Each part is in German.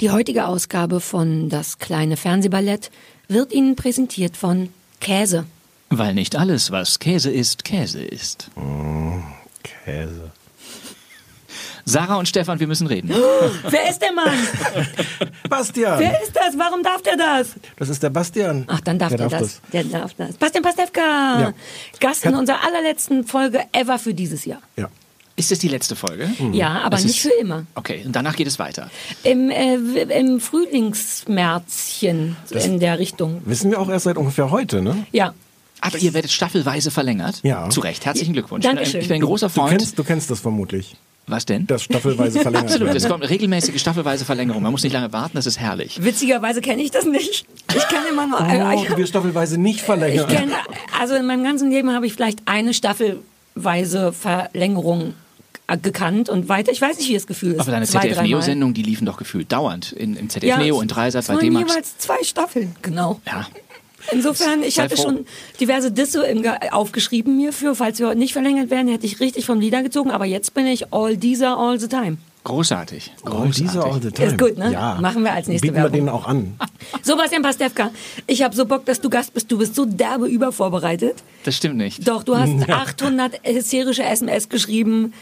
Die heutige Ausgabe von Das kleine Fernsehballett wird Ihnen präsentiert von Käse. Weil nicht alles, was Käse ist, Käse ist. Käse. Sarah und Stefan, wir müssen reden. Wer ist der Mann? Bastian. Wer ist das? Warum darf der das? Das ist der Bastian. Ach, dann darf der, der das. Der darf das. Bastian Pastewka, Ja. Gast in unserer allerletzten Folge ever für dieses Jahr. Ja. Ist es die letzte Folge? Ja, aber Es nicht ist- für immer. Okay, und danach geht es weiter. Im, äh, im Frühlingsmärzchen in der Richtung. Wissen wir auch erst seit ungefähr heute, ne? Ja. Aber ihr werdet staffelweise verlängert. Ja. Zu Recht. Herzlichen Glückwunsch. Ich bin, Dankeschön. ein, ich bin ein großer Du Freund. kennst, du kennst das vermutlich. Was denn? Das staffelweise verlängert Absolut, es kommt regelmäßige staffelweise Verlängerung. Man muss nicht lange warten, das ist herrlich. Witzigerweise kenne ich das nicht. Ich kann immer nur. Oh, ich, du wirst staffelweise nicht ich verlängern. kenn, also in meinem ganzen Leben habe ich vielleicht eine staffelweise Verlängerung gekannt und weiter. Ich weiß nicht, wie das Gefühl ist. Aber deine. ZDF-Neo-Sendungen, die liefen doch gefühlt dauernd in, im Ja, ZDF-Neo, in Dreisat, es bei waren D-Max. jeweils zwei Staffeln, genau. Ja. Insofern, ich hatte schon diverse Disse im aufgeschrieben mir für, falls wir heute nicht verlängert werden, hätte ich richtig vom Lieder gezogen, aber jetzt bin ich all dieser all the time. Großartig. All Großartig. diese all the time. Ist gut, ne? Ja. Machen wir als nächste Bieten wir Werbung. denen auch an. So, Bastian Pastewka, ich habe so Bock, dass du Gast bist. Du bist so derbe übervorbereitet. Das stimmt nicht. Doch, du hast 800 hysterische SMS geschrieben.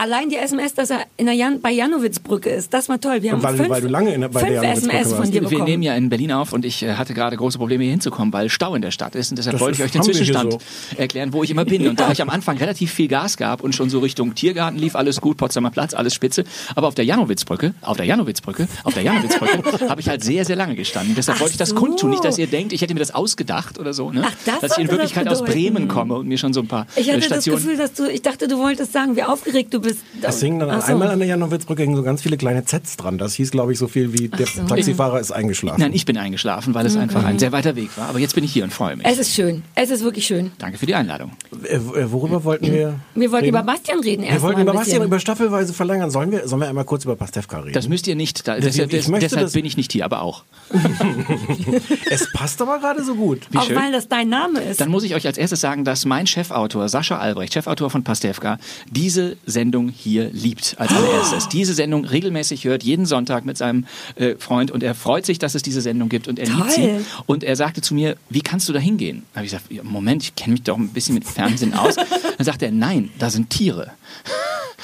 Allein die SMS, dass er in der Jan bei Janowitzbrücke ist, das war toll. Wir haben weil- fünf, weil du lange in der- bei der SMS von warst. dir Wir bekommen. nehmen ja in Berlin auf und ich äh, hatte gerade große Probleme hier hinzukommen, weil Stau in der Stadt ist. Und deshalb Das wollte ich euch den wir Zwischenstand erklären, wo ich immer bin. Und da ich am Anfang relativ viel Gas gab und schon so Richtung Tiergarten lief, alles gut, Potsdamer Platz, alles spitze. Aber auf der Janowitzbrücke, auf der Janowitzbrücke, auf der Janowitzbrücke habe ich halt sehr, sehr lange gestanden. Deshalb Ach wollte ich das so. kundtun. Nicht, dass ihr denkt, ich hätte mir das ausgedacht oder so. Ne? Ach, das dass ich in Wirklichkeit das aus. Bremen komme und mir schon so ein paar Ich äh, hatte das Stationen... Gefühl, dass du, ich dachte, du wolltest sagen, wie aufgeregt du bist. Es hingen dann so. einmal an der Janowitzbrücke hingen so ganz viele kleine Zs dran. Das hieß, glaube ich, so viel wie der so. Taxifahrer ist eingeschlafen. Nein, ich bin eingeschlafen, weil es Mhm. einfach ein sehr weiter Weg war. Aber jetzt bin ich hier und freue mich. Es ist schön. Es ist wirklich schön. Danke für die Einladung. Äh, äh, worüber wollten wir? Wir wollten reden? über Bastian reden Wir erst wollten über Bastian über staffelweise verlängern. Sollen wir, sollen wir einmal kurz über Pastewka reden? Das müsst ihr nicht. Da, Ich deshalb möchte deshalb das- bin ich nicht hier, aber auch. es passt aber gerade so gut. Wie Auch schön. weil das dein Name ist. Dann muss ich euch als erstes sagen, dass mein Chefautor, Sascha Albrecht, Chefautor von Pastewka, diese Sendung hier liebt als allererstes. Diese Sendung regelmäßig hört, jeden Sonntag mit seinem äh, Freund und er freut sich, dass es diese Sendung gibt und er liebt sie. Toll. Und er sagte zu mir, wie kannst du da hingehen? Da habe ich gesagt, Moment, ich kenne mich doch ein bisschen mit Fernsehen aus. Dann sagt er, nein, da sind Tiere.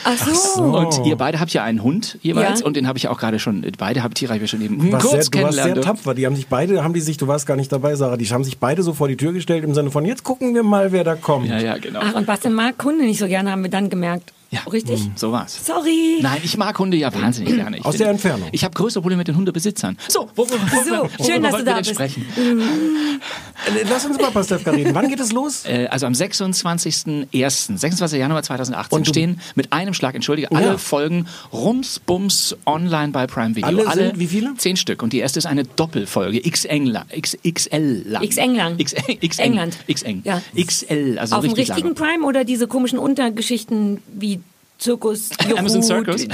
Ach so. Und ihr beide habt ja einen Hund jeweils Ja. und den habe ich ja auch gerade schon, beide habt Tiere habe ich schon eben Du warst, kurz sehr, du warst sehr tapfer. Die haben sich beide, haben die sich, du warst gar nicht dabei, Sarah, die haben sich beide so vor die Tür gestellt im Sinne von, jetzt gucken wir mal, wer da kommt. Ja, ja, genau. Ach, und Bastian mag Hunde nicht so gerne, haben wir dann gemerkt. Ja, Richtig? So war's. Sorry. Nein, ich mag Hunde ja wahnsinnig gerne. Ich Aus der Entfernung. Ich habe größere Probleme mit den Hundebesitzern. So, wo, wo, wo, So, schön, dass du da bist. sprechen? Äh, Lass uns über Pastewka reden. Wann geht es los? Äh, also am 26.01., 26. Januar 2018 Und stehen mit einem Schlag, entschuldige, Ja. alle Folgen Rums-Bums online bei Prime Video. Alle sind wie viele? Zehn Stück. Und die erste ist eine Doppelfolge. X-England. XL lang. X-England. X X England. X-Eng. Ja. XL, also Auf dem richtig richtigen lange. Prime oder diese komischen Untergeschichten wie Zirkus, Juhu, Amazon Circus. die,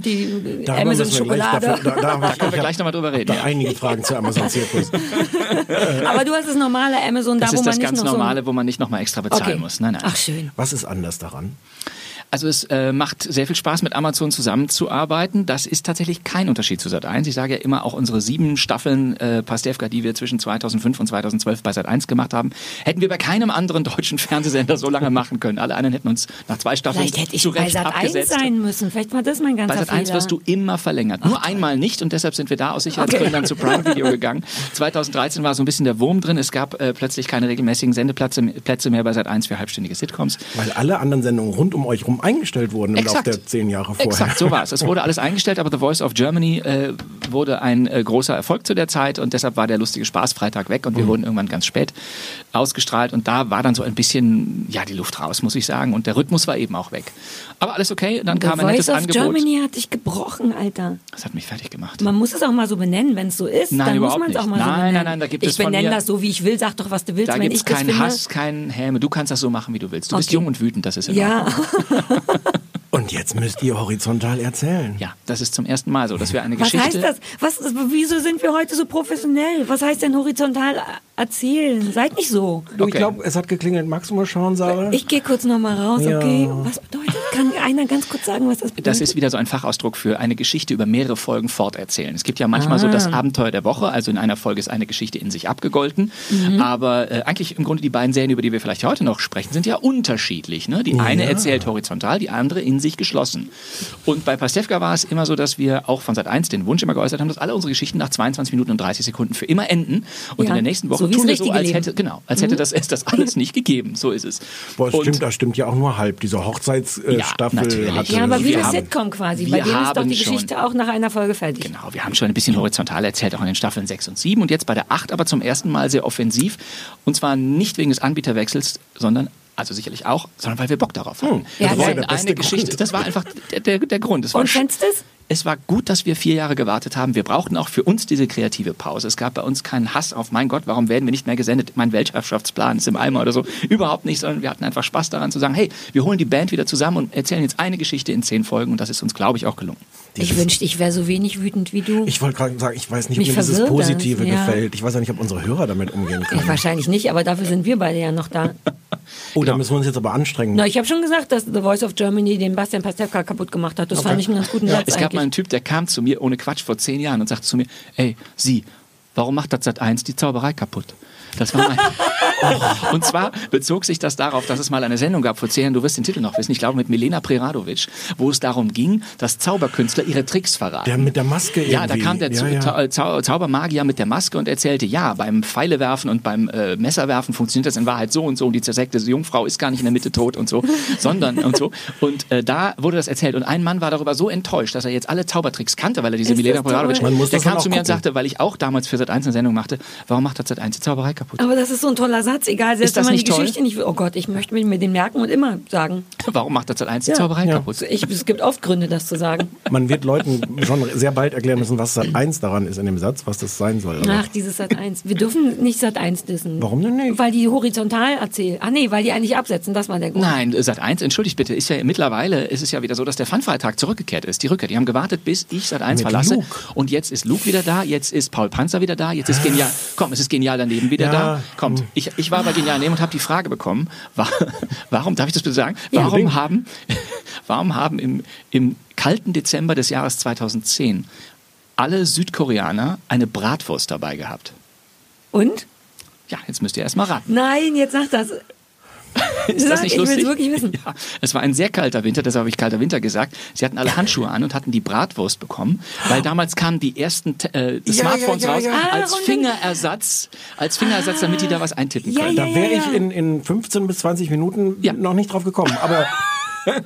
die, die Amazon wir gleich- Schokolade. dafür- da, da, Da können wir gleich nochmal drüber reden. Da Ja. einige Fragen zu Amazon Zirkus. Aber du hast das normale Amazon, da Das wo ist man das nicht ganz noch normale, wo man nicht nochmal extra so bezahlen okay. muss. Nein, nein. Ach schön. Was ist anders daran? Also es äh, macht sehr viel Spaß, mit Amazon zusammenzuarbeiten. Das ist tatsächlich kein Unterschied zu Sat1. Ich sage ja immer, auch unsere sieben Staffeln äh, Pastewka, die wir zwischen 2005 und 2012 bei Sat1 gemacht haben, hätten wir bei keinem anderen deutschen Fernsehsender so lange machen können. Alle anderen hätten uns nach zwei Staffeln Vielleicht hätte ich zu bei Recht Sat 1 abgesetzt. sein müssen. Vielleicht war das mein ganzer Bei Sat 1 Fehler. wirst du immer verlängert. Nur einmal nicht und deshalb sind wir da aus Sicherheitsgründen dann zu Prime Video gegangen. 2013 war so ein bisschen der Wurm drin. Es gab äh, plötzlich keine regelmäßigen Sendeplätze Plätze mehr bei Sat 1 für halbstündige Sitcoms. Weil alle anderen Sendungen rund um euch rum eingestellt wurden im Laufe der zehn Jahre vorher. Exakt, so war es. Es wurde alles eingestellt, aber The Voice of Germany äh, wurde ein äh, großer Erfolg zu der Zeit und deshalb war der lustige Spaßfreitag weg und wir wurden irgendwann ganz spät ausgestrahlt und da war dann so ein bisschen, ja, die Luft raus, muss ich sagen. Und der Rhythmus war eben auch weg. Aber alles okay, dann The kam ein nettes of Angebot. Germany hat dich gebrochen, Alter. Das hat mich fertig gemacht. Man muss es auch mal so benennen, wenn es so ist. Nein, dann muss überhaupt man es auch nicht. mal so Nein, benennen. nein, nein, da gibt ich es von benenne das so, wie ich will. Sag doch, was du willst. Da wenn gibt ich es das keinen finde. Hass, keinen Häme. Du kannst das so machen, wie du willst. Du bist Okay. jung und wütend, das ist in Ja. Und jetzt müsst ihr horizontal erzählen. Ja, das ist zum ersten Mal so, dass wir eine was Geschichte... heißt das? Was, wieso sind wir heute so professionell? Was heißt denn horizontal erzählen? Seid nicht so. Du, ich Okay. glaube, es hat geklingelt. Magst du mal schauen, Sarah? Ich gehe kurz noch mal raus, Ja. okay? Was bedeutet? Kann einer ganz kurz sagen, was das bedeutet? Das ist wieder so ein Fachausdruck für eine Geschichte über mehrere Folgen forterzählen. Es gibt ja manchmal so das Abenteuer der Woche, also in einer Folge ist eine Geschichte in sich abgegolten. Aber äh, eigentlich im Grunde die beiden Serien, über die wir vielleicht heute noch sprechen, sind ja unterschiedlich. Ne? Die eine erzählt horizontal, die andere in sich geschlossen. Und bei Pastewka war es immer so, dass wir auch von Sat 1 den Wunsch immer geäußert haben, dass alle unsere Geschichten nach 22 Minuten und 30 Sekunden für immer enden. Und Ja, in der nächsten Woche so wie's tun wir so, als Leben. hätte, genau, als hätte das, es das alles nicht gegeben. So ist es. Boah, das Und- stimmt, das stimmt ja auch nur halb. Diese Hochzeitsstaffel Ja, natürlich. hatte. ja, aber wie wir eine haben- Sitcom quasi. wir Bei dem ist doch haben die schon- Geschichte auch nach einer Folge fertig. Genau, wir haben schon ein bisschen horizontal erzählt, auch in den Staffeln 6 und 7 und jetzt bei der 8 aber zum ersten Mal sehr offensiv. Und zwar nicht wegen des Anbieterwechsels, sondern, also sicherlich auch, sondern weil wir Bock darauf hatten. Ja, wir das war der beste eine Geschichte, Grund. das war einfach der, der, der Grund. Und du es? Es war gut, dass wir vier Jahre gewartet haben. Wir brauchten auch für uns diese kreative Pause. Es gab bei uns keinen Hass auf, mein Gott, warum werden wir nicht mehr gesendet? Mein Weltherrschaftsplan ist im Eimer oder so. Überhaupt nicht, sondern wir hatten einfach Spaß daran zu sagen, hey, wir holen die Band wieder zusammen und erzählen jetzt eine Geschichte in zehn Folgen und das ist uns, glaube ich, auch gelungen. Ich wünschte, ich wäre so wenig wütend wie du. Ich wollte gerade sagen, ich weiß nicht, ob Mich mir dieses Positive ja. gefällt. Ich weiß ja nicht, ob unsere Hörer damit umgehen Ja, können. wahrscheinlich nicht, aber dafür sind wir beide ja noch da. Oh, da müssen wir uns jetzt aber anstrengen. Na, ich habe schon gesagt, dass The Voice of Germany den Bastian Pastewka kaputt gemacht hat. Das fand ich einen ganz guten Satz Es gab mal einen eigentlich. Typ, der kam zu mir ohne Quatsch vor zehn Jahren und sagte zu mir, ey, Sie, warum macht das Sat 1 die Zauberei kaputt? Das war mein und zwar bezog sich das darauf, dass es mal eine Sendung gab vor zehn Jahren, du wirst den Titel noch wissen, ich glaube mit Milena Preradovic, wo es darum ging, dass Zauberkünstler ihre Tricks verraten. Der mit der Maske irgendwie. Ja, da kam der ja, ja. Zau- Zau Zaubermagier mit der Maske und erzählte, ja, beim Pfeilewerfen und beim äh, Messerwerfen funktioniert das in Wahrheit so und so und die zersägte Jungfrau ist gar nicht in der Mitte tot und so, sondern und so. Und äh, da wurde das erzählt und ein Mann war darüber so enttäuscht, dass er jetzt alle Zaubertricks kannte, weil er diese Ist Milena? Preradovic, Man muss der kam zu mir und gucken. sagte, weil ich auch damals für Sat 1 eine Sendung machte, warum macht das Sat 1 die Zauberei kaputt? Aber das ist so ein toller Satz, egal, selbst Ist das wenn man nicht die toll? Geschichte nicht will. Oh Gott, ich möchte mir den merken und immer sagen. Warum macht das Sat 1 die Zauberei ja. kaputt? Ich, es gibt oft Gründe, das zu sagen. Man wird Leuten schon sehr bald erklären müssen, was Sat 1 daran ist in dem Satz, was das sein soll. Aber Ach, dieses Sat 1. Wir dürfen nicht Sat 1 dissen. Warum denn nicht? Weil die horizontal erzählen. Ah nee, weil die eigentlich absetzen, das war der Grund. Nein, Sat 1, entschuldigt bitte, ist ja mittlerweile ist es ja wieder so, dass der Funfreitag zurückgekehrt ist. Die Rückkehr. Die haben gewartet, bis ich Sat 1 Mit verlasse. Luke. Und jetzt ist Luke wieder da, jetzt ist Paul Panzer wieder da, jetzt ist genial. Komm, es ist genial daneben wieder Ja, da. Kommt. Ich, ich war bei genial daneben und habe die Frage bekommen, wa- warum, darf ich das bitte sagen? Warum unbedingt. haben, warum haben im, im kalten Dezember des Jahres 2010 alle Südkoreaner eine Bratwurst dabei gehabt? Und? Ja, jetzt müsst ihr erst mal raten. Nein, jetzt sag das. Ist das nicht ich will's lustig? wirklich wissen. Ja, es war ein sehr kalter Winter, deshalb habe ich kalter Winter gesagt. Sie hatten alle Handschuhe an und hatten die Bratwurst bekommen, weil damals kamen die ersten äh, Ja, Smartphones ja, ja, raus ja. Als Fingerersatz, als Fingerersatz, damit die da was eintippen Ja, können. da ja, wäre ich in, in 15 bis 20 Minuten Ja. noch nicht drauf gekommen. Aber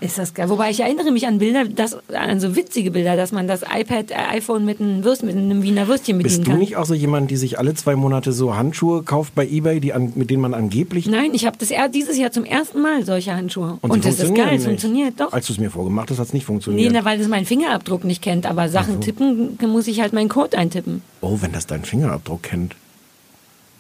Ist das geil. Wobei ich erinnere mich an Bilder, das, an so witzige Bilder, dass man das iPad, äh, iPhone mit einem, Würst, mit einem Wiener Würstchen bedienen bist du kann. nicht auch so jemand, die sich alle zwei Monate so Handschuhe kauft bei Ebay, die an, mit denen man angeblich Nein, ich habe das dieses Jahr zum ersten Mal solche Handschuhe. Und, sie das ist geil, es nicht. funktioniert doch. Als du es mir vorgemacht hast, hat es nicht Nee, funktioniert. na, weil das meinen Fingerabdruck nicht kennt, aber Sachen tippen muss ich halt meinen Code eintippen. oh, wenn das deinen Fingerabdruck kennt.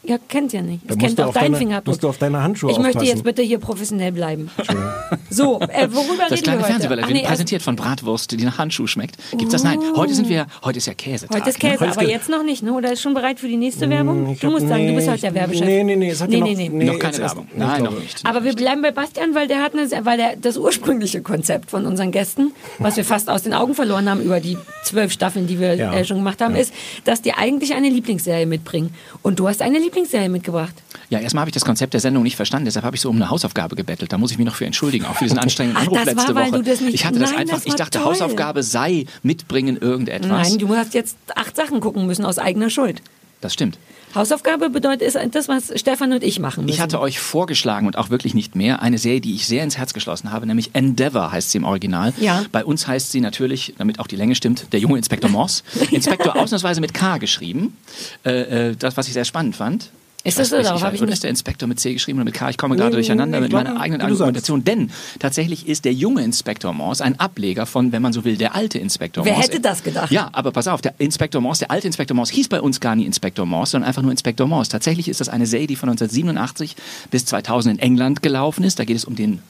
Ja, kennt ja nicht. Es Da musst kennt du auch deine- Fingerabdruck. musst du auf deine Handschuhe Ich möchte aufpassen. jetzt bitte hier professionell bleiben. so, äh, worüber Das reden kleine wir heute? Fernsehballett Ach wird nee, präsentiert von Bratwurst, die nach Handschuh schmeckt. Gibt's das? Nein, heute sind wir, heute ist ja Käsetag. Heute ist ne? Käse, ist aber jetzt noch nicht, ne? Oder ist schon bereit für die nächste Werbung? Hm, Ich Du hab- musst sagen, du bist heute der Werbechef. Nee, nee, nee, es hat nee, ja noch, nee, nee. Noch keine Werbung. Nein, noch nicht. Aber wir bleiben bei Bastian, weil der hat eine, weil der das ursprüngliche Konzept von unseren Gästen, was wir fast aus den Augen verloren haben über die zwölf Staffeln, die wir Ja. äh, schon gemacht haben, Ja. ist, dass die eigentlich eine Lieblingsserie mitbringen. Und du hast eine Lieblingsserie mitgebracht. Ja, erstmal habe ich das Konzept der Sendung nicht verstanden, deshalb habe ich so um eine Hausaufgabe gebettelt. Da muss ich mich noch für entschuldigen, auch für diesen anstrengenden Ach, Anruf das war, letzte weil Woche. du das nicht- ich hatte das Nein, einfach, das ich war dachte, toll. Hausaufgabe sei mitbringen irgendetwas. Nein, du hast jetzt acht Sachen gucken müssen aus eigener Schuld. das stimmt. Hausaufgabe bedeutet ist das, was Stefan und ich machen müssen. Ich hatte euch vorgeschlagen und auch wirklich nicht mehr eine Serie, die ich sehr ins Herz geschlossen habe, nämlich Endeavour heißt sie im Original. Ja. Bei uns heißt sie natürlich, damit auch die Länge stimmt, der junge Inspektor Morse. Inspektor ausnahmsweise mit K geschrieben. Äh, äh, das, was ich sehr spannend fand. Ist das so? Darauf habe ich nicht- ist der Inspektor mit C geschrieben oder mit K? Ich komme gerade durcheinander mit meiner eigenen. Argumentation. Denn tatsächlich ist der junge Inspektor Morse ein Ableger von, wenn man so will, der alte Inspektor Wer Morse. hätte das gedacht? Ja, aber pass auf, der Inspektor Morse, der alte Inspektor Morse, hieß bei uns gar nicht Inspektor Morse, sondern einfach nur Inspektor Morse. Tatsächlich ist das eine Serie, die von 1987 bis 2000 in England gelaufen ist. Da geht es um den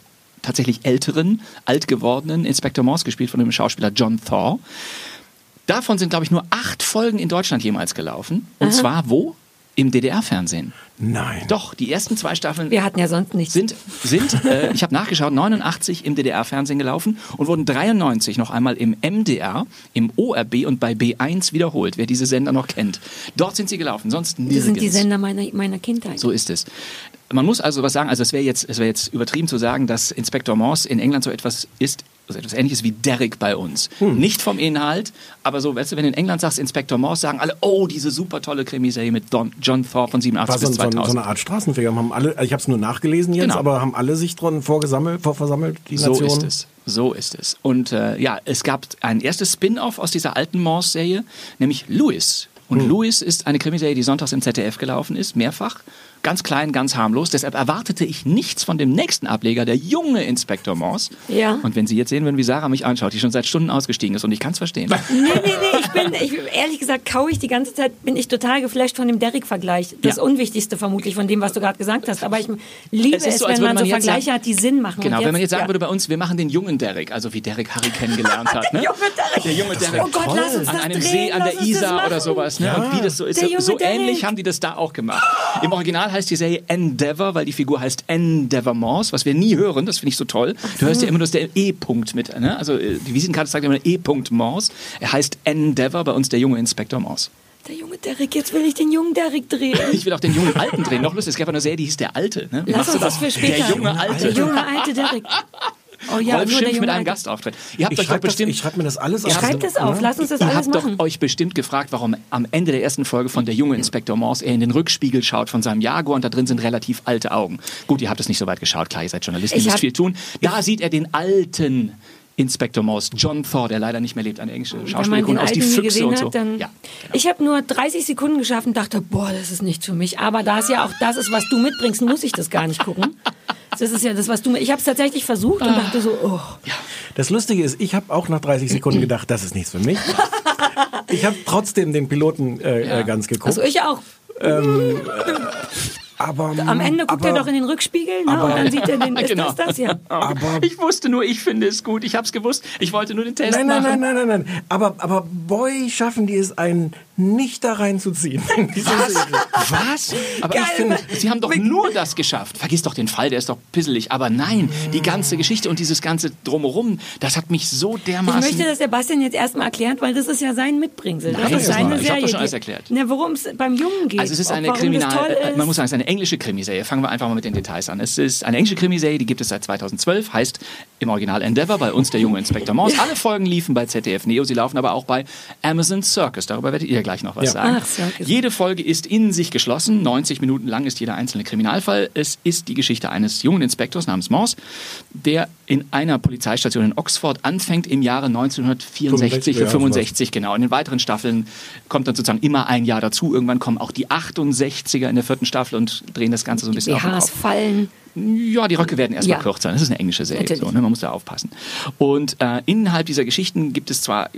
tatsächlich älteren, alt gewordenen Inspektor Morse, gespielt von dem Schauspieler John Thaw. Davon sind, glaube ich, nur acht Folgen in Deutschland jemals gelaufen. Und zwar wo? Im DDR-Fernsehen. Nein. Doch, die ersten zwei Staffeln Wir hatten ja sonst nichts. sind, sind äh, ich habe nachgeschaut, 89 im DDR-Fernsehen gelaufen und wurden 93 noch einmal im MDR, im ORB und bei B1 wiederholt, wer diese Sender noch kennt. Dort sind sie gelaufen, sonst nirgends. das sind die Sender meiner, meiner Kindheit. So ist es. Man muss also was sagen, also es wäre jetzt, es wäre jetzt übertrieben zu sagen, dass Inspektor Morse in England so etwas ist, also etwas ähnliches wie Derrick bei uns. Hm. Nicht vom Inhalt, aber so, weißt du, wenn du in England sagst Inspektor Morse, sagen alle, oh, diese super tolle Krimiserie mit Don, John Thorpe von 87 War so, bis so, so 2000. eine Art Straßenfeger. Haben alle, ich habe es nur nachgelesen jetzt, Genau. aber haben alle sich dran vorgesammelt, vorversammelt, die So Nationen? ist es. So ist es. Und äh, ja, es gab ein erstes Spin-off aus dieser alten Morse-Serie, nämlich Louis. Und Hm. Louis ist eine Krimiserie, die sonntags im ZDF gelaufen ist, mehrfach. Ganz klein, ganz harmlos. Deshalb erwartete ich nichts von dem nächsten Ableger, der junge Inspektor Morse. Ja. Und wenn Sie jetzt sehen würden, wie Sarah mich anschaut, die schon seit Stunden ausgestiegen ist und ich kann es verstehen. Nee, nee, nee, ich bin, ich, ehrlich gesagt, kaue ich die ganze Zeit, bin ich total geflasht von dem Derrick-Vergleich. Das Ja. Unwichtigste vermutlich von dem, was du gerade gesagt hast. Aber ich liebe Es es, so, wenn man so man jetzt Vergleiche sagen- hat, die Sinn machen. Genau, Und wenn man jetzt sagen ja. würde bei uns, wir machen den jungen Derrick, also wie Derrick Harry kennengelernt hat. Ne? Der junge Derrick. Der junge Derrick. Oh Gott, lass uns an das einem drehen, See an der Isar oder sowas. Ne? Und wie das so ist, so, so Derrick. ähnlich haben die das da auch gemacht. Im Original heißt die Serie Endeavour, weil die Figur heißt Endeavour Morse, was wir nie hören, das finde ich so toll. Du hörst ja immer nur der E-Punkt mit, ne? also äh, die Visitenkarte sagt immer E-Punkt Morse. Er heißt Endeavour, bei uns der junge Inspektor Morse. Der junge Derrick, jetzt will ich den jungen Derrick drehen. Ich will auch den jungen Alten drehen. Noch lustig, es gab eine Serie, die hieß Der Alte. Ne? Lass machst uns das für später. Der junge Alte. Der junge alte Derrick. Oh ja, nur der Schimpf junge mit einem Alte. Gastauftritt. Ihr habt Ich euch doch schreibe das, bestimmt ich schreib mir das alles auf. Schreibt es auf, lass uns das Ihr alles habt doch machen. euch bestimmt gefragt, warum am Ende der ersten Folge von der junge Inspektor Morse er in den Rückspiegel schaut von seinem Jaguar und da drin sind relativ alte Augen. Gut, ihr habt es nicht so weit geschaut, klar, ihr seid Journalisten, ihr Ich müsst hab- viel tun. Da sieht er den alten Inspektor Morse, John Thor, der leider nicht mehr lebt, eine englische Schauspielerin den aus Die Füchse gesehen und so. hat, dann... ja. Ich habe nur 30 Sekunden geschafft und dachte, boah, das ist nicht für mich. Aber da es ja auch das ist, was du mitbringst, muss ich das gar nicht gucken. Das ist ja das, was du... Ich habe es tatsächlich versucht und dachte so, oh. Das Lustige ist, ich habe auch nach 30 Sekunden gedacht, das ist nichts für mich. Ich habe trotzdem den Piloten äh, äh, ganz geguckt. Also ich auch. aber Am Ende guckt aber, er doch in den Rückspiegel ne? aber- und dann sieht er den, ist Genau. das das ja. Aber Ich wusste nur, ich finde es gut. Ich habe es gewusst. Ich wollte nur den Test Nein, nein, machen. nein, nein, nein, nein. Aber, aber boy, schaffen die es einen nicht da reinzuziehen. Serie. Was? Aber Geil. ich finde, Sie haben doch nur das geschafft. Vergiss doch den Fall, der ist doch pisselig. Aber nein, die ganze Geschichte und dieses ganze Drumherum, das hat mich so Ich dermaßen... möchte, dass der Bastian jetzt erstmal erklärt, weil das ist ja sein Mitbringsel. Das Nein, ist das seine ich Serie. doch schon alles erklärt. Worum es beim Jungen geht. also es ist eine Kriminal, äh, ist. man muss sagen, es ist eine englische Krimiserie. Fangen wir einfach mal mit den Details an. Es ist eine englische Krimiserie, die gibt es seit 2012, heißt im Original Endeavour, bei uns der junge Inspektor Morse. Alle Folgen liefen bei ZDF Neo, sie laufen aber auch bei Amazon Circus. Darüber werdet ihr gleich noch was Ja. sagen. Ach, Circus. Jede Folge ist in sich geschlossen. 90 Minuten lang ist jeder einzelne Kriminalfall. Es ist die Geschichte eines jungen Inspektors namens Morse, der in einer Polizeistation in Oxford anfängt im Jahre 1964 ja, für 65, genau. In den weiteren Staffeln kommt dann sozusagen immer ein Jahr dazu. Irgendwann kommen auch die 68er in der vierten Staffel und drehen das Ganze so ein bisschen auf den BHs Kopf. fallen. Ja, die Röcke werden erstmal Ja. kürzer. Das ist eine englische Serie, so, ne? man muss da aufpassen. Und äh, innerhalb dieser Geschichten gibt es zwar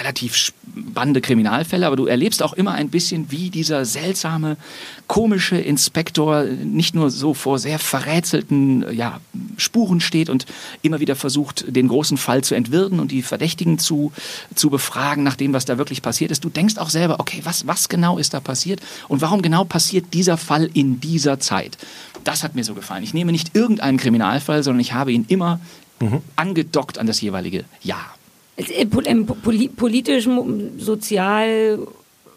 relativ spannende Kriminalfälle, aber du erlebst auch immer ein bisschen, wie dieser seltsame, komische Inspektor nicht nur so vor sehr verrätselten ja, Spuren steht und immer wieder versucht, den großen Fall zu entwirren und die Verdächtigen zu, zu befragen nach dem, was da wirklich passiert ist. Du denkst auch selber, okay, was, was genau ist da passiert und warum genau passiert dieser Fall in dieser Zeit? Das hat mir so gefallen. Ich nehme nicht irgendeinen Kriminalfall, sondern ich habe ihn immer angedockt an das jeweilige Jahr. Politisch, sozial.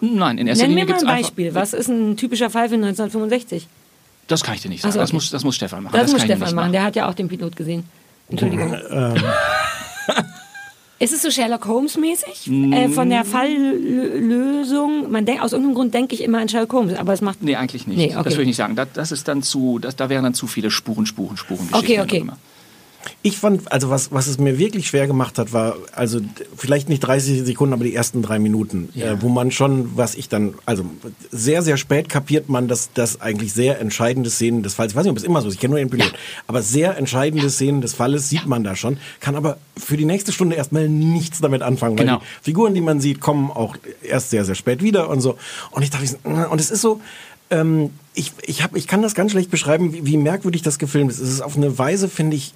Nein, in erster Nenn Linie mir mal gibt ein es Beispiel. Was ist ein typischer Fall für 1965? Das kann ich dir nicht sagen. So, das, okay. muss, das muss Stefan machen. Das, muss kann ich dir Stefan nicht machen. Der hat ja auch den Pilot gesehen. Entschuldigung. Ist es so Sherlock Holmes mäßig? Äh, von der Falllösung? Man denkt, aus irgendeinem Grund denke ich immer an Sherlock Holmes, aber es macht. Nee, eigentlich nicht. Nee, okay. Das würde ich nicht sagen. Das, das ist dann zu, das, da wären dann zu viele Spuren, Spuren, Spuren. Okay, okay. immer. Ich fand, also was, was es mir wirklich schwer gemacht hat, war, also vielleicht nicht 30 Sekunden, aber die ersten drei Minuten, Ja. äh, wo man schon, was ich dann, also sehr, sehr spät kapiert man, dass das eigentlich sehr entscheidende Szenen des Falls, ich weiß nicht, ob es immer so ist, ich kenne nur den Pilot, aber sehr entscheidende Szenen des Falles sieht man da schon, kann aber für die nächste Stunde erstmal nichts damit anfangen, weil Genau. die Figuren, die man sieht, kommen auch erst sehr, sehr spät wieder und so. Und ich dachte, äh, und es ist so, ähm, ich, ich, hab, ich kann das ganz schlecht beschreiben, wie, wie merkwürdig das gefilmt ist. Es ist auf eine Weise, finde ich,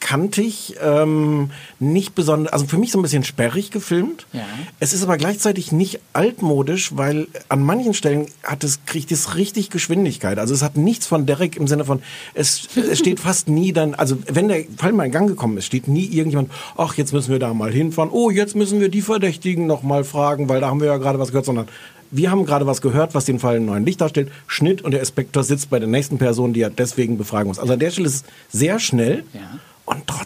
kantig, ähm, nicht besonders, also für mich so ein bisschen sperrig gefilmt. Ja. Es ist aber gleichzeitig nicht altmodisch, weil an manchen Stellen hat es, kriegt es richtig Geschwindigkeit. Also es hat nichts von Derek im Sinne von, es, es steht fast nie dann, also wenn der Fall mal in Gang gekommen ist, steht nie irgendjemand, ach, jetzt müssen wir da mal hinfahren, oh, jetzt müssen wir die Verdächtigen noch mal fragen, weil da haben wir ja gerade was gehört, sondern wir haben gerade was gehört, was den Fall in neuen Licht darstellt. Schnitt und der Inspektor sitzt bei der nächsten Person, die er deswegen befragen muss. Also an der Stelle ist es sehr schnell. Ja.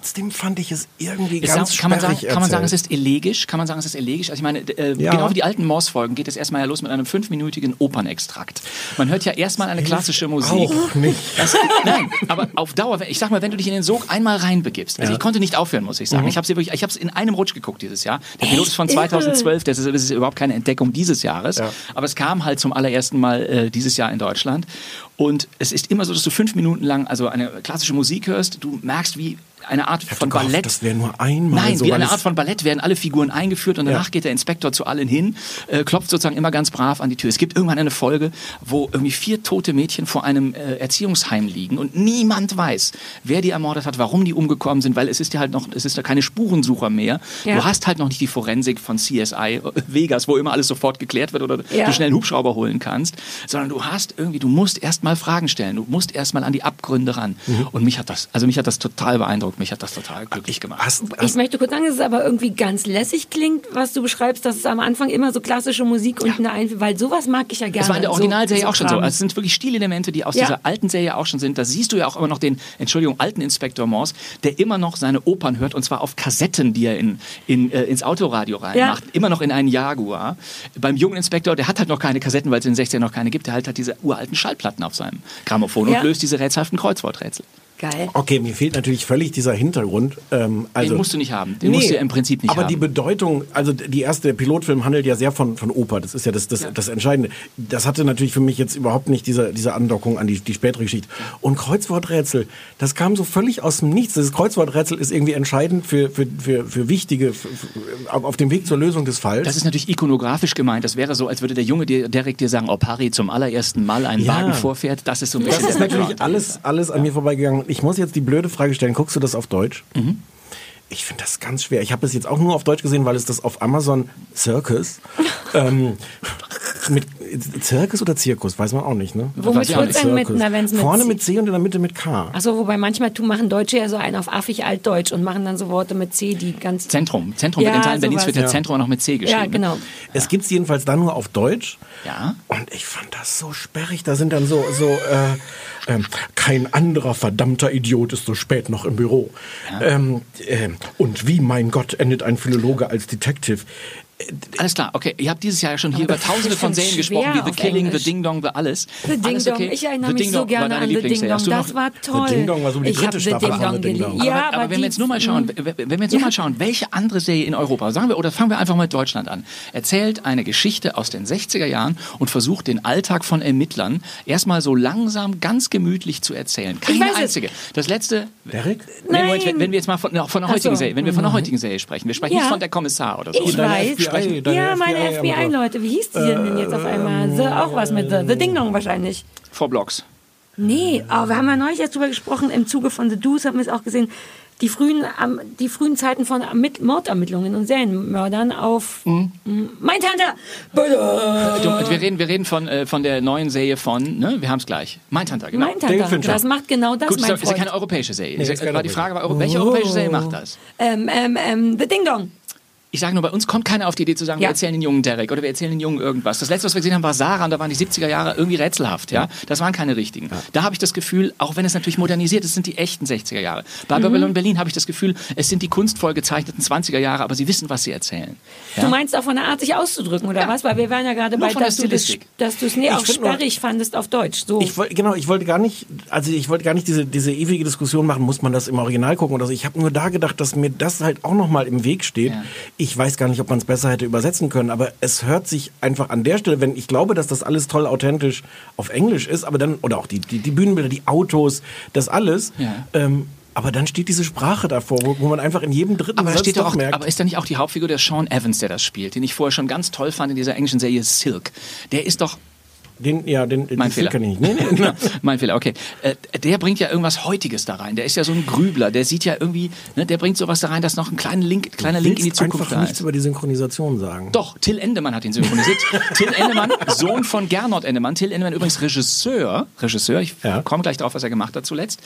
Trotzdem fand ich es irgendwie Ist ganz kann, man sagen, kann man sagen, es ist elegisch? Kann man sagen, es ist elegisch? Also ich meine, äh, Ja. genau wie die alten Morse-Folgen geht es erstmal ja los mit einem fünfminütigen Opernextrakt. Man hört ja erstmal eine klassische Musik. Auch nicht. Das, nein, aber auf Dauer, ich sag mal, wenn du dich in den Sog einmal reinbegibst, also Ja. ich konnte nicht aufhören, muss ich sagen. Ich habe wirklich, ich habe es in einem Rutsch geguckt dieses Jahr. Der Pilot ist von Irre. 2012, das ist, das ist überhaupt keine Entdeckung dieses Jahres, Ja. aber es kam halt zum allerersten Mal äh, dieses Jahr in Deutschland und es ist immer so, dass du fünf Minuten lang also eine klassische Musik hörst, du merkst, wie eine Art von gehofft, Ballett. Das wäre nur einmal Nein, so. wie eine Art von Ballett werden alle Figuren eingeführt und danach Ja. geht der Inspektor zu allen hin, äh, klopft sozusagen immer ganz brav an die Tür. Es gibt irgendwann eine Folge, wo irgendwie vier tote Mädchen vor einem äh, Erziehungsheim liegen und niemand weiß, wer die ermordet hat, warum die umgekommen sind, weil es ist ja halt noch, es ist ja keine Spurensucher mehr. Ja. Du hast halt noch nicht die Forensik von CSI Vegas, wo immer alles sofort geklärt wird oder Ja. du schnell einen Hubschrauber holen kannst, sondern du hast irgendwie, du musst erstmal Fragen stellen, du musst erstmal an die Abgründe ran. Mhm. Und mich hat das, also mich hat das total beeindruckt, mich hat das total glücklich gemacht. Hast, Ich hast, möchte kurz sagen, dass es aber irgendwie ganz lässig klingt, was du beschreibst, dass es am Anfang immer so klassische Musik und eine Einführung, weil sowas mag ich ja gerne. Das war in der Originalserie so, auch schon so. Also es sind wirklich Stilelemente, die aus Ja. dieser alten Serie auch schon sind. Da siehst du ja auch immer noch den, Entschuldigung, alten Inspektor Morse, der immer noch seine Opern hört und zwar auf Kassetten, die er in, in, äh, ins Autoradio reinmacht. Immer noch in einen Jaguar. Beim jungen Inspektor, der hat halt noch keine Kassetten, weil es in den 60ern noch keine gibt. Der hat halt diese uralten Schallplatten auf seinem Grammophon Ja. und löst diese rätselhaften Kreuzworträtsel. Geil. okay, mir fehlt natürlich völlig dieser Hintergrund. Ähm, also, Den musst du nicht haben. Den musst du ja im Prinzip nicht aber haben. die Bedeutung, also die erste der Pilotfilm handelt ja sehr von, von Oper. Das ist ja das, das, das Entscheidende. Das hatte natürlich für mich jetzt überhaupt nicht diese, diese Andockung an die, die spätere Geschichte. Und Kreuzworträtsel, das kam so völlig aus dem Nichts. Das Kreuzworträtsel ist irgendwie entscheidend für, für, für, für wichtige, für, für, auf dem Weg zur Lösung des Falls. Das ist natürlich ikonografisch gemeint. Das wäre so, als würde der Junge dir, Derek dir sagen, ob Harry zum allerersten Mal einen Ja. Wagen vorfährt. Das ist so ein bisschen Das ist natürlich alles, alles an mir vorbeigegangen. Ich muss jetzt die blöde Frage stellen, guckst du das auf Deutsch? Mhm. Ich finde das ganz schwer. Ich habe es jetzt auch nur auf Deutsch gesehen, weil es das auf Amazon Circus ähm, mit Circus oder Zirkus, weiß man auch nicht, ne? Womit wird's denn mit, na, wenn's mit Vorne mit C und in der Mitte mit K. Achso, wobei manchmal tu, machen Deutsche ja so einen auf affig altdeutsch und machen dann so Worte mit C, die ganz. Zentrum. Zentrum Ja, wird in Teilen Berlins sowas. wird der Ja. Zentrum auch noch mit C geschrieben. Ja, genau. Es gibt's jedenfalls dann nur auf Deutsch. Ja. Und ich fand das so sperrig. Da sind dann so, so äh, ähm, kein anderer verdammter Idiot ist so spät noch im Büro. Ähm, ähm, und wie, mein Gott, endet ein Philologe als Detective? Alles klar, okay. Ihr habt dieses Jahr ja schon hier über tausende von Serien gesprochen, wie The Killing, Englisch. The Ding Dong, The Alles. The Ding Alles Dong. okay? Ich erinnere The mich Ding so Dong gerne deine an The Ding Lieblingsserie. Dong. Das war toll. Ding Dong war so die ich dritte habe The Staffel Ding von Dong The Ding. Dong. Ja, aber, aber wenn wir jetzt nur mal schauen, wenn wenn wir jetzt nur mal schauen, welche andere Serie in Europa, sagen wir, oder fangen wir einfach mal mit Deutschland an, erzählt eine Geschichte aus den 60er Jahren und versucht den Alltag von Ermittlern erstmal so langsam, ganz gemütlich zu erzählen. Keine einzige. Das letzte, Derek? Moment, Nein. wenn, wir jetzt mal von, von der heutigen so. Serie, wenn wir von der heutigen Serie sprechen, wir sprechen Ja. nicht von der Kommissar oder so. Ich weiß. Deine ja, meine FBI-Leute. Wie hieß die denn jetzt auf einmal? The, auch was mit The, The Ding Dong wahrscheinlich. Vor Blocks. Nee, aber wir haben ja neulich erst drüber gesprochen, im Zuge von The Deuce haben wir es auch gesehen, die frühen, die frühen Zeiten von Ermitt- Mordermittlungen und Serienmördern auf Mhm. Mein Tante! Wir reden, wir reden von, äh, von der neuen Serie von, ne, wir haben es gleich. Mindhunter, genau. Mein Tante, das macht genau das, Gut, ist, mein ja- ist ja keine europäische Serie. Nee, Ist war die Frage, war, welche Oh. europäische Serie macht das? ähm, ähm, ähm, The Ding Dong. Ich sage nur, bei uns kommt keiner auf die Idee zu sagen, Ja. wir erzählen den jungen Derek oder wir erzählen den jungen irgendwas. Das letzte, was wir gesehen haben, war Sarah und da waren die 70er Jahre irgendwie rätselhaft. Ja, Das waren keine richtigen. Da habe ich das Gefühl, auch wenn es natürlich modernisiert ist, sind die echten 60er Jahre. Bei Mhm. Babylon Berlin habe ich das Gefühl, es sind die kunstvoll gezeichneten 20er Jahre, aber sie wissen, was sie erzählen. Ja? Du meinst auch von der Art, sich auszudrücken, oder Ja. was? Weil wir waren ja gerade bei, dass du, das, dass du es nee, Ich auch find nur- sperrig fandest auf Deutsch. So. Ich wollte genau, ich wollte gar nicht, also ich wollte gar nicht diese diese ewige Diskussion machen, muss man das im Original gucken oder so. Ich habe nur da gedacht, dass mir das halt auch noch mal im Weg steht. Ich weiß gar nicht, ob man es besser hätte übersetzen können, aber es hört sich einfach an der Stelle, wenn ich glaube, dass das alles toll authentisch auf Englisch ist, aber dann oder auch die die, die Bühnenbilder, die Autos, das alles. Ja. Ähm, aber dann steht diese Sprache davor, wo, wo man einfach in jedem dritten Aber, Satz steht doch doch auch, merkt. aber ist da nicht auch die Hauptfigur der Sean Evans, der das spielt, den ich vorher schon ganz toll fand in dieser englischen Serie Silk? Der ist doch den, ja, den, Mein den Fehler. kann ich nicht. Nee, nee, nee. mein Fehler, okay. Äh, der bringt ja irgendwas Heutiges da rein. Der ist ja so ein Grübler. Der sieht ja irgendwie, ne, der bringt sowas da rein, dass noch ein kleiner Link, kleiner Link in die Zukunft einfach da nichts ist. über die Synchronisation sagen. Doch, Till Endemann hat ihn synchronisiert. Till Endemann, Sohn von Gernot Endemann. Till Endemann übrigens Regisseur. Regisseur, ich Ja. komme gleich drauf, was er gemacht hat zuletzt.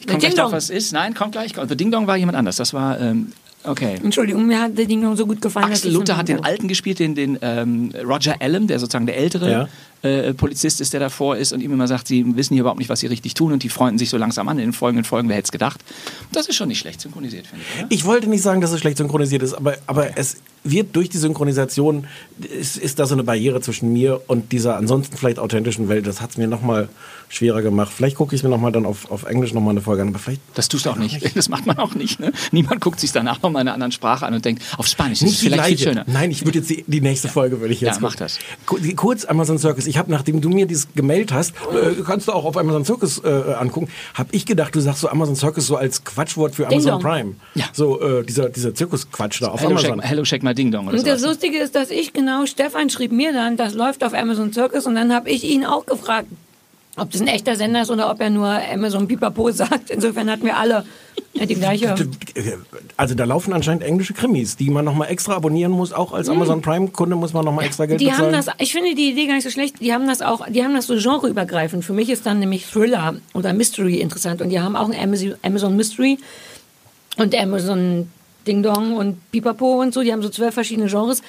Ich komme gleich drauf, was es ist. Nein, kommt gleich. The Ding Dong war jemand anders. Das war, ähm, okay. Entschuldigung, mir hat der Ding noch so gut gefallen. Axel Luther hat den Alten gespielt, den, den ähm, Roger Allen, der sozusagen der ältere Ja. Äh, Polizist ist, der davor ist und ihm immer sagt, sie wissen hier überhaupt nicht, was sie richtig tun und die freunden sich so langsam an in den folgenden Folgen, wer hätte es gedacht. Das ist schon nicht schlecht synchronisiert, finde ich. Oder? Ich wollte nicht sagen, dass es schlecht synchronisiert ist, aber, aber es wird durch die Synchronisation, ist, ist da so eine Barriere zwischen mir und dieser ansonsten vielleicht authentischen Welt. Das hat es mir nochmal schwerer gemacht. Vielleicht gucke ich mir nochmal dann auf, auf Englisch nochmal eine Folge an, aber vielleicht Das tust du auch nicht. Das macht man auch nicht. Ne? Niemand guckt sich danach nochmal in einer anderen Sprache an und denkt, auf Spanisch ist es nicht vielleicht viel gleiche. schöner. Nein, ich würde jetzt die, die nächste Folge würde ich jetzt Ja, mach gucken. das. Ku- die- Kurz Amazon Circus. Ich habe, nachdem du mir dieses gemeldet hast, äh, kannst du auch auf Amazon Circus äh, angucken, habe ich gedacht, du sagst so Amazon Circus so als Quatschwort für Amazon Dong. Prime. Ja. So äh, dieser dieser Zirkusquatsch da auf Hello Amazon. check, hello, check my Ding Dong oder Und das. Lustige ist, dass ich genau, Stefan schrieb mir dann, das läuft auf Amazon Circus und dann habe ich ihn auch gefragt, ob das ein echter Sender ist oder ob er nur Amazon Pipapo sagt. Insofern hatten wir alle die gleiche. Also da laufen anscheinend englische Krimis, die man nochmal extra abonnieren muss. Auch als Amazon Prime-Kunde muss man nochmal extra Geld Die haben bezahlen. das, ich finde die Idee gar nicht so schlecht. Die haben das auch, die haben das so genreübergreifend. Für mich ist dann nämlich Thriller oder Mystery interessant und die haben auch ein Amazon, Amazon Mystery und Amazon Ding Dong und Pipapo und so. Die haben so zwölf verschiedene Genres.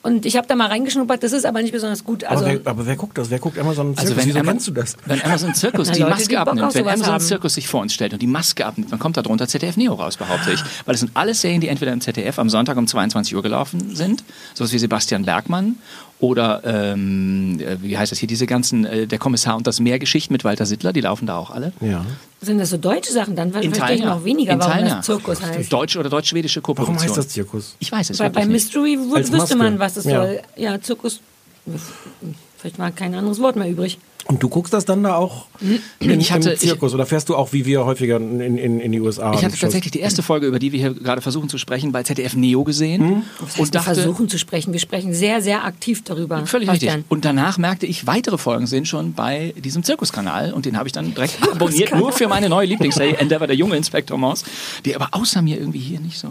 Und ich habe da mal reingeschnuppert, das ist aber nicht besonders gut. Also, aber, wer, aber wer guckt das? Wer guckt Amazon Circus? Also wenn, Wieso Ama- kennst du das? wenn Amazon Zirkus die Leute, Maske die abnimmt, wenn Amazon haben. Zirkus sich vor uns stellt und die Maske abnimmt, dann kommt da drunter ZDF Neo raus, behaupte ich. Weil es sind alles Serien, die entweder im ZDF am Sonntag um 22 Uhr gelaufen sind, sowas wie Sebastian Bergmann oder ähm, äh, wie heißt das hier, diese ganzen, äh, der Kommissar und das Meer-Geschichten mit Walter Sittler, die laufen da auch alle. Ja. sind das so deutsche Sachen? Dann verstehe ich Teilen, noch weniger, In warum Teilen, das Zirkus heißt. Deutsch oder deutsch-schwedische Warum Koproduktion. heißt das Zirkus? Ich weiß es Bei, bei nicht. Mystery wüsste man, was es Ja. soll. Ja, Zirkus. Vielleicht war kein anderes Wort mehr übrig. Und du guckst das dann da auch in, Ich hatte- im Zirkus? oder fährst du auch, wie wir häufiger in, in, in die USA? Ich hatte tatsächlich die erste Folge, über die wir hier gerade versuchen zu sprechen, bei ZDF Neo gesehen Und und dachte, versuchen zu sprechen. Wir sprechen sehr, sehr aktiv darüber. Völlig richtig. Und danach merkte ich, weitere Folgen sind schon bei diesem Zirkuskanal und den habe ich dann direkt abonniert, nur für meine neue Lieblingsserie Endeavor, der junge Inspektor Maus, die aber außer mir irgendwie hier nicht so.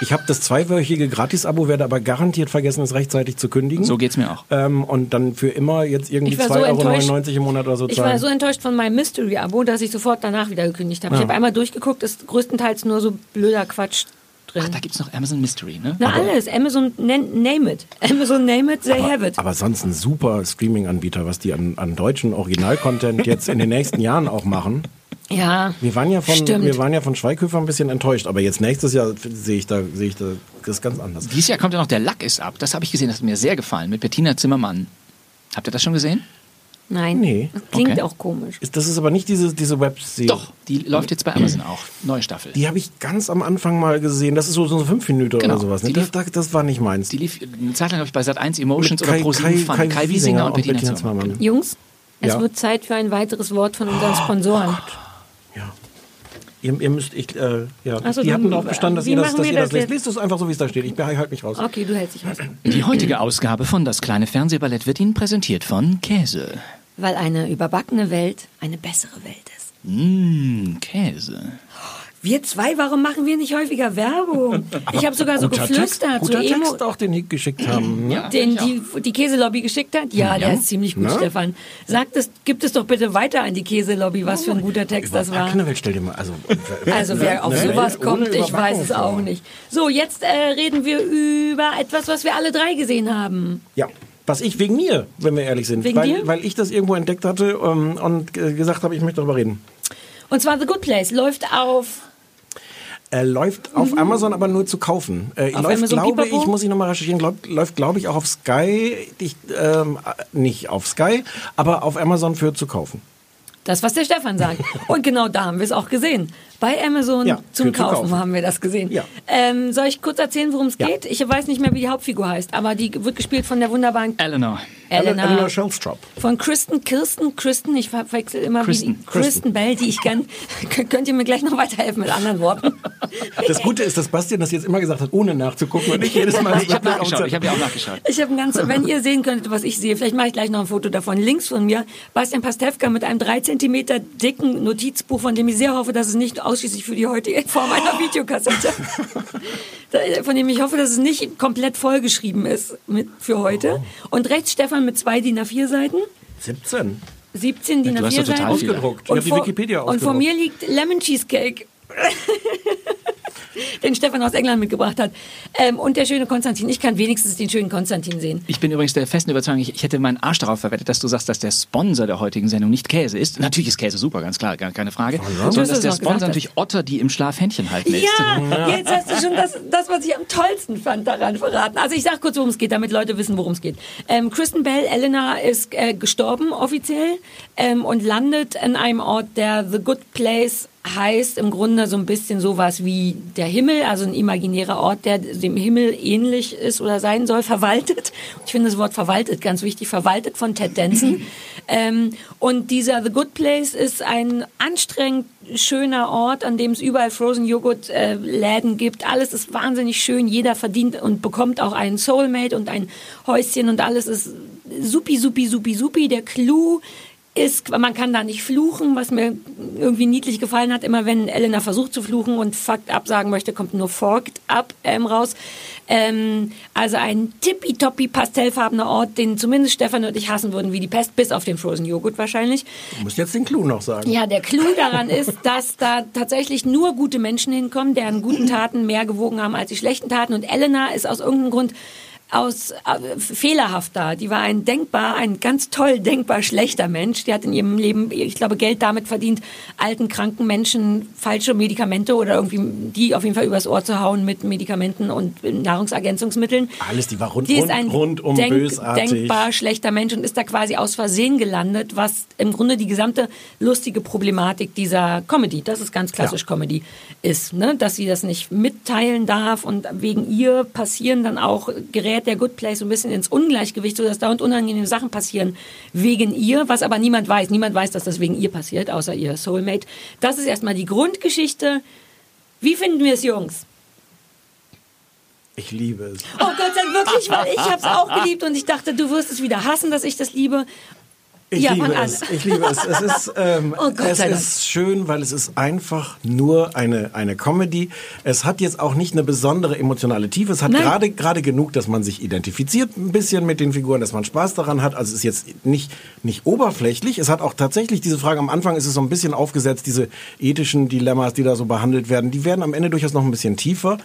Ich habe das zweiwöchige Gratis-Abo, werde aber garantiert vergessen, es rechtzeitig zu kündigen. So geht's mir auch. Ähm, und dann für immer jetzt irgendwie Ich war so 2,99 enttäuscht. Euro im Monat oder so Ich zahlen. war so enttäuscht von meinem Mystery-Abo, dass ich sofort danach wieder gekündigt habe. Ich Ja. habe einmal durchgeguckt, ist größtenteils nur so blöder Quatsch drin. Ach, da gibt's noch Amazon Mystery, ne? Na alles, Amazon Name it. Amazon Name it, they have it. aber sonst ein super Streaming-Anbieter, was die an, an deutschen Original-Content jetzt in den nächsten Jahren auch machen. Ja, Wir waren ja von, Stimmt. wir waren ja von Schweighöfer ein bisschen enttäuscht, aber jetzt nächstes Jahr sehe ich da, sehe ich da, das ist ganz anders. Dieses Jahr kommt ja noch Der Lack ist ab. Das habe ich gesehen, das hat mir sehr gefallen, mit Bettina Zimmermann. Habt ihr das schon gesehen? nein. Nee. Das klingt Okay. auch komisch. Ist, das ist aber nicht diese, diese Webserie. Doch, die läuft jetzt bei Amazon auch. Neue Staffel. Die habe ich ganz am Anfang mal gesehen. Das ist so, so fünf Minuten Genau. oder sowas. Ne? Das, lief- das, das war nicht meins. Die lief eine Zeit lang, glaube ich, bei Sat1 Emotions Mit oder Kai- ProSieben Fun. Kai- Kai, Kai Wiesinger und und Bettina, Bettina Zimmermann. Zimmermann. Jungs, es Ja. wird Zeit für ein weiteres Wort von unseren Sponsoren. Ja. Ihr, ihr müsst, ich, äh, ja. So, die hatten darauf bestanden, dass ihr das, dass ihr das das lest. Lest es einfach so, wie es da steht. Ich behalte mich raus. Okay, du hältst dich raus. Die heutige Ausgabe von Das kleine Fernsehballett wird Ihnen präsentiert von Käse. Weil eine überbackene Welt eine bessere Welt ist. Mmh, Käse. Wir zwei, warum machen wir nicht häufiger Werbung? ich habe sogar so Guter geflüstert, Text, so guter Emo, Text auch, den die geschickt haben. Ne? den die, die Käselobby geschickt hat? Ja, der ist ziemlich gut, Na? Stefan. Sagt es, gibt es doch bitte weiter an die Käselobby, was für ein guter Text das war. Knöbel, stell dir mal, also, Also wer auf sowas kommt, ich weiß es auch nicht. So, jetzt äh, reden wir über etwas, was wir alle drei gesehen haben. Ja. Was ich wegen mir, wenn wir ehrlich sind, Wegen weil, dir? weil ich das irgendwo entdeckt hatte ähm, und äh, gesagt habe, ich möchte darüber reden. Und zwar The Good Place läuft auf Er läuft auf Amazon, aber nur zu kaufen. Äh, Mhm. Auf läuft, Amazon glaube Pipapo? ich, muss ich nochmal recherchieren, glaub, läuft, glaube ich, auch auf Sky, ich, ähm, äh, nicht auf Sky, aber auf Amazon für zu kaufen. das, was der Stefan sagt. Und genau da haben wir es auch gesehen. Bei Amazon Ja, zum Kaufen, kaufen. haben wir das gesehen. Ja. Ähm, soll ich kurz erzählen, worum es Ja. geht? Ich weiß nicht mehr, wie die Hauptfigur heißt, aber die wird gespielt von der wunderbaren Eleanor. Elena. Eleanor Shellstrop. Von Kristen, Kirsten, Kristen, ich verwechsel immer Kristen, wie die, Kristen Bell, die ich gern, könnt ihr mir gleich noch weiterhelfen mit anderen Worten? Das Gute ist, dass Bastian das jetzt immer gesagt hat, ohne nachzugucken und nicht jedes Mal. Ich habe nachgeschaut, ich habe ja auch nachgeschaut. Ich habe ein ganz, wenn ihr sehen könntet, was ich sehe, vielleicht mache ich gleich noch ein Foto davon. Links von mir Bastian Pastewka mit einem drei Zentimeter dicken Notizbuch, von dem ich sehr hoffe, dass es nicht ausschließlich für die heutige Form einer Videokassette, von dem ich hoffe, dass es nicht komplett vollgeschrieben ist mit, für heute. Und rechts Stefan mit zwei DIN A4 Seiten. 17. 17 DIN du hast A4 doch total Seiten. Ausgedruckt. Ich Und habe die vor, Wikipedia und vor mir liegt Lemon Cheesecake. den Stefan aus England mitgebracht hat. Ähm, und der schöne Konstantin. Ich kann wenigstens den schönen Konstantin sehen. Ich bin übrigens der festen Überzeugung, ich, ich hätte meinen Arsch darauf verwettet, dass du sagst, dass der Sponsor der heutigen Sendung nicht Käse ist. Natürlich ist Käse super, ganz klar, gar keine Frage. Dass Sondern du dass der Sponsor natürlich Otter, die im Schlaf Händchen halten ist. Ja, jetzt hast du schon das, das, was ich am tollsten fand, daran verraten. Also ich sag kurz, worum es geht, damit Leute wissen, worum es geht. Ähm, Kristen Bell, Elena, ist äh, gestorben offiziell ähm, und landet in einem Ort, der The Good Place heißt im Grunde so ein bisschen sowas wie der Himmel, also ein imaginärer Ort, der dem Himmel ähnlich ist oder sein soll, verwaltet. Ich finde das Wort verwaltet ganz wichtig, verwaltet von Ted Danson. ähm, und dieser The Good Place ist ein anstrengend schöner Ort, an dem es überall Frozen Joghurt äh, Läden gibt. Alles ist wahnsinnig schön. Jeder verdient und bekommt auch einen Soulmate und ein Häuschen und alles ist supi, supi, supi, supi. Der Clou ist, man kann da nicht fluchen, was mir irgendwie niedlich gefallen hat. Immer wenn Elena versucht zu fluchen und fucked up sagen möchte, kommt nur forked up ähm, raus. Ähm, also ein tippitoppi pastellfarbener Ort, den zumindest Stefan und ich hassen würden wie die Pest, bis auf den Frozen Joghurt wahrscheinlich. Du musst jetzt den Clou noch sagen. Ja, der Clou daran ist, dass da tatsächlich nur gute Menschen hinkommen, deren guten Taten mehr gewogen haben als die schlechten Taten. Und Elena ist aus irgendeinem Grund aus äh, fehlerhaft da. Die war ein denkbar, ein ganz toll denkbar schlechter Mensch. Die hat in ihrem Leben, ich glaube, Geld damit verdient, alten, kranken Menschen falsche Medikamente oder irgendwie die auf jeden Fall übers Ohr zu hauen mit Medikamenten und Nahrungsergänzungsmitteln. Alles, die war rund- die ist rund- ein rundum denk, bösartig. denkbar schlechter Mensch und ist da quasi aus Versehen gelandet, was im Grunde die gesamte lustige Problematik dieser Comedy, das ist ganz klassisch Ja. Comedy, ist, ne? dass sie das nicht mitteilen darf und wegen ihr passieren dann auch, gerät der Good Place so ein bisschen ins Ungleichgewicht, sodass da und unangenehme Sachen passieren wegen ihr, was aber niemand weiß. Niemand weiß, dass das wegen ihr passiert, außer ihr Soulmate. Das ist erstmal die Grundgeschichte. Wie finden wir es, Jungs? Ich liebe es. Oh Gott Dank wirklich, weil ich habe es auch geliebt und ich dachte, du wirst es wieder hassen, dass ich das liebe. Ich Ja, liebe es. Ich liebe es. Es ist, ähm, Oh Gott es ist schön, weil es ist einfach nur eine, eine Comedy. Es hat jetzt auch nicht eine besondere emotionale Tiefe. Es hat gerade gerade genug, dass man sich identifiziert ein bisschen mit den Figuren, dass man Spaß daran hat. Also es ist jetzt nicht, nicht oberflächlich. Es hat auch tatsächlich diese Frage, am Anfang ist es so ein bisschen aufgesetzt, diese ethischen Dilemmas, die da so behandelt werden, die werden am Ende durchaus noch ein bisschen tiefer.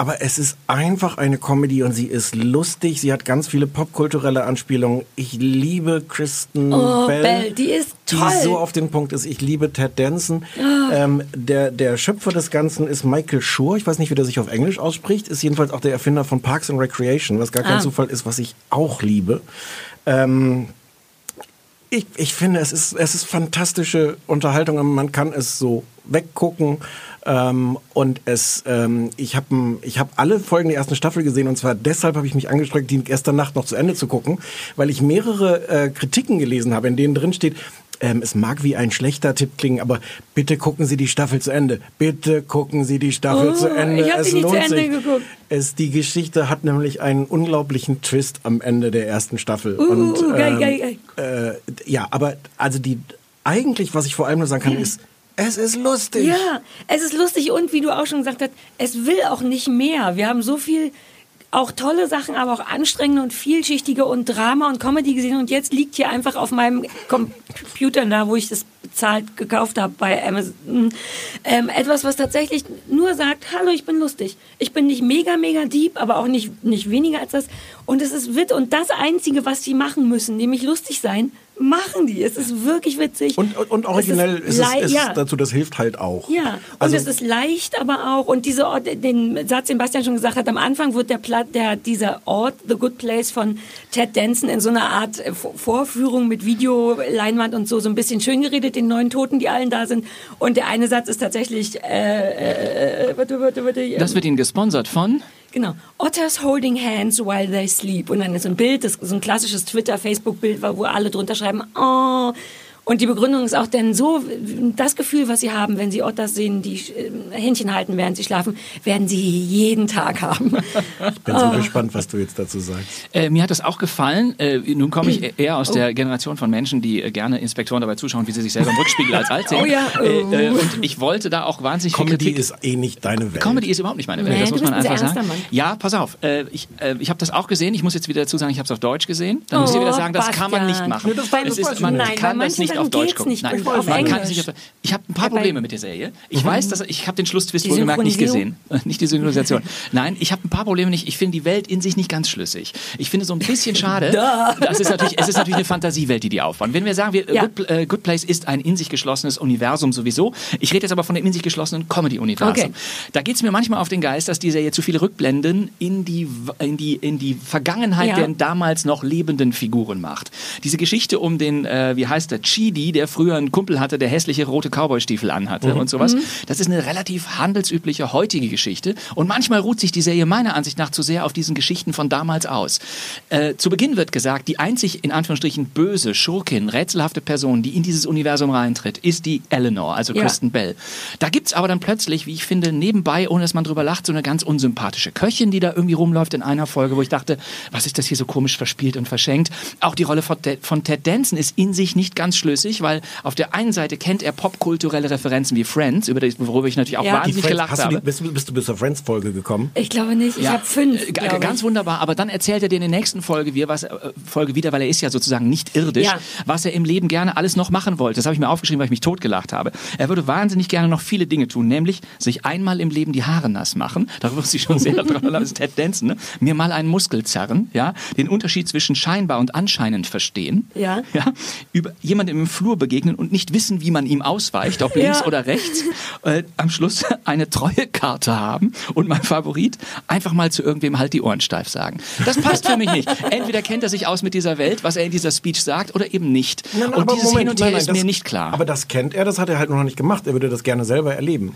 Aber es ist einfach eine Comedy und sie ist lustig. Sie hat ganz viele popkulturelle Anspielungen. Ich liebe Kristen Oh, Bell, Bell, die ist toll. Die so auf den Punkt ist. Ich liebe Ted Danson. Ähm, der, der Schöpfer des Ganzen ist Michael Schur. Ich weiß nicht, wie der sich auf Englisch ausspricht. Ist jedenfalls auch der Erfinder von Parks and Recreation, was gar kein Ah. Zufall ist, was ich auch liebe. Ähm, ich, ich finde, es ist, es ist fantastische Unterhaltung und man kann es so weggucken. Ähm, und es, ähm, ich habe ich hab alle Folgen der ersten Staffel gesehen und zwar deshalb habe ich mich angestrengt, die gestern Nacht noch zu Ende zu gucken, weil ich mehrere äh, Kritiken gelesen habe, in denen drin steht, ähm, es mag wie ein schlechter Tipp klingen, aber bitte gucken Sie die Staffel zu Ende. Bitte gucken Sie die Staffel Oh, zu Ende. ich hab es sie nicht zu Ende sich. geguckt. Es, die Geschichte hat nämlich einen unglaublichen Twist am Ende der ersten Staffel. Uh, und, geil, ähm, geil, geil. Äh, ja, aber also die eigentlich, was ich vor allem nur sagen kann, ist Es ist lustig. Ja, es ist lustig und wie du auch schon gesagt hast, es will auch nicht mehr. Wir haben so viel auch tolle Sachen, aber auch anstrengende und vielschichtige und Drama und Comedy gesehen und jetzt liegt hier einfach auf meinem Computer da, wo ich das bezahlt gekauft habe bei Amazon, ähm, etwas, was tatsächlich nur sagt, hallo, ich bin lustig. Ich bin nicht mega, mega deep, aber auch nicht, nicht weniger als das. Und es ist wit und das Einzige, was sie machen müssen, nämlich lustig sein, machen die. Es ist wirklich witzig. Und, und, und originell Es ist, es, ist ja. dazu, das hilft halt auch. Ja, und Also- es ist leicht, aber auch und diese Ort, den Satz, den Bastian schon gesagt hat, am Anfang wird der Platt, der dieser Ort, The Good Place von Ted Danson in so einer Art äh, Vor- Vorführung mit Videoleinwand und so so ein bisschen schön geredet, den neuen Toten, die allen da sind. Und der eine Satz ist tatsächlich, äh, äh, warte, warte, warte, Das wird Ihnen gesponsert von. Genau. Otters holding hands while they sleep. Und dann ist so ein Bild, das, so ein klassisches Twitter-Facebook-Bild, wo alle drunter schreiben, oh. Und die Begründung ist auch denn so, das Gefühl, was sie haben, wenn sie Otters sehen, die äh, Händchen halten, während sie schlafen, werden sie jeden Tag haben. Ich bin so gespannt, was du jetzt dazu sagst. Äh, mir hat das auch gefallen. Äh, nun komme ich eher Oh. aus der Generation von Menschen, die äh, gerne Inspektoren dabei zuschauen, wie sie sich selber im Rückspiegel als alt sehen. Oh ja, oh. Äh, äh, und ich wollte da auch wahnsinnig viel Comedy Kritik. ist eh nicht deine Welt. Comedy ist überhaupt nicht meine Welt, Nee, das muss man einfach sagen. Mann. Ja, pass auf, äh, ich, äh, ich habe das auch gesehen. Ich muss jetzt wieder dazu sagen, ich habe es auf Deutsch gesehen. Dann muss ich Oh, wieder sagen, das kann man nicht Bastian. machen. Ist, man nicht. Nein, kann das manchen nicht auf Deutsch gucken. nicht Nein, gut, man auf kann es nicht auf, ich habe ein paar Probleme mit der Serie. Ich weiß, dass ich habe den Schlusstwist wohlgemerkt nicht gesehen. Nicht die Synchronisation. Nein, ich habe ein paar Probleme nicht. Ich finde die Welt in sich nicht ganz schlüssig. Ich finde so ein bisschen schade. das ist natürlich, es ist natürlich eine Fantasiewelt, die die aufbauen. Wenn wir sagen, wir, Ja. Good, äh, Good Place ist ein in sich geschlossenes Universum sowieso. Ich rede jetzt aber von dem in sich geschlossenen Comedy-Universum. Okay. Da geht es mir manchmal auf den Geist, dass die Serie zu viele Rückblenden in die, in die, in die Vergangenheit Ja. der damals noch lebenden Figuren macht. Diese Geschichte um den, äh, wie heißt der, Chidi, der früher einen Kumpel hatte, der hässliche rote Cowboystiefel anhatte und sowas. Das ist eine relativ handelsübliche heutige Geschichte. Und manchmal ruht sich die Serie meiner Ansicht nach zu sehr auf diesen Geschichten von damals aus. Äh, zu Beginn wird gesagt, die einzig in Anführungsstrichen böse Schurkin, rätselhafte Person, die in dieses Universum reintritt, ist die Eleanor, also Ja. Kristen Bell. Da gibt's aber dann plötzlich, wie ich finde, nebenbei, ohne dass man drüber lacht, so eine ganz unsympathische Köchin, die da irgendwie rumläuft in einer Folge, wo ich dachte, was ist das hier so komisch verspielt und verschenkt? Auch die Rolle von Ted, von Ted Danson ist in sich nicht ganz schlüssig, weil auf der einen Seite kennt er popkulturelle Referenzen wie Friends, über das, worüber ich natürlich auch Ja. Wahnsinnig Friends, gelacht hast du die, habe. bist, bist du bis zur Friends-Folge gekommen? Ich glaube nicht. Ich Ja. habe fünf. Äh, glaub Ganz ich. wunderbar, aber dann erzählt er dir in der nächsten Folge wieder, was, äh, Folge wieder, weil er ist ja sozusagen nicht irdisch, Ja. was er im Leben gerne alles noch machen wollte. Das habe ich mir aufgeschrieben, weil ich mich totgelacht habe. Er würde wahnsinnig gerne noch viele Dinge tun, nämlich sich einmal im Leben die Haare nass machen. Darüber muss ich schon sehr dran, das ist Ted Danson, ne? mir mal einen Muskel zerren, ja, den Unterschied zwischen scheinbar und anscheinend verstehen, Ja. ja, über jemandem im Flur begegnen und nicht wissen, wie man ihm ausweicht, ob links Ja. oder rechts, äh, am Schluss eine Treuekarte haben und mein Favorit, einfach mal zu irgendwem halt die Ohren steif sagen. Das passt für mich nicht. Entweder kennt er sich aus mit dieser Welt, was er in dieser Speech sagt, oder eben nicht. Nein, und aber dieses Moment, Hin und Her nein, nein, ist das- mir nicht klar. Aber das kennt er, das hat er halt noch nicht gemacht. Er würde das gerne selber erleben.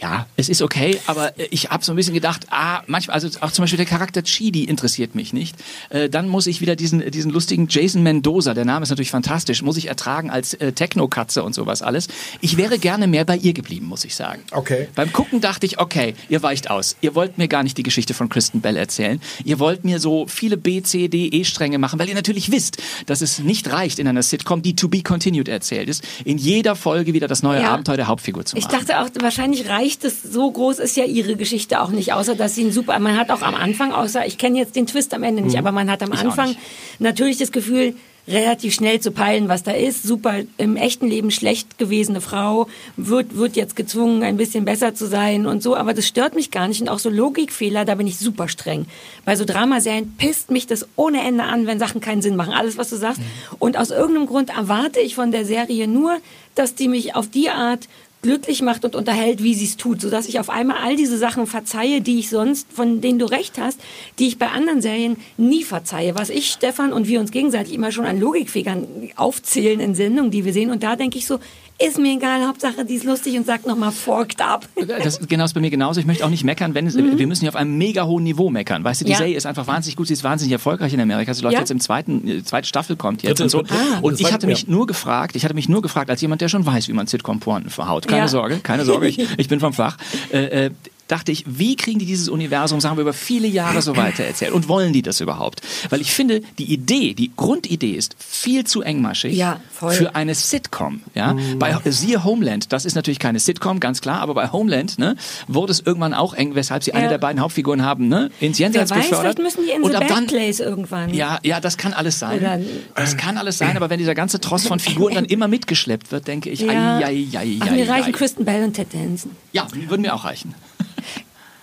Ja, es ist okay, aber äh, ich habe so ein bisschen gedacht, ah, manchmal, also auch zum Beispiel der Charakter Chidi interessiert mich nicht. Äh, dann muss ich wieder diesen, diesen lustigen Jason Mendoza, der Name ist natürlich fantastisch, muss ich ertragen als äh, Techno-Katze und sowas alles. Ich wäre gerne mehr bei ihr geblieben, muss ich sagen. Okay. Beim Gucken dachte ich, okay, ihr weicht aus. Ihr wollt mir gar nicht die Geschichte von Kristen Bell erzählen. Ihr wollt mir so viele B, C, D, E-Stränge machen, weil ihr natürlich wisst, dass es nicht reicht in einer Sitcom, die to be continued erzählt ist, in jeder Folge wieder das neue Ja. Abenteuer der Hauptfigur zu machen. Ich dachte auch, wahrscheinlich reicht es, so groß ist ja ihre Geschichte auch nicht, außer dass sie ein super, man hat auch am Anfang, außer, ich kenne jetzt den Twist am Ende nicht, aber man hat am Mhm. Ich Anfang natürlich das Gefühl, relativ schnell zu peilen, was da ist. Super im echten Leben schlecht gewesene Frau wird, wird jetzt gezwungen, ein bisschen besser zu sein und so, aber das stört mich gar nicht und auch so Logikfehler, da bin ich super streng. Bei so Dramaserien pisst mich das ohne Ende an, wenn Sachen keinen Sinn machen, alles was du sagst. Und aus irgendeinem Grund erwarte ich von der Serie nur, dass die mich auf die Art glücklich macht und unterhält, wie sie es tut, sodass ich auf einmal all diese Sachen verzeihe, die ich sonst, von denen du recht hast, die ich bei anderen Serien nie verzeihe. Was ich, Stefan und wir uns gegenseitig immer schon an Logikfehlern aufzählen in Sendungen, die wir sehen. Und da denke ich so, ist mir egal, Hauptsache die ist lustig und sagt nochmal forked up. Das ist genau ist bei mir genauso. Ich möchte auch nicht meckern, wenn es, wir müssen hier auf einem mega hohen Niveau meckern. Weißt du, die Mhm. Ja. Serie ist einfach wahnsinnig gut, sie ist wahnsinnig erfolgreich in Amerika. Sie läuft Ja. jetzt im zweiten, äh, zweite Staffel kommt jetzt Dritte, und so. Ah. Und ich hatte mich ja. nur gefragt, ich hatte mich nur gefragt, als jemand, der schon weiß, wie man Sitcom-Pointen verhaut. Keine Ja. Sorge, keine Sorge, ich, ich bin vom Fach. Äh, äh, dachte ich, wie kriegen die dieses Universum, sagen wir, über viele Jahre so weiter erzählt? Und wollen die das überhaupt? Weil ich finde, die Idee, die Grundidee ist viel zu engmaschig Ja, für eine Sitcom. Ja? Bei siehe Homeland, das ist natürlich keine Sitcom, ganz klar, aber bei Homeland ne, wurde es irgendwann auch eng, weshalb sie eine Ja. der beiden Hauptfiguren haben, ne, ins Wer Jenseits weiß, gefördert. vielleicht müssen die in Und ab dann, Place irgendwann. ja, ja, das kann alles sein. Oder- das kann alles sein, aber wenn dieser ganze Tross von Figuren dann immer mitgeschleppt wird, denke ich, Ja. ai, ai, ai, Ach, ai, mir reichen ai. Kristen Bell und Ted Danson. Ja, würden mir auch reichen.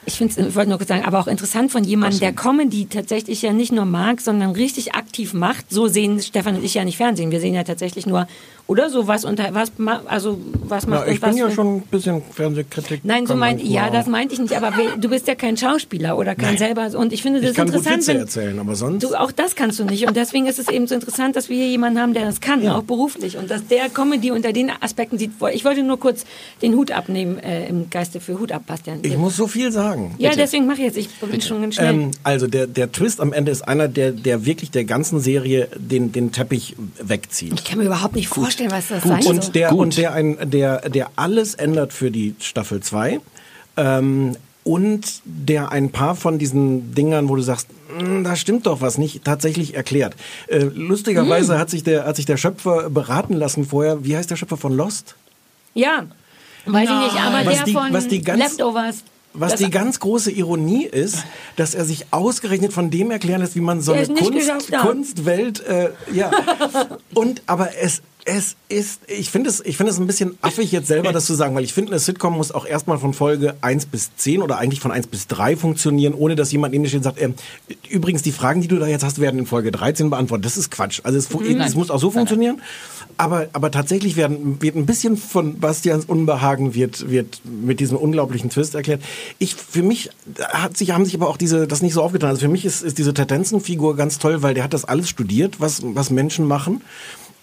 Ich finde ich wollte nur kurz sagen, aber auch interessant von jemandem, der Comedy tatsächlich ja nicht nur mag, sondern richtig aktiv macht. So sehen Stefan und ich ja nicht Fernsehen. Wir sehen ja tatsächlich nur, oder so was unter, was, also, was macht Na, ich bin ja schon ein bisschen Fernsehkritik. Nein, so meint, ja, das meinte ich nicht, aber du bist ja kein Schauspieler oder kein selber, und ich finde das Ich kann gut interessant, Witze wenn, erzählen, aber sonst. Du, auch das kannst du nicht. Und deswegen ist es eben so interessant, dass wir hier jemanden haben, der das kann, Ja. auch beruflich. Und dass der Comedy unter den Aspekten sieht. Ich wollte nur kurz den Hut abnehmen, äh, im Geiste für Hut ab, Bastian. ich muss so viel sagen. ja, deswegen mache ich jetzt. Ich bin schon ganz schnell. Ähm, also der, der Twist am Ende ist einer, der, der wirklich der ganzen Serie den, den Teppich wegzieht. ich kann mir überhaupt nicht vorstellen, was das sein Und soll. der, Gut. und der, ein, der, der alles ändert für die Staffel 2. Ähm, und der ein paar von diesen Dingern, wo du sagst, "Mm, da stimmt doch was nicht, tatsächlich erklärt. Äh, lustigerweise Hm. hat, sich der, hat sich der Schöpfer beraten lassen vorher. Wie heißt der Schöpfer von Lost? ja, weiß ich nicht, aber Was der die- von was die ganz- Leftovers. Was das- die ganz große Ironie ist, dass er sich ausgerechnet von dem erklären lässt, wie man so eine Kunst. Kunstwelt, äh, ja. Und aber es es ist, ich finde es, ich finde es ein bisschen affig jetzt selber das zu sagen, weil ich finde, eine Sitcom muss auch erstmal von Folge 1 bis 10 oder eigentlich von 1 bis 3 funktionieren, ohne dass jemand neben dir steht und sagt, ähm, übrigens, die Fragen, die du da jetzt hast, werden in Folge 13 beantwortet. Das ist Quatsch. Also es, fu- es muss auch so funktionieren. Aber, aber tatsächlich werden, wird ein bisschen von Bastians Unbehagen wird, wird mit diesem unglaublichen Twist erklärt. Ich, für mich hat sich, haben sich aber auch diese, das nicht so aufgetan. Also für mich ist, ist diese Tendenzen-Figur ganz toll, weil der hat das alles studiert, was, was Menschen machen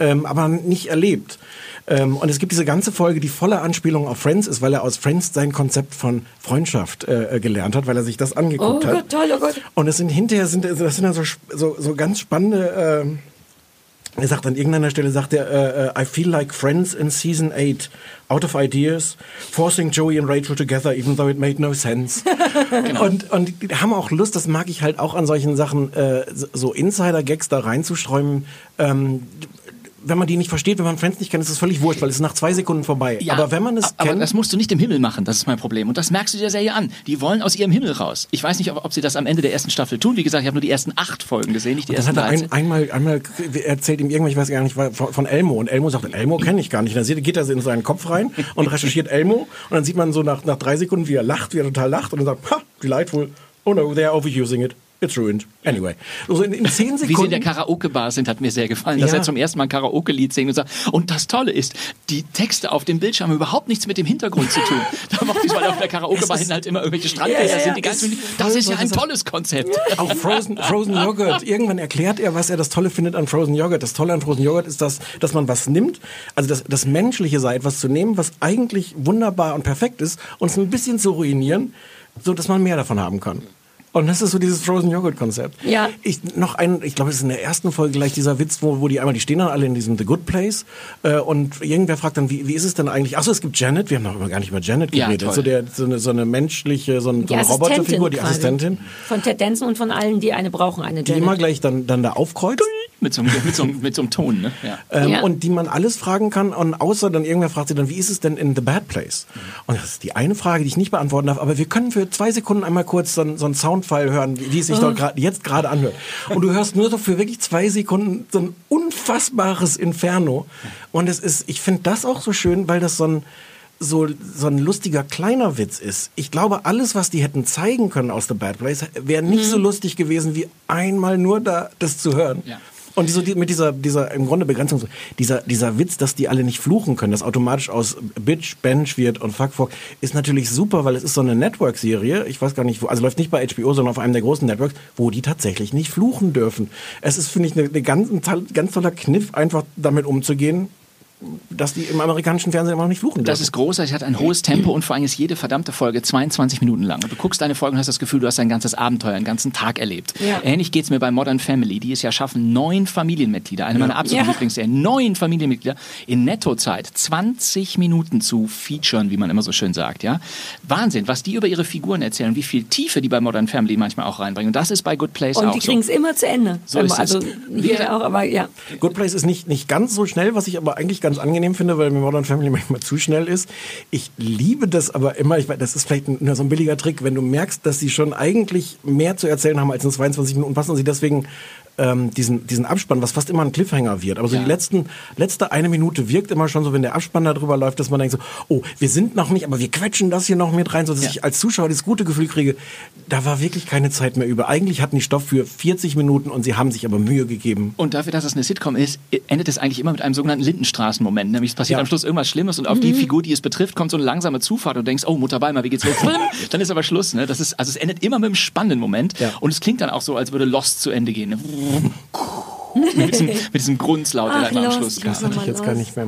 ähm, aber nicht erlebt. Ähm, und es gibt diese ganze Folge, die voller Anspielung auf Friends ist, weil er aus Friends sein Konzept von Freundschaft äh, gelernt hat, weil er sich das Oh angeguckt hat. Gott, toll, oh Gott. Und es sind hinterher sind das sind dann so, so, so ganz spannende. ähm, er sagt an irgendeiner Stelle, sagt er, äh, I feel like friends in season 8, out of ideas, forcing Joey and Rachel together, even though it made no sense. Und, und die haben auch Lust, das mag ich halt auch an solchen Sachen, äh, so- Insider-Gags da reinzusträumen. Ähm, wenn man die nicht versteht, wenn man Friends nicht kennt, ist es völlig wurscht, weil es ist nach zwei Sekunden vorbei. Ja, aber wenn man es aber kennt, das musst du nicht im Himmel machen, das ist mein Problem. Und das merkst du der Serie an. Die wollen aus ihrem Himmel raus. Ich weiß nicht, ob, ob sie das am Ende der ersten Staffel tun. Wie gesagt, ich habe nur die ersten acht Folgen gesehen, nicht die Das ersten hat er 13. ein, einmal, einmal erzählt ihm irgendwas, ich weiß gar nicht, von, Elmo. Und Elmo sagt, Elmo kenne ich gar nicht. Und dann geht er in seinen Kopf rein und recherchiert Elmo. Und dann sieht man so nach, nach drei Sekunden, wie er lacht, wie er total lacht. Und dann sagt, ha, delightful. Oh no, they're overusing it. It's ruined. Anyway. Also in, in zehn Wie sie in Sekunden. der Karaoke-Bar sind, hat mir sehr gefallen, dass Ja. er zum ersten Mal ein Karaoke-Lied singt und sagt, und das Tolle ist, die Texte auf dem Bildschirm haben überhaupt nichts mit dem Hintergrund zu tun. Da macht weil auf der Karaoke-Bar hinten halt immer irgendwelche Strandbilder ja, sind, die ganzen, ist das ist ja ein tolles Konzept. Auch Frozen, Frozen Joghurt. Irgendwann erklärt er, was er das Tolle findet an Frozen Joghurt. Das Tolle an Frozen Joghurt ist, dass, dass man was nimmt, also das, das Menschliche sei, etwas zu nehmen, was eigentlich wunderbar und perfekt ist, und es ein bisschen zu ruinieren, so dass man mehr davon haben kann. Und das ist so dieses Frozen Joghurt Konzept. Ja. Ich noch ein, ich glaube, es ist in der ersten Folge gleich dieser Witz, wo, wo die einmal, die stehen dann alle in diesem The Good Place äh, und irgendwer fragt dann, wie, wie ist es denn eigentlich? Achso, es gibt Janet. Wir haben noch immer gar nicht über Janet Ja, geredet. toll. so, der, so, eine, so eine menschliche, so, ein, so Die eine Roboterfigur, die. Assistentin, Von Ted Danson und von allen, die eine brauchen, eine die Janet. immer gleich dann, dann da aufkreuzt. Mit so, einem- mit, so, einem- mit so einem Ton, ne? Ja. Ähm, Ja. Und die man alles fragen kann und außer dann irgendwer fragt sie dann, wie ist es denn in The Bad Place? Und das ist die eine Frage, die ich nicht beantworten darf, aber wir können für zwei Sekunden einmal kurz so, einen- so einen Soundfile hören, wie, wie es sich dort grad, jetzt gerade anhört. Und du hörst nur so für wirklich zwei Sekunden so ein unfassbares Inferno. Und es ist, ich finde das auch so schön, weil das so ein, so, so ein lustiger kleiner Witz ist. Ich glaube, alles, was die hätten zeigen können aus The Bad Place, wäre nicht so lustig gewesen, wie einmal nur da das zu hören. Ja. Und die, so die, mit dieser, dieser im Grunde Begrenzung, dieser, dieser Witz, dass die alle nicht fluchen können, das automatisch aus Bitch, Bench wird und Fuck, Fuck, ist natürlich super, weil es ist so eine Network-Serie, ich weiß gar nicht wo, also läuft nicht bei HBO, sondern auf einem der großen Networks, wo die tatsächlich nicht fluchen dürfen. Es ist, finde ich, eine, eine ganz, ein toll- ganz toller Kniff, einfach damit umzugehen, dass die im amerikanischen Fernsehen immer noch nicht fluchen Das dürfen. ist großartig, hat ein hohes Tempo und vor allem ist jede verdammte Folge 22 Minuten lang. Und du guckst deine Folge und hast das Gefühl, du hast ein ganzes Abenteuer, einen ganzen Tag erlebt. Ja. Ähnlich geht's mir bei Modern Family, die es ja schaffen, neun Familienmitglieder, eine meiner absoluten Ja. Lieblingsserien, neun Familienmitglieder in Nettozeit 20 Minuten zu featuren, wie man immer so schön sagt. Ja, Wahnsinn, was die über ihre Figuren erzählen, wie viel Tiefe die bei Modern Family manchmal auch reinbringen. Und das ist bei Good Place Und auch die so. kriegen es immer zu Ende. So ist es. also Wir- hier auch, aber ja. Good Place ist nicht, nicht ganz so schnell, was ich aber eigentlich ganz angenehm finde, weil mir Modern Family manchmal zu schnell ist. Ich liebe das aber immer, ich weiß, das ist vielleicht nur so ein billiger Trick, wenn du merkst, dass sie schon eigentlich mehr zu erzählen haben als in 22 Minuten, passen sie deswegen ähm, diesen, diesen Abspann, was fast immer ein Cliffhanger wird. Aber so Ja. die letzten, letzte eine Minute wirkt immer schon so, wenn der Abspann da drüber läuft, dass man denkt so, oh, wir sind noch nicht, aber wir quetschen das hier noch mit rein, sodass Ja. ich als Zuschauer das gute Gefühl kriege, da war wirklich keine Zeit mehr über. Eigentlich hatten die Stoff für 40 Minuten und sie haben sich aber Mühe gegeben. Und dafür, dass es eine Sitcom ist, endet es eigentlich immer mit einem sogenannten Lindenstraßen-Moment. Nämlich es passiert Ja. am Schluss irgendwas Schlimmes und auf die Figur, die es betrifft, kommt so eine langsame Zufahrt und du denkst, oh, Mutter Beimer, wie geht's los? dann ist aber Schluss. Ne? Das ist, also es endet immer mit einem spannenden Moment. Ja. Und es klingt dann auch so, als würde Lost zu Ende gehen. Ne? Mit, diesem, mit diesem Grunzlaut, der dann am Schluss ich kam. Das hatte ich jetzt gar nicht mehr.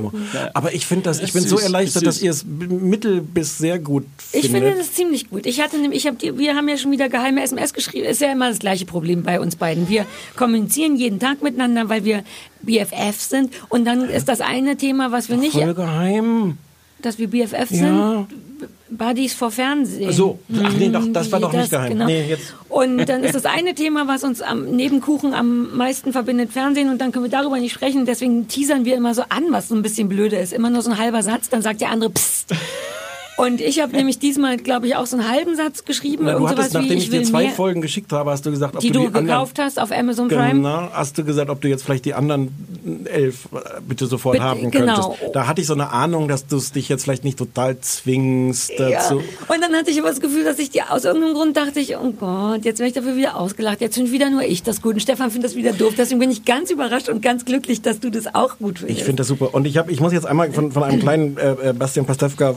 Aber ich finde das, ich bin so süß, erleichtert, ist dass ihr es mittel bis sehr gut Ich findet. finde das ziemlich gut. Ich hatte nämlich, ich hab wir haben ja schon wieder geheime SMS geschrieben. Ist ja immer das gleiche Problem bei uns beiden. Wir kommunizieren jeden Tag miteinander, weil wir BFF sind. Und dann ist das eine Thema, was wir nicht, Voll geheim. Dass wir BFF Ja. sind. Buddies vor Fernsehen. So, ach nee, doch, das war doch nicht Das, geheim. genau. Nee, jetzt. Und dann ist das eine Thema, was uns am, neben Kuchen am meisten verbindet, Fernsehen. Und dann können wir darüber nicht sprechen. Deswegen teasern wir immer so an, was so ein bisschen blöde ist. Immer nur so ein halber Satz, dann sagt der andere Psst. Und ich habe nämlich diesmal, glaube ich, auch so einen halben Satz geschrieben. Na, du hattest, sowas wie, nachdem ich ich dir zwei Folgen geschickt habe, hast du gesagt, ob die du du die anderen, gekauft hast auf Amazon Prime. Genau, hast du gesagt, ob du jetzt vielleicht die anderen elf äh, bitte sofort Bitte, haben genau. könntest. Da hatte ich so eine Ahnung, dass du es dich jetzt vielleicht nicht total zwingst Ja. dazu. Und dann hatte ich aber das Gefühl, dass ich die aus irgendeinem Grund dachte ich, oh Gott, jetzt werde ich dafür wieder ausgelacht. Jetzt finde wieder nur ich das gut. Und Stefan findet das wieder doof. Deswegen bin ich ganz überrascht und ganz glücklich, dass du das auch gut findest. Ich finde das super. Und ich habe, ich muss jetzt einmal von, von einem kleinen äh, äh, Bastian Pastewka äh,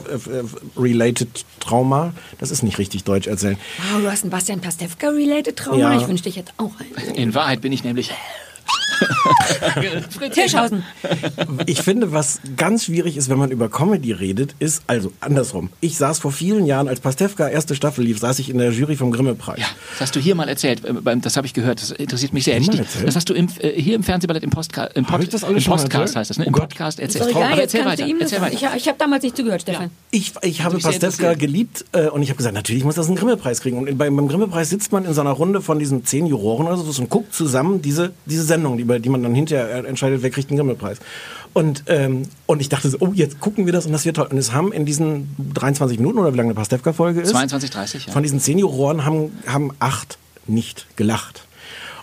related Trauma, das ist nicht richtig deutsch erzählen. Wow, du hast ein Bastian Pastewka-related Trauma. Ja. Ich wünschte, ich hätte auch einen. In Wahrheit bin ich nämlich Hirschhausen. Ich finde, was ganz schwierig ist, wenn man über Comedy redet, ist, also andersrum. Ich saß vor vielen Jahren, als Pastewka erste Staffel lief, saß ich in der Jury vom Grimme-Preis. Ja, das hast du hier mal erzählt. äh, Das habe ich gehört. Das interessiert mich sehr. Ich- erzählt? Das hast du im, äh, hier im Fernsehballett im, Postka im, Pod ich das alles im schon mal Podcast erzählt? heißt das, ne? Oh Im Gott. Podcast Aber jetzt erzähl kannst weiter. du ihm das Erzähl weiter. Ich, ich habe damals nicht zugehört, Stefan. Ich, ich habe Pastewka geliebt äh, und ich habe gesagt, natürlich muss das einen Grimme-Preis kriegen. Und beim, beim Grimme-Preis sitzt man in so einer Runde von diesen zehn Juroren oder so und guckt zusammen diese, diese Sendung, die, bei- die man dann hinterher entscheidet, wer kriegt den Grimme-Preis. Und, ähm, und ich dachte so, oh, jetzt gucken wir das und das wird toll. Und es haben in diesen 23 Minuten oder wie lange eine Pastewka-Folge ist, 22, 30, ja. von diesen zehn Juroren haben, haben acht nicht gelacht.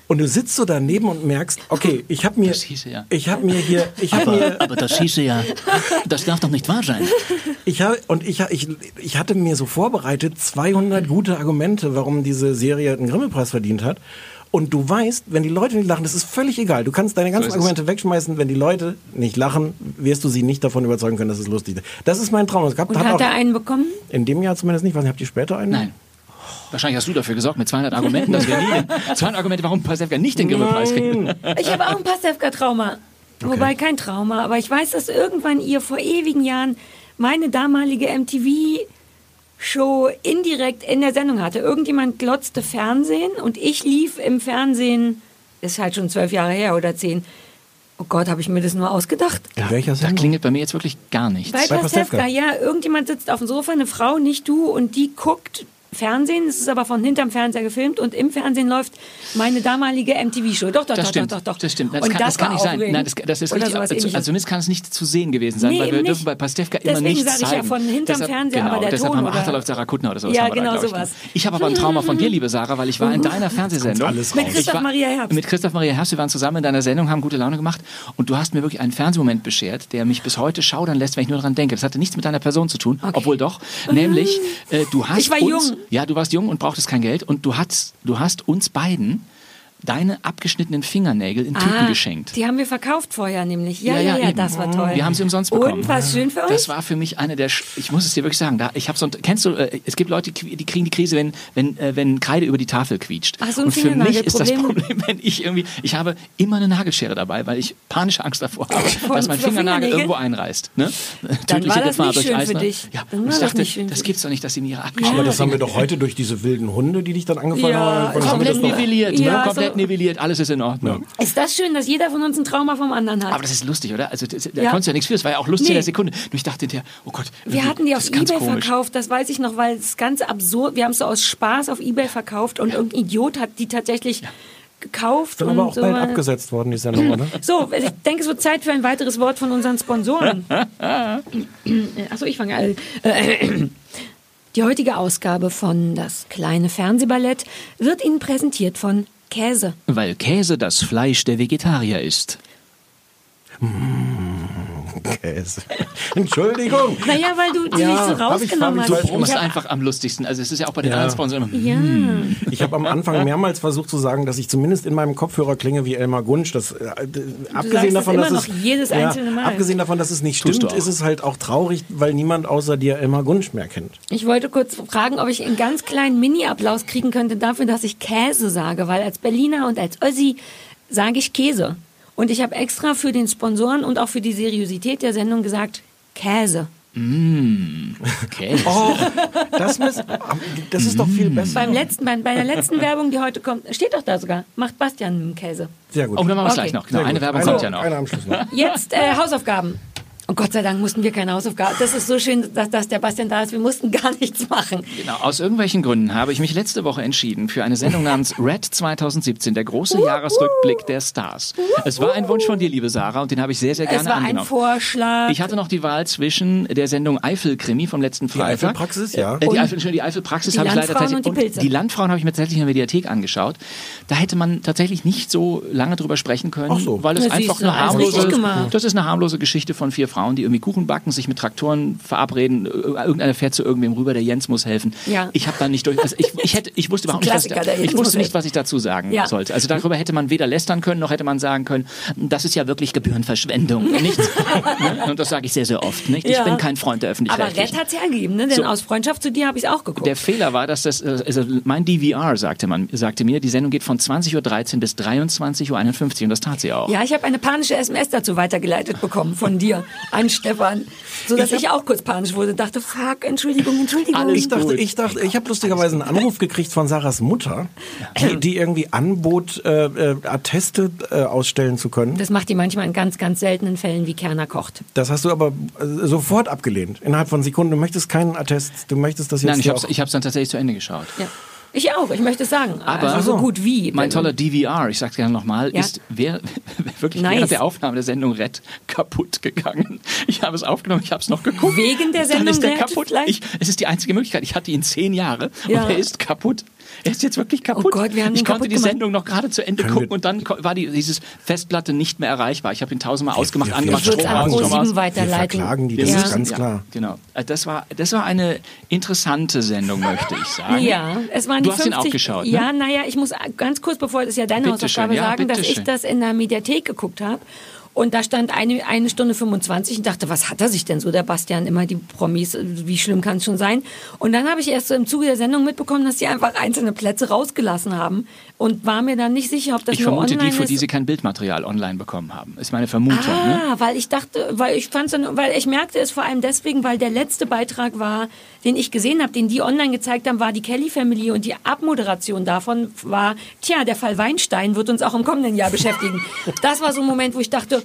Und du sitzt so daneben und merkst, okay, ich habe mir, hieße ja. ich habe mir hier, ich habe mir, Aber das hieße ja, das darf doch nicht wahr sein. ich habe und ich, ich, ich hatte mir so vorbereitet 200 gute Argumente, warum diese Serie einen Grimme-Preis verdient hat. Und du weißt, wenn die Leute nicht lachen, das ist völlig egal. Du kannst deine ganzen es. Argumente wegschmeißen. Wenn die Leute nicht lachen, wirst du sie nicht davon überzeugen können, dass es lustig ist. Das ist mein Traum. Es gab, Und hat hat er einen bekommen? in dem Jahr zumindest nicht. Was habt ihr später einen? Nein. Wahrscheinlich hast du dafür gesorgt mit 200 Argumenten, dass wir nie den, 200 Argumente, warum Pastewka nicht den Grimme-Preis kriegt. Ich habe auch ein Pastewka-Trauma. Wobei kein Trauma, aber ich weiß, dass irgendwann ihr vor ewigen Jahren meine damalige MTV-Show indirekt in der Sendung hatte. Irgendjemand glotzte Fernsehen und ich lief im Fernsehen, ist halt schon zwölf Jahre her oder zehn. Oh Gott, habe ich mir das nur ausgedacht? In welcher Da Sendung? klingelt bei mir jetzt wirklich gar nichts. Bei Bei Pastewka. ja, irgendjemand sitzt auf dem Sofa, eine Frau, nicht du, und die guckt Fernsehen, es ist aber von hinterm Fernseher gefilmt und im Fernsehen läuft meine damalige MTV-Show. Doch, doch, Das doch, stimmt, doch, doch, doch. das stimmt. Das und kann, das kann war nicht sein. Nein, das, das ist richtig. sowas Also, zumindest kann es nicht zu sehen gewesen sein, Nee, weil wir dürfen bei Pastewka immer Deswegen nichts sag ich ja, zeigen. von hinterm Fernseher, genau, aber der deshalb Ton haben wir, ach, da oder- läuft Sarah Kuttner oder sowas. Ja, wir da, genau glaub ich. sowas. Ich habe aber ein Trauma von dir, liebe Sarah, weil ich war in deiner Fernsehsendung. alles Mit. Christoph war- Maria Herbst. Mit Christoph Maria Herbst, wir waren zusammen in deiner Sendung, haben gute Laune gemacht und du hast mir wirklich einen Fernsehmoment beschert, der mich bis heute schaudern lässt, wenn ich nur daran denke. Das hatte nichts mit deiner Person zu tun, obwohl doch. Nämlich, äh, du hast Ich war jung. Ja, du warst jung und brauchtest kein Geld und du hast, du hast uns beiden deine abgeschnittenen Fingernägel in Tüten Ah, geschenkt. Die haben wir verkauft vorher nämlich. Ja, ja, ja, eben. das war toll. Wir haben sie umsonst bekommen. Und was schön für euch? Das war für mich eine der, Sch- ich muss es dir wirklich sagen, da, ich habe so, ein- kennst du, äh, es gibt Leute, die kriegen die Krise, wenn, wenn, äh, wenn Kreide über die Tafel quietscht. Ach, so ein Und für mich ist das. Problem, wenn ich irgendwie, ich habe immer eine Nagelschere dabei, weil ich panische Angst davor habe, dass mein Fingernagel irgendwo einreißt. Ne? Dann war das Gefahr nicht durch schön Eis, für ne? dich. Ja, Dann und war ich das dachte, nicht schön das für gibt's doch nicht, dass sie mir ihre abgeschnittenen Aber das haben wir doch heute durch diese wilden Hunde, die dich dann angefangen Ja, haben. komplett haben wir das Komplett Ja, komplett nivelliert, alles ist in Ordnung. Ist das schön, dass jeder von uns ein Trauma vom anderen hat? Aber das ist lustig, oder? Also das, da Ja. konntest du ja nichts für, das war ja auch lustig Nee. in der Sekunde. Nur ich dachte hinterher, oh Gott, wir hatten die auf Ebay komisch. verkauft, das weiß ich noch, weil es ganz absurd, wir haben es so aus Spaß auf Ebay verkauft und irgendein Idiot hat die tatsächlich gekauft. Sind und aber auch so bald abgesetzt worden, die Sendung, oder? So, ich denke, es wird Zeit für ein weiteres Wort von unseren Sponsoren. Achso, ich fange an. Äh, Die heutige Ausgabe von Das kleine Fernsehballett wird Ihnen präsentiert von Käse. Weil Käse das Fleisch der Vegetarier ist. Käse. Entschuldigung. Naja, weil du die Ja, nicht so hab ich- rausgenommen hab ich hast. Du hab- einfach am lustigsten. Also es ist ja auch bei den Ja. anderen Sponsoren immer. Ja. Ich habe am Anfang mehrmals versucht zu sagen, dass ich zumindest in meinem Kopfhörer klinge wie Elmar Gunsch. Das, äh, abgesehen es davon, immer dass noch es, jedes einzelne Mal. abgesehen davon, dass es nicht Tust stimmt, ist es halt auch traurig, weil niemand außer dir Elmar Gunsch mehr kennt. Ich wollte kurz fragen, ob ich einen ganz kleinen Mini-Applaus kriegen könnte dafür, dass ich Käse sage, weil als Berliner und als Ossi sage ich Käse. Und ich habe extra für den Sponsoren und auch für die Seriosität der Sendung gesagt, Käse. Käse. Oh, das, muss, das ist doch viel besser. Beim letzten, bei, bei der letzten Werbung, die heute kommt, steht doch da sogar, macht Bastian Käse. Sehr gut. Oh, dann machen wir es Okay. gleich noch. Genau, eine. Werbung Eine- kommt ja noch. Eine am Schluss noch. Jetzt äh, Hausaufgaben. Und Gott sei Dank mussten wir keine Hausaufgaben. Das ist so schön, dass, dass der Bastian da ist. Wir mussten gar nichts machen. Genau, aus irgendwelchen Gründen habe ich mich letzte Woche entschieden für eine Sendung namens Red 2017, der große Jahresrückblick der Stars. Es war ein Wunsch von dir, liebe Sarah, und den habe ich sehr, sehr Es gerne war ein angenommen. Vorschlag. Ich hatte noch die Wahl zwischen der Sendung Eifel-Krimi vom letzten Freitag. Eifelpraxis, ja. Äh, die, Eifel, die Eifelpraxis die habe ich leider tatsächlich. und die Pilze. die Landfrauen habe ich mir tatsächlich in der Mediathek angeschaut. Da hätte man tatsächlich nicht so lange drüber sprechen können, Ach so. weil es Na, einfach eine harmlose, richtig gemacht. das ist eine harmlose Geschichte von vier Frauen, die irgendwie Kuchen backen, sich mit Traktoren verabreden, äh, irgendeiner fährt zu irgendwem rüber, der Jens muss helfen. Ja. Ich habe da nicht durch, also ich, ich hätte, ich wusste überhaupt nicht, was, ich wusste nicht, was ich dazu sagen Ja. sollte. Also darüber hätte man weder lästern können, noch hätte man sagen können, das ist ja wirklich Gebührenverschwendung. Nichts. Ne? Und das sage ich sehr, sehr oft. Nicht? Ich Ja. bin kein Freund der Aber Öffentlichkeit. Red hat es hergegeben, ne? denn So. aus Freundschaft zu dir habe ich es auch geguckt. Der Fehler war, dass das, äh, also mein DVR sagte man, sagte mir, die Sendung geht von 20.13 Uhr bis 23.51 Uhr und das tat sie auch. ja, ich habe eine panische SMS dazu weitergeleitet bekommen von dir an Stefan, sodass ich, auch kurz panisch wurde. Dachte, fuck, Entschuldigung, Entschuldigung. Alles Ich dachte, gut. ich dachte, ich habe lustigerweise einen Anruf gekriegt von Sarahs Mutter, die, die irgendwie anbot, äh, äh, Atteste äh, ausstellen zu können. das macht die manchmal in ganz, ganz seltenen Fällen, wie Kerner kocht. Das hast du aber äh, sofort abgelehnt. Innerhalb von Sekunden. Du möchtest keinen Attest. Du möchtest das jetzt Nein, ich habe ich hab's dann tatsächlich zu Ende geschaut. Ja. Ich auch, ich möchte es sagen. Aber also so gut wie. mein toller DVR, ich sag's gerne nochmal, Ja. ist wer, wirklich Nice. während der Aufnahme der Sendung Red kaputt gegangen. Ich habe es aufgenommen, ich habe es noch geguckt. Wegen der Dann Sendung ist der Red kaputt. Ich, es ist die einzige Möglichkeit. Ich hatte ihn zehn Jahre Ja. und er ist kaputt. Er ist jetzt wirklich kaputt. Oh Gott, wir haben ich konnte die gemacht. Sendung noch gerade zu Ende Können gucken wir- und dann war die, dieses Festplatte nicht mehr erreichbar. Ich habe ihn tausendmal ausgemacht, wir- angemacht, es Strom an aus, Strom aus. Pro7 weiterleiten. Wir verklagen die, Wir das ist müssen- ganz ja, klar. Genau. Äh, Das war, das war eine interessante Sendung, möchte ich sagen. Ja, es waren Du die hast ihn 50, auch geschaut, ne? Ja, naja, ich muss ganz kurz, bevor das ist ja deine Bitte Hausaufgabe schön, ja, sagen, dass bitte ich schön. das in der Mediathek geguckt habe. Und da stand eine, eine Stunde 25 und dachte, was hat er sich denn so, der Bastian, immer die Promis, wie schlimm kann es schon sein? Und dann habe ich erst so im Zuge der Sendung mitbekommen, dass sie einfach einzelne Plätze rausgelassen haben und war mir dann nicht sicher, ob das Ich nur vermute online die, für ist. die sie kein Bildmaterial online bekommen haben. Ist meine Vermutung. Ne? Ah, weil ich dachte, weil ich fand's dann, weil ich merkte es vor allem deswegen, weil der letzte Beitrag war, den ich gesehen habe, den die online gezeigt haben, war die Kelly Family und die Abmoderation davon war, tja, der Fall Weinstein wird uns auch im kommenden Jahr beschäftigen. Das war so ein Moment, wo ich dachte,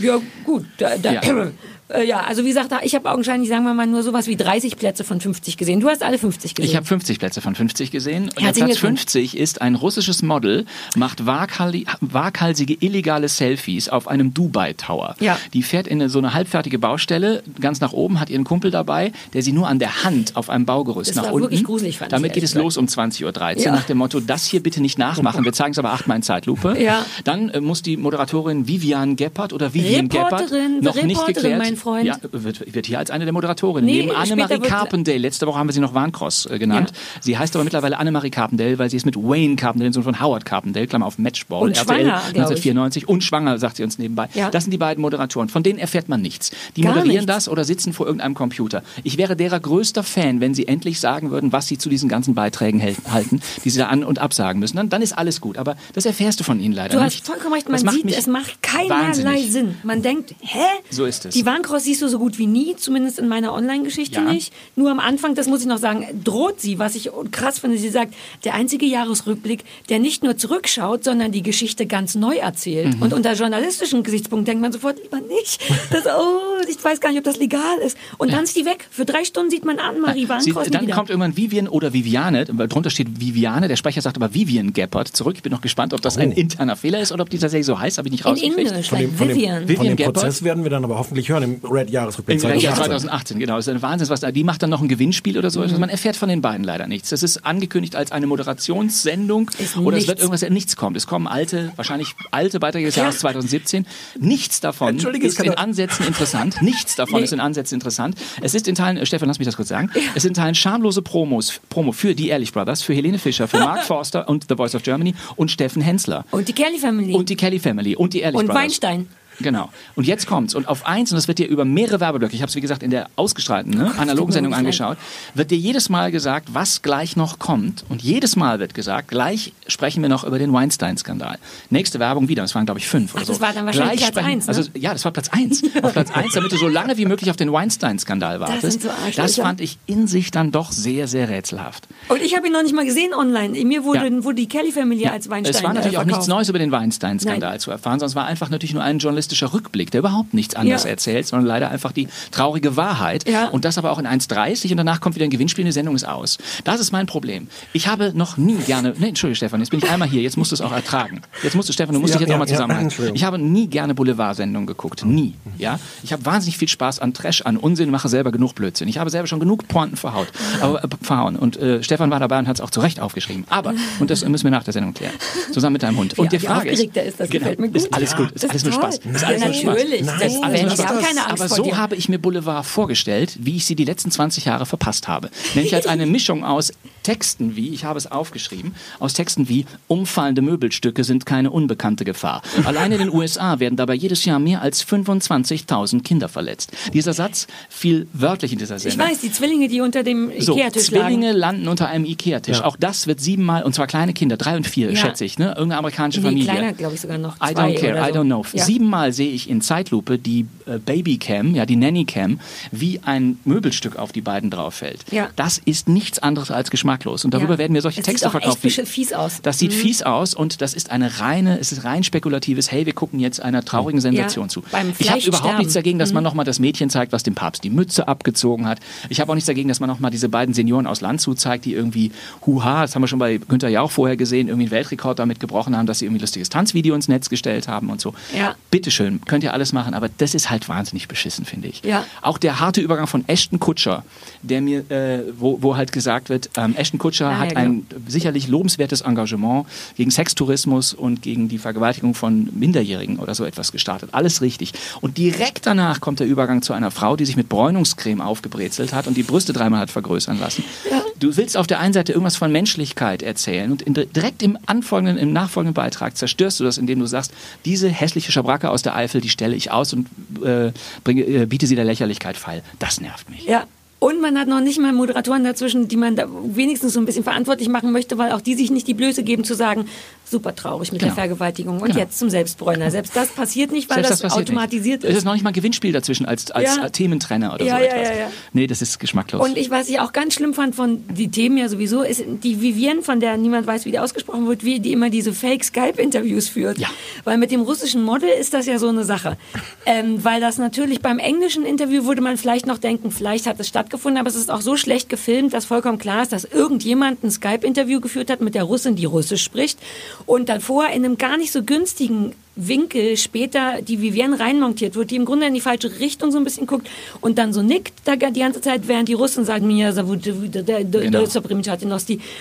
ja gut, da, da, Ja. äh, ja, also wie gesagt, ich habe augenscheinlich, sagen wir mal, nur sowas wie 30 Plätze von 50 gesehen. Du hast alle 50 gesehen. Ich habe 50 Plätze von 50 gesehen. Und der Platz Glückwunsch. 50 ist ein russisches Model, macht waghalsige illegale Selfies auf einem Dubai-Tower. Ja. Die fährt in so eine halbfertige Baustelle, ganz nach oben, hat ihren Kumpel dabei, der sie nur an der Hand auf einem Baugerüst Das nach war unten. wirklich gruselig, fand ich, Damit geht ehrlich es los um 20.13 Uhr Ja. nach dem Motto, das hier bitte nicht nachmachen. Wir zeigen es aber achtmal in Zeitlupe. Ja. Dann äh, muss die Moderatorin Vivian Geppert oder Vivian Geppert Reporterin, noch nicht Reporterin, geklärt. Dein Freund? Ja, wird, wird hier als eine der Moderatorinnen. Nee, Neben Annemarie Carpendale. Letzte Woche haben wir sie noch Warncross äh, genannt. Sie heißt aber mittlerweile Annemarie Carpendale, weil sie ist mit Wayne Carpendale, dem Sohn von Howard Carpendale, Klammer auf Matchball, Und schwanger, glaub ich. 1994 und schwanger, sagt sie uns nebenbei. Ja. Das sind die beiden Moderatoren. Von denen erfährt man nichts. Die Gar moderieren nichts. das oder sitzen vor irgendeinem Computer. Ich wäre derer größter Fan, wenn sie endlich sagen würden, was sie zu diesen ganzen Beiträgen halten, die sie da an- und absagen müssen. Dann, dann ist alles gut. Aber das erfährst du von ihnen leider Du nicht. hast vollkommen recht, man sieht, es macht keinerlei wahnsinnig. Sinn. Man denkt, hä? So ist es. Die Warncross siehst du so gut wie nie, zumindest in meiner Online-Geschichte Ja. nicht. Nur am Anfang, das muss ich noch sagen, droht sie, was ich krass finde, sie sagt, der einzige Jahresrückblick, der nicht nur zurückschaut, sondern die Geschichte ganz neu erzählt. Mhm. Und unter journalistischen Gesichtspunkten denkt man sofort, lieber nicht. Das, oh, ich weiß gar nicht, ob das legal ist. Und dann ist die weg. Für drei Stunden sieht man an, Marie Sie, Warncross dann wieder. kommt irgendwann Vivian oder Viviane, weil drunter steht Viviane, der Sprecher sagt aber Vivian Geppert zurück. Ich bin noch gespannt, ob das ein interner Fehler ist oder ob die tatsächlich so heißt, habe ich nicht in rausgekriegt. Englisch, Von dem, von dem, Vivian. von Vivian dem Geppert? Prozess werden wir dann aber hoffentlich hören im Red-Jahresrückblick Im Jahr 2018. 2018, genau. Das ist ein Wahnsinn, was da, die macht dann noch ein Gewinnspiel oder so. Mhm. Also man erfährt von den beiden leider nichts. Das ist angekündigt als eine Moderationssendung Ist oder es nichts. wird irgendwas, nichts kommt. Es kommen alte, wahrscheinlich alte Beiträge des Jahres 2017. Nichts davon Entschuldige, es ist in Ansätzen interessant. Nichts davon Nee. ist in Ansätzen interessant. Es ist in Teilen, äh, Stefan, lass mich das kurz sagen, es sind in Teilen schamlose Promos, Promo für die Ehrlich Brothers, für Helene Fischer, für Mark Forster und The Voice of Germany und Steffen Hensler. Und die Kelly Family. Und die Kelly Family und die Ehrlich Und Brothers. Weinstein. Genau. Und jetzt kommt's. Und auf eins, und das wird dir über mehrere Werbeblöcke, ich habe es wie gesagt in der ausgestrahlten, ne, analogen Sendung angeschaut, wird dir jedes Mal gesagt, was gleich noch kommt. Und jedes Mal wird gesagt, gleich sprechen wir noch über den Weinstein-Skandal. Nächste Werbung wieder, das waren glaube ich fünf oder Ach, so. das war dann wahrscheinlich Gleich Platz eins, ne? Also, ja, das war Platz eins. auf Platz eins, damit du so lange wie möglich auf den Weinstein-Skandal wartest. sind so das fand ich in sich dann doch sehr, sehr rätselhaft. Und ich habe ihn noch nicht mal gesehen online. Mir wurde, Ja. wurde die Kelly Family als Weinstein Es war natürlich äh, auch nichts. Neues über den Weinstein-Skandal zu erfahren, sondern es war einfach natürlich nur ein journalistischer Rückblick, der überhaupt nichts anderes Ja. erzählt, sondern leider einfach die traurige Wahrheit. Ja. Und das aber auch in 1,30 und danach kommt wieder ein Gewinnspiel, die Sendung ist aus. Das ist mein Problem. Ich habe noch nie gerne, nee, Entschuldige Stefan, jetzt bin ich einmal hier, jetzt musst du es auch ertragen. Jetzt musst du, Stefan, du musst Ja, dich jetzt ja, auch mal zusammenhalten. Entschuldigung. ich habe nie gerne Boulevard-Sendungen geguckt. Nie. Ja? Ich habe wahnsinnig viel Spaß an Trash, an Unsinn, mache selber genug Blödsinn. Ich habe selber schon genug Pointen verhaut, aber, äh, verhauen. Und äh, Stefan war dabei und hat es auch zu Recht aufgeschrieben. Aber, und das müssen wir nach der Sendung klären, zusammen mit deinem Hund. Und Ja, die Frage ist, ist, das genau, gefällt mir gut. ist alles gut, ist Das alles ist nur toll. Spaß. Spaß. natürlich. Nein, Das- ist ich habe keine Angst Aber so dir. habe ich mir Boulevard vorgestellt, wie ich sie die letzten 20 Jahre verpasst habe. Nämlich als eine Mischung aus Texten wie, ich habe es aufgeschrieben, aus Texten wie umfallende Möbelstücke sind keine unbekannte Gefahr. Allein in den USA werden dabei jedes Jahr mehr als 25.000 Kinder verletzt. Dieser Satz fiel wörtlich in dieser Ich Sendung. weiß, die Zwillinge, die unter dem So, Ikea-Tisch Zwillinge lagen. landen unter einem Ikea-Tisch. Ja. Auch das wird siebenmal, und zwar kleine Kinder, drei und vier, Ja. schätze ich, ne? Irgendeine amerikanische Nee, Familie. kleiner, glaube ich, sogar noch. I Zwei don't care, oder I so. don't know. Ja. Siebenmal sehe ich in Zeitlupe die Babycam, ja die Nannycam, wie ein Möbelstück auf die beiden drauf fällt. Ja. Das ist nichts anderes als geschmacklos. Und darüber Ja. werden mir solche Das Texte sieht verkauft. echt wie- besch- fies aus. Das sieht Mhm. fies aus und das ist eine reine, es ist rein spekulatives, hey, wir gucken jetzt einer traurigen Sensation Ja, zu. beim ich habe überhaupt nichts dagegen, dass Mhm. man nochmal das Mädchen zeigt, was dem Papst die Mütze abgezogen hat. Ich habe auch nichts dagegen, dass man nochmal diese beiden Senioren aus Landshut zeigt, die irgendwie, huha, das haben wir schon bei Günther Jauch vorher gesehen, irgendwie einen Weltrekord damit gebrochen haben, dass sie irgendwie lustiges Tanzvideo ins Netz gestellt haben und so. Ja. Bitteschön, könnt ihr alles machen, aber das ist halt wahnsinnig beschissen, finde ich. Ja. Auch der harte Übergang von Ashton Kutscher, der mir, äh, wo, wo halt gesagt wird, ähm, Ashton Kutscher ja, hat genau. ein sicherlich lobenswertes Engagement gegen Sextourismus und gegen die Vergewaltigung von Minderjährigen oder so etwas gestartet. Alles richtig. Und direkt danach kommt der Übergang zu einer Frau, die sich mit Bräunungscreme aufgebrezelt hat und die Brüste dreimal hat vergrößern lassen. Du willst auf der einen Seite irgendwas von Menschlichkeit erzählen und in, direkt im anfolgenden, im nachfolgenden Beitrag zerstörst du das, indem du sagst, diese hässliche Schabracke aus der Eifel, die stelle ich aus und äh, bringe, äh, biete sie der Lächerlichkeit feil. Das nervt mich. Ja. Und man hat noch nicht mal Moderatoren dazwischen, die man da wenigstens so ein bisschen verantwortlich machen möchte, weil auch die sich nicht die Blöße geben zu sagen, super traurig mit Genau. der Vergewaltigung und Genau. jetzt zum Selbstbräuner. Selbst das passiert nicht, weil Selbst das, passiert automatisiert nicht. Es ist. ist noch nicht mal ein Gewinnspiel dazwischen als, als Ja. Thementrenner oder Ja, so ja, etwas. ja, ja. Nee, das ist geschmacklos. Und ich, was ich auch ganz schlimm fand von die Themen ja sowieso, ist die Vivienne, von der niemand weiß, wie die ausgesprochen wird, wie die immer diese Fake-Skype-Interviews führt. Ja. Weil mit dem russischen Model ist das ja so eine Sache. Ähm, weil das natürlich beim englischen Interview würde man vielleicht noch denken, vielleicht hat es stattgefunden, aber es ist auch so schlecht gefilmt, dass vollkommen klar ist, dass irgendjemand ein Skype-Interview geführt hat mit der Russin, die Russisch spricht und davor in einem gar nicht so günstigen Winkel später die Vivienne reinmontiert wird, die im Grunde in die falsche Richtung so ein bisschen guckt und dann so nickt da die ganze Zeit, während die Russen sagen, mir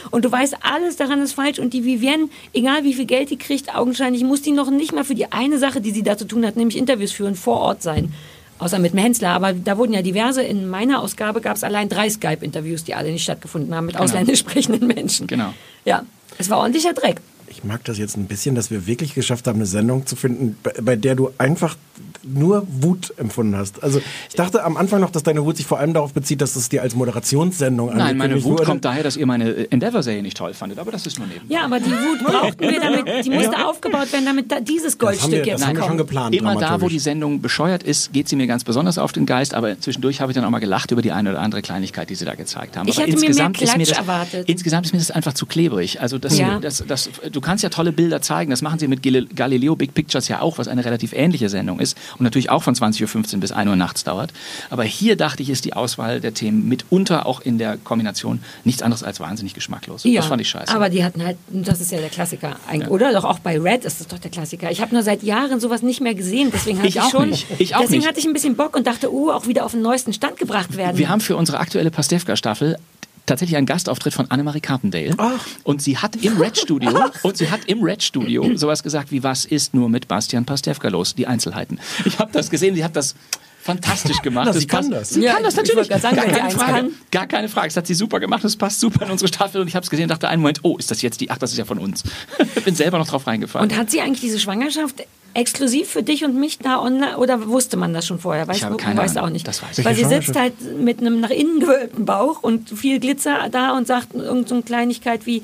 Genau. Und du weißt, alles daran ist falsch und die Vivienne, egal wie viel Geld die kriegt, augenscheinlich muss die noch nicht mal für die eine Sache, die sie da zu tun hat, nämlich Interviews führen, vor Ort sein. Außer mit dem Hensler, aber da wurden ja diverse, in meiner Ausgabe gab es allein drei Skype-Interviews, die alle nicht stattgefunden haben mit ausländisch sprechenden Menschen. Genau. Ja, es war ordentlicher Dreck. Ich mag das jetzt ein bisschen, dass wir wirklich geschafft haben, eine Sendung zu finden, bei, bei der du einfach nur Wut empfunden hast. Also ich dachte am Anfang noch, dass deine Wut sich vor allem darauf bezieht, dass es dir als Moderationssendung Nein, meine Wut kommt daher, dass ihr meine Endeavor-Serie nicht toll fandet, aber das ist nur neben. Ja, aber die Wut brauchten wir damit, die musste aufgebaut werden, damit da dieses Goldstück jetzt das haben wir schon kommt. geplant. Immer da, wo die Sendung bescheuert ist, geht sie mir ganz besonders auf den Geist, aber zwischendurch habe ich dann auch mal gelacht über die eine oder andere Kleinigkeit, die sie da gezeigt haben. Ich aber hätte mir mehr insgesamt ist mir Klatsch das, erwartet. Insgesamt ist mir das einfach zu klebrig. Also das, Ja. das, das, du kannst ja tolle Bilder zeigen, das machen sie mit Galileo Big Pictures ja auch, was eine relativ ähnliche Sendung ist und natürlich auch von 20.15 Uhr bis 1 Uhr nachts dauert. Aber hier dachte ich, ist die Auswahl der Themen mitunter auch in der Kombination nichts anderes als wahnsinnig geschmacklos. Ja, das fand ich scheiße. Aber die hatten halt, das ist ja der Klassiker eigentlich, oder? Doch auch bei Red ist das doch der Klassiker. Ich habe nur seit Jahren sowas nicht mehr gesehen, deswegen hatte Ich ich, auch schon, nicht. Ich auch deswegen nicht. hatte ich ein bisschen Bock und dachte, oh, auch wieder auf den neuesten Stand gebracht werden. Wir haben für unsere aktuelle Pastewka-Staffel tatsächlich einen Gastauftritt von Annemarie Carpendale. Und sie hat im Red Studio und sie hat im Red Studio sowas gesagt wie was ist nur mit Bastian Pastewka los? Die Einzelheiten. Ich habe das gesehen, sie hat das fantastisch gemacht. Na, sie kann passt- das. Sie Ja, kann das ich natürlich. sagen, gar, keine Frage. kann. gar keine Frage. Das hat sie super gemacht. Das passt super in unsere Staffel. Und ich habe es gesehen und dachte einen Moment, oh, ist das jetzt die? Ach, das ist ja von uns. Bin selber noch drauf reingefallen. Und hat sie eigentlich diese Schwangerschaft exklusiv für dich und mich da online oder wusste man das schon vorher? Weißt, Ich habe du- keine weißt Ahnung. auch nicht. Das weiß ich Weil sie sitzt halt mit einem nach innen gewölbten Bauch und viel Glitzer da und sagt irgendeine so eine Kleinigkeit wie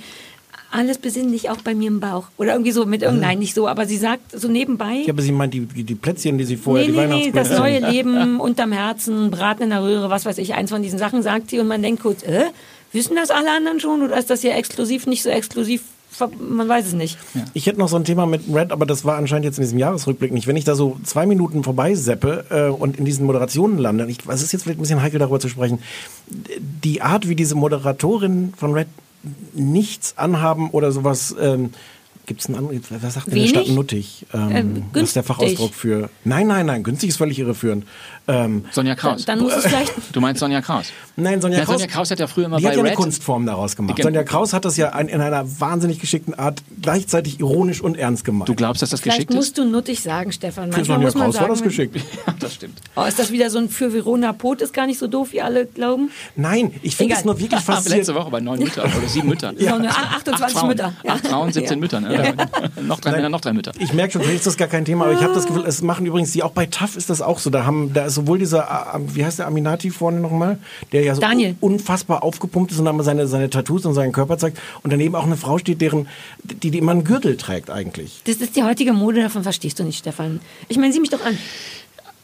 alles besinnlich auch bei mir im Bauch. Oder irgendwie so mit irgendein, nein, nicht so, aber sie sagt so nebenbei. Ja, aber sie meint die, die die Plätzchen, die sie vorher, Nee, die nee, nee, das neue Leben unterm Herzen, Braten in der Röhre, was weiß ich, eins von diesen Sachen sagt sie und man denkt kurz, äh, wissen das alle anderen schon oder ist das hier exklusiv, nicht so exklusiv? Man weiß es nicht. Ich hätte noch so ein Thema mit Red, aber das war anscheinend jetzt in diesem Jahresrückblick nicht. Wenn ich da so zwei Minuten vorbeiseppe äh, und in diesen Moderationen lande, ich, es ist jetzt vielleicht ein bisschen heikel darüber zu sprechen, die Art, wie diese Moderatorin von Red nichts anhaben oder sowas, ähm, gibt es einen anderen, was sagt denn der? Stadt Nuttig? Ähm, Ähm, was ist der. Fachausdruck für? Nein, nein, nein, günstig ist völlig irreführend. Ähm, Sonja Dann, Kraus. dann muss es vielleicht du meinst Sonja Kraus? Nein, Sonja Ja, Kraus. Sonja Kraus hat ja früher immer die bei hat ja eine Red- Kunstform daraus gemacht. Gen- Sonja Kraus hat das ja ein, in einer wahnsinnig geschickten Art gleichzeitig ironisch und ernst gemeint. Du glaubst, dass das Vielleicht geschickt ist? musst du nuttig sagen, Stefan. Für Sonja Kraus war sagen, das geschickt. Ja, das stimmt. Oh, ist das wieder so ein für Verona Pot ist gar nicht so doof, wie alle glauben? Nein, ich finde es nur wirklich Letzte faszinierend. Woche bei neun Müttern oder sieben Müttern. Eine 28 Acht Frauen, Mütter. Ja. Acht Frauen, 17 Ja. Mütter. Ne? noch drei Männer, noch drei Mütter. Ich merke schon, vielleicht ist das gar kein Thema, aber ich habe das Gefühl, es machen übrigens die, auch bei TAF ist das auch so. Da haben, da ist sowohl dieser, wie heißt der Aminati vorne nochmal, der ja so Daniel. unfassbar aufgepumpt ist und dann seine, seine Tattoos und seinen Körper zeigt und daneben auch eine Frau steht, deren, die, die immer einen Gürtel trägt eigentlich. Das ist die heutige Mode, davon verstehst du nicht, Stefan. Ich meine, sieh mich doch an.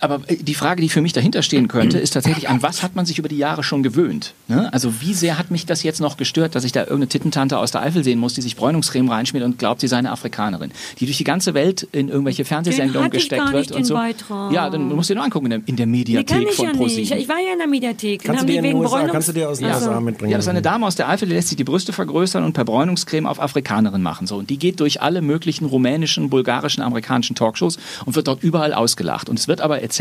Aber äh, die Frage, die für mich dahinter stehen könnte, ist tatsächlich, an was hat man sich über die Jahre schon gewöhnt? Ne? Also wie sehr hat mich das jetzt noch gestört, dass ich da irgendeine Tittentante aus der Eifel sehen muss, die sich Bräunungscreme reinschmiert und glaubt, sie sei eine Afrikanerin, die durch die ganze Welt in irgendwelche Fernsehsendungen gesteckt wird und so. Beitrag. Ja, dann musst du dir nur angucken in der, in der Mediathek von ja nicht. ProSieben. Ich war ja in der Mediathek. Kannst du dir wegen USA, kannst du dir aus den Ja. USA mitbringen? Ja, das ist eine Dame aus der Eifel, die lässt sich die Brüste vergrößern und per Bräunungscreme auf Afrikanerin machen. So. Und die geht durch alle möglichen rumänischen, bulgarischen, amerikanischen Talkshows und wird dort überall ausgelacht. Und es wird aber erzählt,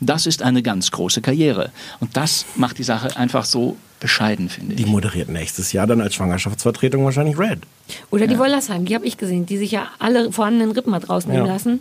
das ist eine ganz große Karriere. Und das macht die Sache einfach so bescheiden, finde ich. Die moderiert nächstes Jahr dann als Schwangerschaftsvertretung wahrscheinlich Red. Oder die Wollersheim, die habe ich gesehen, die sich ja alle vorhandenen Rippen hat rausnehmen Ja. lassen.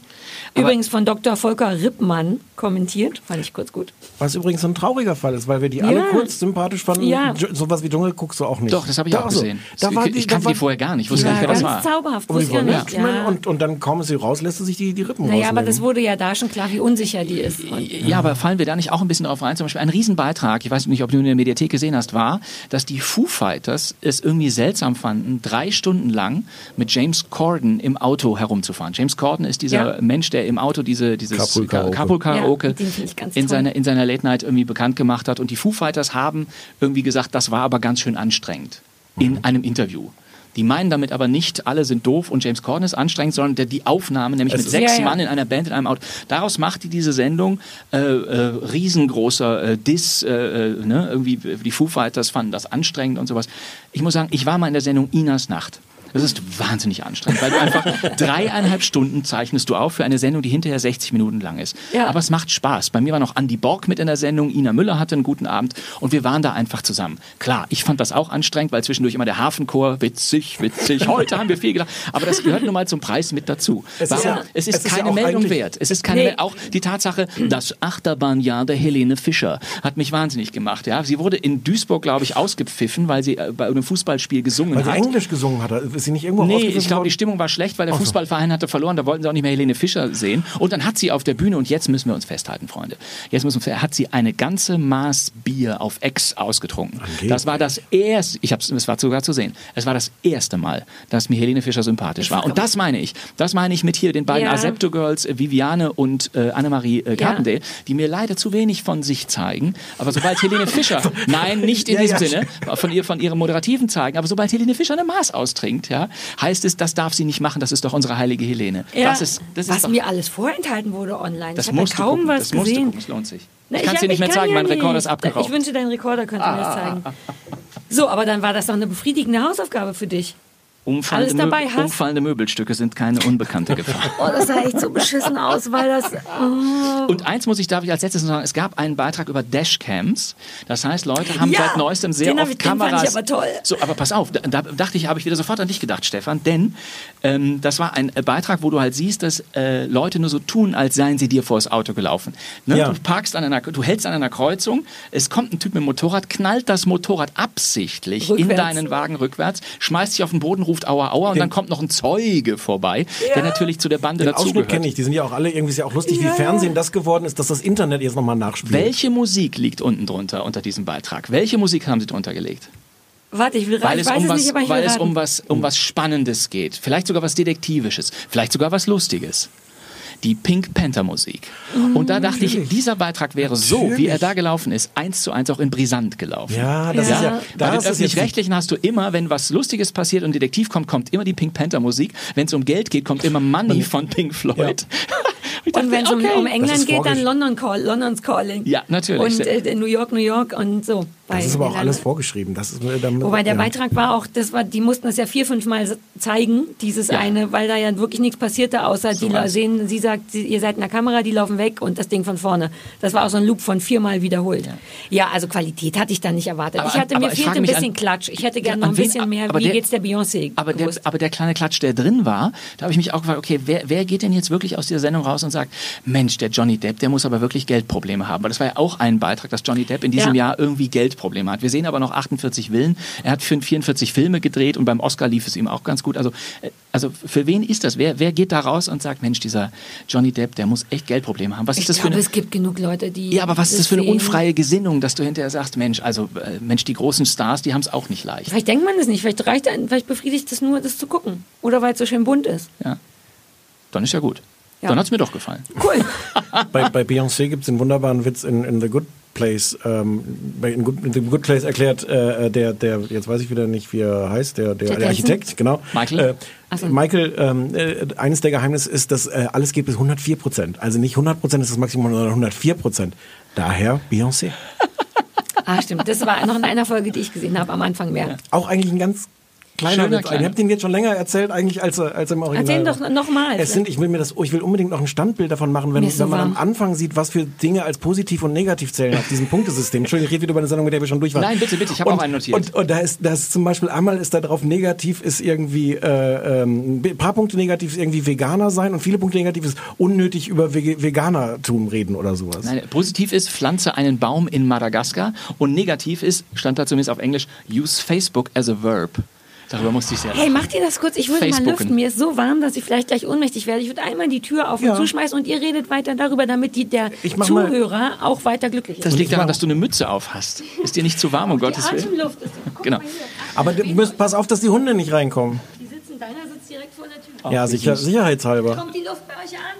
Übrigens von Dr. Volker Rippmann kommentiert, fand ich kurz gut. Was übrigens ein trauriger Fall ist, weil wir die alle Ja. kurz sympathisch fanden. Ja. Sowas wie Dschungel guckst du auch nicht. Doch, das habe ich Da- auch ach so. gesehen. Da war ich die, ich da kannte war, die vorher gar nicht. Ich wusste Ja, gar nicht, wer das war. zauberhaft, Aber wusste ich nicht. Ja. Und, und dann kaum ist sie raus, lässt sie sich die, die Rippen Naja, aber rausnehmen. das wurde ja da schon klar, wie unsicher die ist. Und Ja, aber fallen wir da nicht auch ein bisschen drauf rein? Zum Beispiel ein Riesenbeitrag, ich weiß nicht, ob du in der Mediathek gesehen hast, war, dass die Foo Fighters es irgendwie seltsam fanden, drei Stunden lang mit James Corden im Auto herumzufahren. James Corden ist dieser Ja. Mensch, der im Auto diese, dieses Carpool Karaoke. Carpool Karaoke Ja, in, seiner, in seiner Late Night irgendwie bekannt gemacht hat. Und die Foo Fighters haben irgendwie gesagt, das war aber ganz schön anstrengend in einem Interview. Die meinen damit aber nicht, alle sind doof und James Corden ist anstrengend, sondern der, die Aufnahme, nämlich Es mit sechs Ja, ja. Mann in einer Band in einem Auto. Daraus macht die diese Sendung äh, äh, riesengroßer äh, Diss. Äh, äh, ne? Irgendwie die Foo Fighters fanden das anstrengend und sowas. Ich muss sagen, ich war mal in der Sendung Inas Nacht. Das ist wahnsinnig anstrengend, weil du einfach dreieinhalb Stunden zeichnest du auf für eine Sendung, die hinterher 60 Minuten lang ist. Ja. Aber es macht Spaß. Bei mir war noch Andy Borg mit in der Sendung, Ina Müller hatte einen guten Abend und wir waren da einfach zusammen. Klar, ich fand das auch anstrengend, weil zwischendurch immer der Hafenchor, witzig, witzig, heute haben wir viel gelacht. Aber das gehört nun mal zum Preis mit dazu. Es ist Warum? ja- es ist es ist ja keine Meldung wert. Es ist keine Nee. Auch die Tatsache, das Achterbahnjahr der Helene Fischer hat mich wahnsinnig gemacht. Ja, sie wurde in Duisburg, glaube ich, ausgepfiffen, weil sie äh, bei einem Fußballspiel gesungen Weil sie hat. Englisch gesungen hat. Ist sie nicht irgendwo Nee, ich glaube, die? Stimmung war schlecht, weil der Fußballverein hatte verloren. Da wollten sie auch nicht mehr Helene Fischer sehen. Und dann hat sie auf der Bühne, und jetzt müssen wir uns festhalten, Freunde, jetzt müssen wir, hat sie eine ganze Maß Bier auf Ex ausgetrunken. Angeblich. Das war das erste, ich hab's, es war sogar zu sehen, es war das erste Mal, dass mir Helene Fischer sympathisch war. Und das meine ich. Das meine ich mit hier den beiden Ja. Asepto Girls, äh, Viviane und äh, Annemarie äh, Ja. Carpendale, die mir leider zu wenig von sich zeigen. Aber sobald Helene Fischer, nein, nicht in Ja, diesem ja. Sinne, von ihr, von ihrem Moderativen zeigen, aber sobald Helene Fischer eine Maß austrinkt, ja, heißt es, das darf sie nicht machen, das ist doch unsere heilige Helene. Ja, Das ist, das ist was doch, mir alles vorenthalten wurde online. das ich habe ja kaum gucken, was das gesehen. gucken, es lohnt sich. Na, ich kann es dir nicht mehr zeigen, ja mein Rekorder nicht. ist abgeraucht. Ich wünschte, dein Rekorder könnte mir das zeigen. So, aber dann war das doch eine befriedigende Hausaufgabe für dich. Umfallende, alles dabei Möbel, hast. umfallende Möbelstücke sind keine unbekannte Gefahr. Oh, das sah echt so beschissen aus, weil das. Oh. Und eins muss ich, darf ich als letztes noch sagen, es gab einen Beitrag über Dashcams. Das heißt, Leute haben Ja, seit neuestem sehr oft ich- den fand Kameras. ich aber toll. So, aber pass auf, da, da dachte ich, habe ich wieder sofort an dich gedacht, Stefan, denn ähm, das war ein äh, Beitrag, wo du halt siehst, dass äh, Leute nur so tun, als seien sie dir vors Auto gelaufen. Ne? Ja. Du parkst an einer, du hältst an einer Kreuzung, es kommt ein Typ mit dem Motorrad, knallt das Motorrad absichtlich in Rückwärts. deinen Wagen rückwärts, schmeißt sich auf den Boden, ruft Aua, Aua und Den- dann kommt noch ein Zeuge vorbei, der natürlich zu der Bande Den Ausschnitt dazugehört. kenne ich. Die sind ja auch alle irgendwie ja auch lustig, wie Fernsehen das geworden ist, dass das Internet jetzt nochmal nachspielt. Welche Musik liegt unten drunter unter diesem Beitrag? Welche Musik haben Sie drunter gelegt? Warte, ich will Weil ich es, weiß um es was, nicht, aber ich weil will es um was, um was Spannendes geht. Vielleicht sogar was Detektivisches. Vielleicht sogar was Lustiges. Die Pink Panther Musik. Und da dachte ich, dieser Beitrag wäre so, wie er Natürlich. da gelaufen ist, eins zu eins auch in Brisant gelaufen. Ja, das Ja. ist ja. Bei Da den Öffentlich-Rechtlichen hast du immer, wenn was Lustiges passiert und ein Detektiv kommt, kommt immer die Pink Panther Musik. Wenn es um Geld geht, kommt immer Money von Pink Floyd. Ich dachte, Und wenn es um, okay. um Das England geht, dann London Call, London's Calling. Ja, natürlich. Und äh, New York, New York und so. Das ist aber auch alles vorgeschrieben. Das ist, äh, damit, Wobei der ja. Beitrag war auch, das war, die mussten das ja vier, fünf Mal zeigen, dieses Ja. eine, weil da ja wirklich nichts passierte, außer So die was. sehen, sie sagt, sie, ihr seid in der Kamera, die laufen weg und das Ding von vorne. Das war auch so ein Loop von viermal wiederholt. Ja, also Qualität hatte ich dann nicht erwartet. Aber ich hatte mir fehlte ein bisschen an- Klatsch. Ich hätte Ja, gerne noch ein wen- bisschen mehr, aber wie der- geht's der Beyoncé Aber der, aber der kleine Klatsch, der drin war, da habe ich mich auch gefragt, okay, wer, wer geht denn jetzt wirklich aus dieser Sendung raus und sagt, Mensch, der Johnny Depp, der muss aber wirklich Geldprobleme haben. Weil das war ja auch ein Beitrag, dass Johnny Depp in diesem Ja. Jahr irgendwie Geldprobleme hat. Wir sehen aber noch 48 Willen. Er hat für 44 Filme gedreht und beim Oscar lief es ihm auch ganz gut. Also, äh, also für wen ist das? Wer, wer geht da raus und sagt, Mensch, dieser Johnny Depp, der muss echt Geldprobleme haben? Was ich ist das für glaube, eine... es gibt genug Leute, die. Ja, aber was ist das für eine sehen. unfreie Gesinnung, dass du hinterher sagst, Mensch, also äh, Mensch, die großen Stars, die haben es auch nicht leicht. Vielleicht denkt man das nicht. Vielleicht reicht, vielleicht befriedigt es nur, das zu gucken. Oder weil es so schön bunt ist. Ja. Dann ist ja gut. Ja. Dann hat es mir doch gefallen. Cool. Bei, bei Beyoncé gibt es den wunderbaren Witz in, in The Good Place. Ähm, in, Good, in The Good Place erklärt äh, der, der, jetzt weiß ich wieder nicht, wie er heißt, der, der, der? Architekt, genau. Michael? Äh, so. Michael, ähm, äh, eines der Geheimnisse ist, dass äh, alles geht bis 104 Prozent. Also nicht 100 Prozent ist das Maximum, sondern 104 Prozent. Daher Beyoncé. Ah, stimmt. Das war noch in einer Folge, die ich gesehen habe, am Anfang mehr. Auch eigentlich ein ganz kleiner Schöner Witz. kleiner. Ich habe den jetzt schon länger erzählt, eigentlich als, er- als er im Original. Erzähl war. doch noch mal. Es sind, ich will mir das, oh, ich will unbedingt noch ein Standbild davon machen, wenn, so wenn man am. Anfang sieht, was für Dinge als positiv und negativ zählen auf diesem Punktesystem. Entschuldigung, ich rede wieder über eine Sendung, mit der wir schon durch waren. Nein, bitte, bitte, ich habe auch einen notiert. Und, und da ist, da ist zum Beispiel einmal ist da drauf negativ ist irgendwie äh, ähm, ein paar Punkte negativ ist irgendwie Veganer sein und viele Punkte negativ ist unnötig über Vege Veganertum reden oder sowas. Nein, positiv ist, pflanze einen Baum in Madagaskar und negativ ist, stand da zumindest auf Englisch, use Facebook as a verb. Darüber musste ich sehr Hey, mach dir das kurz. Ich würde mal lüften. Mir ist so warm, dass ich vielleicht gleich ohnmächtig werde. Ich würde einmal die Tür auf Ja. und zuschmeißen und ihr redet weiter darüber, damit die, der Ich mach mal- Zuhörer auch weiter glücklich ist. Das liegt daran, dass du eine Mütze auf hast. Ist dir nicht zu warm, um Gottes Willen? Atemluft ist. Guck Genau. mal hier. Aber du musst, pass auf, dass die Hunde nicht reinkommen. Die sitzen, deiner sitzt direkt vor der Tür. ja, sicher, sicherheitshalber. Kommt die Luft bei euch an?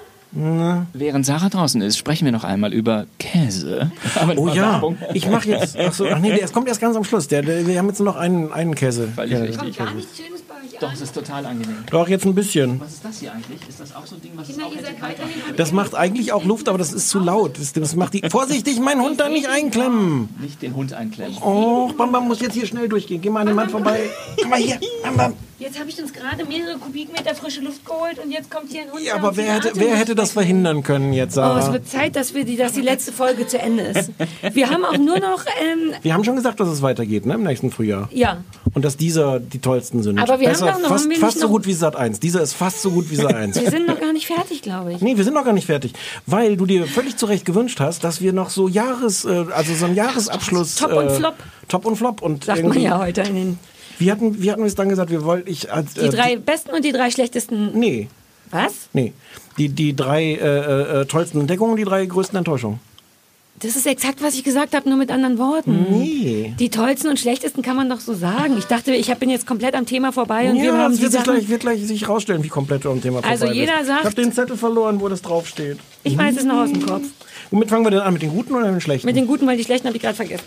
Während Sarah draußen ist, sprechen wir noch einmal über Käse. Aber Oh ja, Werbung. ich mache jetzt. Ach so, ach nee, der es kommt erst ganz am Schluss. Der, der, wir haben jetzt nur noch einen, einen Käse. Völlig Ja, richtig. Kommt gar Schönes bei euch Doch, an. es ist total angenehm. Doch, jetzt ein bisschen. Was ist das hier eigentlich? Ist das auch so ein Ding, was es Kinder, auch ihr hätte Das macht eigentlich auch Luft, aber das ist zu laut. Das, das macht die. Vorsichtig, meinen Hund da nicht einklemmen. Nicht den Hund einklemmen. Oh, Bam Bam muss jetzt hier schnell durchgehen. Geh mal an den Mann vorbei. Komm mal hier. Bam Bam. Jetzt habe ich uns gerade mehrere Kubikmeter frische Luft geholt und jetzt kommt hier ein Hund. Ja, aber wer hätte, wer hätte das verhindern können jetzt, Oh, es Sarah? wird Zeit, dass, wir die, dass die letzte Folge zu Ende ist. Wir haben auch nur noch, ähm, Wir haben schon gesagt, dass es weitergeht, ne, im nächsten Frühjahr. ja, Und dass dieser die tollsten sind. Aber wir haben Besser, noch- fast, fast so gut wie Sat 1. Dieser ist fast so gut wie Sat 1. wir sind noch gar nicht fertig, glaube ich. Nee, wir sind noch gar nicht fertig, weil du dir völlig zu Recht gewünscht hast, dass wir noch so Jahres, äh, also so ein Jahresabschluss. Top und äh, Flop. Top und Flop und Sagt man ja heute in den, Wie hatten, wie hatten wir es dann gesagt? Wir wollten ich als die drei besten und die drei schlechtesten. nee, Was? nee, die die drei äh, äh, tollsten Entdeckungen, die drei größten Enttäuschungen. Das ist exakt, was ich gesagt habe, nur mit anderen Worten. Nee. Die tollsten und schlechtesten kann man doch so sagen. Ich dachte, ich bin jetzt komplett am Thema vorbei und wir ja, haben das wird sich, gleich, wird gleich sich rausstellen, wie komplett du am Thema Also vorbei jeder bist. sagt- Ich habe den Zettel verloren, wo das draufsteht. Ich weiß es noch aus dem Kopf. Womit fangen wir denn an? Mit den guten oder den schlechten? Mit den guten, weil die schlechten habe ich gerade vergessen.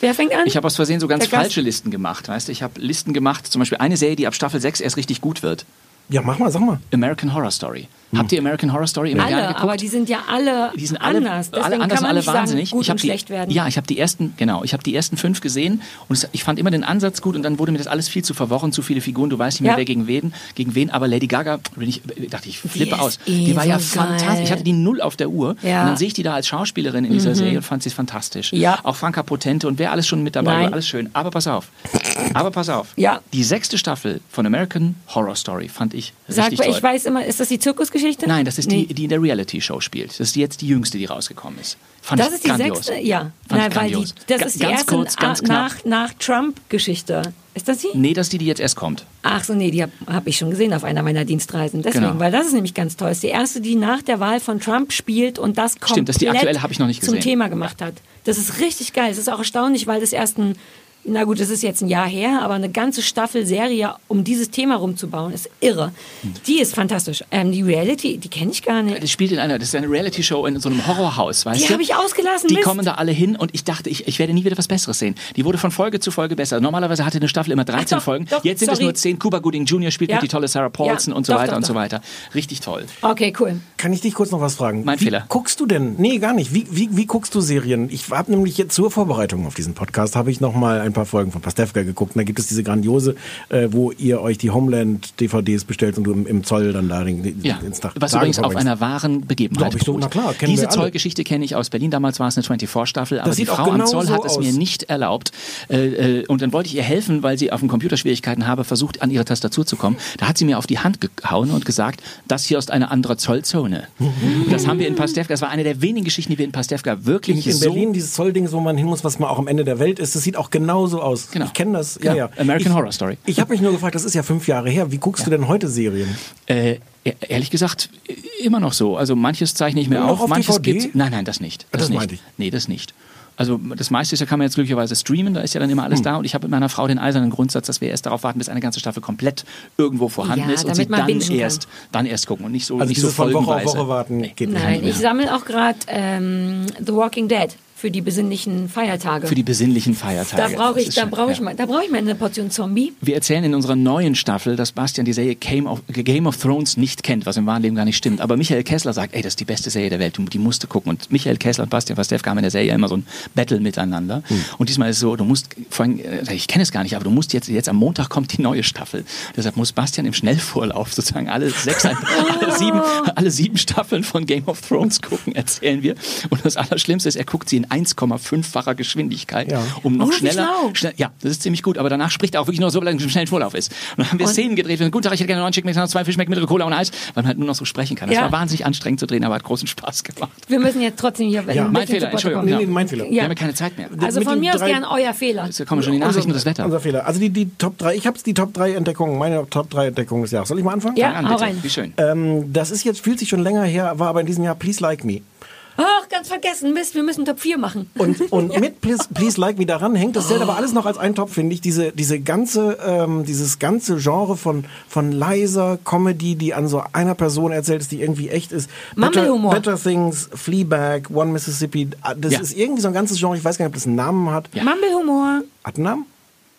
Wer fängt an? Ich habe aus Versehen so ganz Der Gast. falsche Listen gemacht, weißt du? Ich habe Listen gemacht, zum Beispiel eine Serie, die ab Staffel 6 erst richtig gut wird. Ja, mach mal, sag mal. American Horror Story. Habt ihr American Horror Story immer gerne alle, geguckt? aber die sind ja alle, Die sind alle anders. Deswegen alle anders, kann man alle nicht wahnsinnig. sagen, gut ich und die, schlecht werden. Ja, ich habe die ersten, genau, ich habe die ersten fünf gesehen und es, ich fand immer den Ansatz gut und dann wurde mir das alles viel zu verworren, zu viele Figuren, du weißt nicht mehr, Ja. wer gegen wen, gegen wen. Aber Lady Gaga, bin ich, dachte ich, flippe ist aus. eh Die war ja so geil. fantastisch. Ich hatte die null auf der Uhr Ja. und dann sehe ich die da als Schauspielerin in dieser Serie und fand sie fantastisch. Ja. Auch Franka Potente und wer alles schon mit dabei Nein. war, alles schön. Aber pass auf, aber pass auf. Ja. Die sechste Staffel von American Horror Story fand ich Sag, richtig toll. ich weiß immer, ist das die Zirkusgeschichte? Nein, das ist Nee. die, die in der Reality-Show spielt. Das ist jetzt die jüngste, die rausgekommen ist. Fand Das ist die grandios. sechste? Ja. Fand Nein, weil die, das ist die ganz erste kurz, ganz nach, nach Trump-Geschichte. Ist das sie? Nee, das ist die, die jetzt erst kommt. Ach so, nee, die habe hab ich schon gesehen auf einer meiner Dienstreisen. Deswegen, Genau. weil das ist nämlich ganz toll. Das ist die erste, die nach der Wahl von Trump spielt und das komplett Stimmt, das ist die aktuelle, habe ich noch nicht zum gesehen. Thema gemacht hat. Das ist richtig geil. Es ist auch erstaunlich, weil das erst ein, na gut, das ist jetzt ein Jahr her, aber eine ganze Staffel Serie, um dieses Thema rumzubauen, ist irre. Die ist fantastisch. Ähm, die Reality, die kenne ich gar nicht. Das spielt in einer, das ist eine Reality-Show in so einem Horrorhaus, weißt Die du? habe ich ausgelassen, Die Mist. kommen da alle hin und ich dachte, ich, ich werde nie wieder was Besseres sehen. Die wurde von Folge zu Folge besser. Normalerweise hatte eine Staffel immer 13 doch, Folgen. doch, Jetzt sind es sorry. nur 10. Cuba Gooding Jr. spielt Ja. mit die tolle Sarah Paulson Ja, und so doch, weiter doch, und so weiter. Richtig toll. Okay, cool. Kann ich dich kurz noch was fragen? Mein wie Fehler. guckst du denn? Nee, gar nicht. Wie, wie, wie guckst du Serien? Ich habe nämlich jetzt zur Vorbereitung auf diesen Podcast habe ich noch mal ein paar Folgen von Pastewka geguckt. Und da gibt es diese grandiose, äh, wo ihr euch die Homeland-DVDs bestellt und du im, im Zoll dann da den, Ja, ins Tag was übrigens auf einer wahren Begebenheit ich so, na klar, Diese. Zollgeschichte kenne ich aus Berlin. Damals war es eine 24-Staffel, aber die Frau genau am Zoll so hat es aus. mir nicht erlaubt. Äh, äh, und dann wollte ich ihr helfen, weil sie auf dem Computer Schwierigkeiten habe, versucht an ihre Tastatur zu kommen. Da hat sie mir auf die Hand gehauen und gesagt, das hier ist eine andere Zollzone. das haben wir in Pastewka, das war eine der wenigen Geschichten, die wir in Pastewka wirklich in so Berlin dieses Zollding, wo man hin muss, was man auch am Ende der Welt ist, das sieht auch genauso aus. Genau. Ich kenne das. Genau. Ja, ja. American ich, Horror Story. Ich habe mich nur gefragt, das ist ja fünf Jahre her. Wie guckst du denn heute Serien? Äh, e- ehrlich gesagt, immer noch so. Also manches zeichne ich mir Noch auf, auf manches gibt Nein, nein, das nicht. Das nicht. meinte ich. Nee, das nicht. Also das meiste ist ja, kann man jetzt glücklicherweise streamen, da ist ja dann immer Hm. alles da. Und ich habe mit meiner Frau den eisernen Grundsatz, dass wir erst darauf warten, bis eine ganze Staffel komplett irgendwo vorhanden Ja, ist und damit sie man dann erst, dann erst gucken und nicht so Also nicht so von Woche auf. Woche warten Nee. geht Nein, nicht ich sammle auch gerade ähm, The Walking Dead für die besinnlichen Feiertage. Für die besinnlichen Feiertage. da brauche ich, da brauche ich ja. mal, da brauche ich mal eine Portion Zombie. Wir erzählen in unserer neuen Staffel, dass Bastian die Serie Game of, Game of Thrones nicht kennt, was im wahren Leben gar nicht stimmt. Aber Michael Kessler sagt, ey, das ist die beste Serie der Welt, du, die musst du gucken. Und Michael Kessler und Bastian Pastewka haben in der Serie immer so ein Battle miteinander. Und diesmal ist es so, du musst, vor allem, äh, ich kenne es gar nicht, aber du musst jetzt, jetzt am Montag kommt die neue Staffel. Deshalb muss Bastian im Schnellvorlauf sozusagen alle sechs, alle sieben, alle sieben Staffeln von Game of Thrones gucken, erzählen wir. Und das Allerschlimmste ist, er guckt sie in 1,5-facher Geschwindigkeit, Ja. um noch Oh, wie schneller, schnell, ja, das ist ziemlich gut, aber danach spricht er auch wirklich nur so, weil er im schnellen Vorlauf ist. Und dann haben wir Szenen gedreht, wir sind, guten Tag, ich hätte gerne einen neuen Chicken Mix, zwei Fischmeck, mittlere Cola und Eis, weil man halt nur noch so sprechen kann. Das Ja. war wahnsinnig anstrengend zu drehen, aber hat großen Spaß gemacht. Wir müssen jetzt trotzdem hier Ja. Mein Fehler, Entschuldigung. Nee, nee, mein Fehler. Wir Ja. haben ja keine Zeit mehr. Also Mit von mir aus drei- gern euer Fehler. Jetzt kommen schon die Nachrichten und das Wetter. Unser Fehler. Also die, die Top 3, ich habe die Top 3 Entdeckungen, meine Top 3 Entdeckungen des Jahres. Soll ich mal anfangen? Ja, Fang an, hau bitte. rein. Wie schön. Ähm, das ist jetzt, fühlt sich schon länger her, war aber in diesem Jahr Please Like Me. Ach, ganz vergessen, Mist, wir müssen Top 4 machen. Und, und mit Please, Please Like Me daran hängt das zählt aber alles noch als ein Top, finde ich. Diese, diese ganze, ähm, dieses ganze Genre von, von leiser Comedy, die an so einer Person erzählt ist, die irgendwie echt ist. Better, Mumble-Humor. Better Things, Fleabag, One Mississippi. Das Ja. ist irgendwie so ein ganzes Genre. Ich weiß gar nicht, ob das einen Namen hat. Mumble-Humor. Hat einen Namen?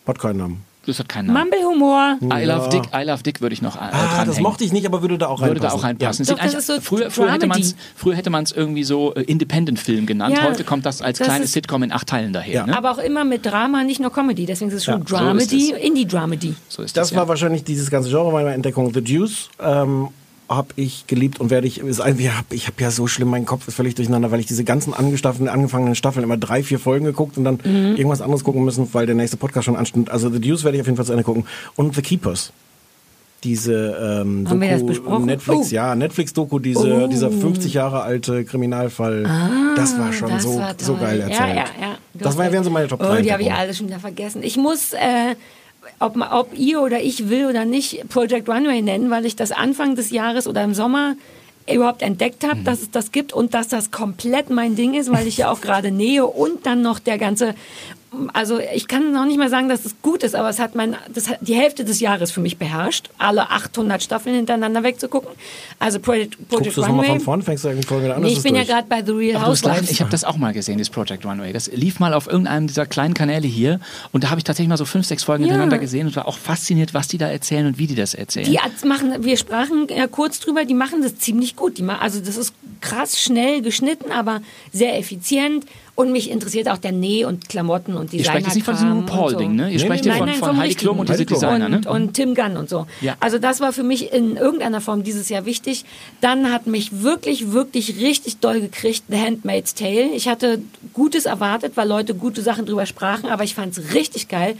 Hat keinen Namen. Das hat keinen Namen. Mumble-Humor. I Love Dick, I Love Dick würde ich noch äh, Ah, das mochte ich nicht, aber würde da auch würde reinpassen. da auch reinpassen. Es Doch, das ist so früher, früher hätte man Dramedy. es früher hätte man es irgendwie so äh, Independent-Film genannt. Ja, Heute kommt das als das kleines ist- Sitcom in acht Teilen daher. Ja. Ne? Aber auch immer mit Drama, nicht nur Comedy. Deswegen ist es schon Ja, so Dramedy, ist Indie-Dramedy. so ist Das das, war ja. wahrscheinlich dieses ganze Genre meiner Entdeckung. The Juice ähm, habe ich geliebt und werde ich. Ist ein, ich habe ich hab ja so schlimm, mein Kopf ist völlig durcheinander, weil ich diese ganzen angestaffelten, angefangenen Staffeln immer drei, vier Folgen geguckt und dann Mhm. irgendwas anderes gucken müssen, weil der nächste Podcast schon ansteht. Also The Juice werde ich auf jeden Fall zu Ende gucken. Und The Keepers. Diese ähm, Haben wir das Doku, besprochen? Netflix, Oh. ja, Netflix-Doku, diese, Oh. dieser 50 Jahre alte Kriminalfall. das war schon Ah, Das so, war so geil erzählt. Ja, ja, ja. Das war, wären so meine Top 3. Oh, die habe ich alle schon wieder vergessen. Ich muss, äh, ob, ob ihr oder ich will oder nicht, Project Runway nennen, weil ich das Anfang des Jahres oder im Sommer überhaupt entdeckt Mhm. habe, dass es das gibt und dass das komplett mein Ding ist, weil ich ja auch gerade nähe und dann noch der ganze also ich kann noch nicht mal sagen, dass es gut ist, aber es hat mein, das hat die Hälfte des Jahres für mich beherrscht, alle 800 Staffeln hintereinander wegzugucken. Also Project, Project Guckst du es nochmal Runway. von vorne? Fängst du irgendwie Folge an? Nee, ich bin ja durch? gerade bei The Real Aber du hast recht, Housewives. ich habe das auch mal gesehen, das Project Runway. Das lief mal auf irgendeinem dieser kleinen Kanäle hier und da habe ich tatsächlich mal so fünf, sechs Folgen Ja. hintereinander gesehen und war auch fasziniert, was die da erzählen und wie die das erzählen. Die machen, wir sprachen ja kurz drüber, die machen das ziemlich gut. Die also das ist krass schnell geschnitten, aber sehr effizient. Und mich interessiert auch der Näh und Klamotten und Ihr Designer. sprecht jetzt nicht von diesem RuPaul-Ding, ne? Ihr sprecht hier von, von Heidi Klum und diese Designer, und, ne? und Tim Gunn und so. Ja. Also das war für mich in irgendeiner Form dieses Jahr wichtig. Dann hat mich wirklich, wirklich richtig doll gekriegt The Handmaid's Tale. Ich hatte Gutes erwartet, weil Leute gute Sachen drüber sprachen, aber ich fand es richtig geil.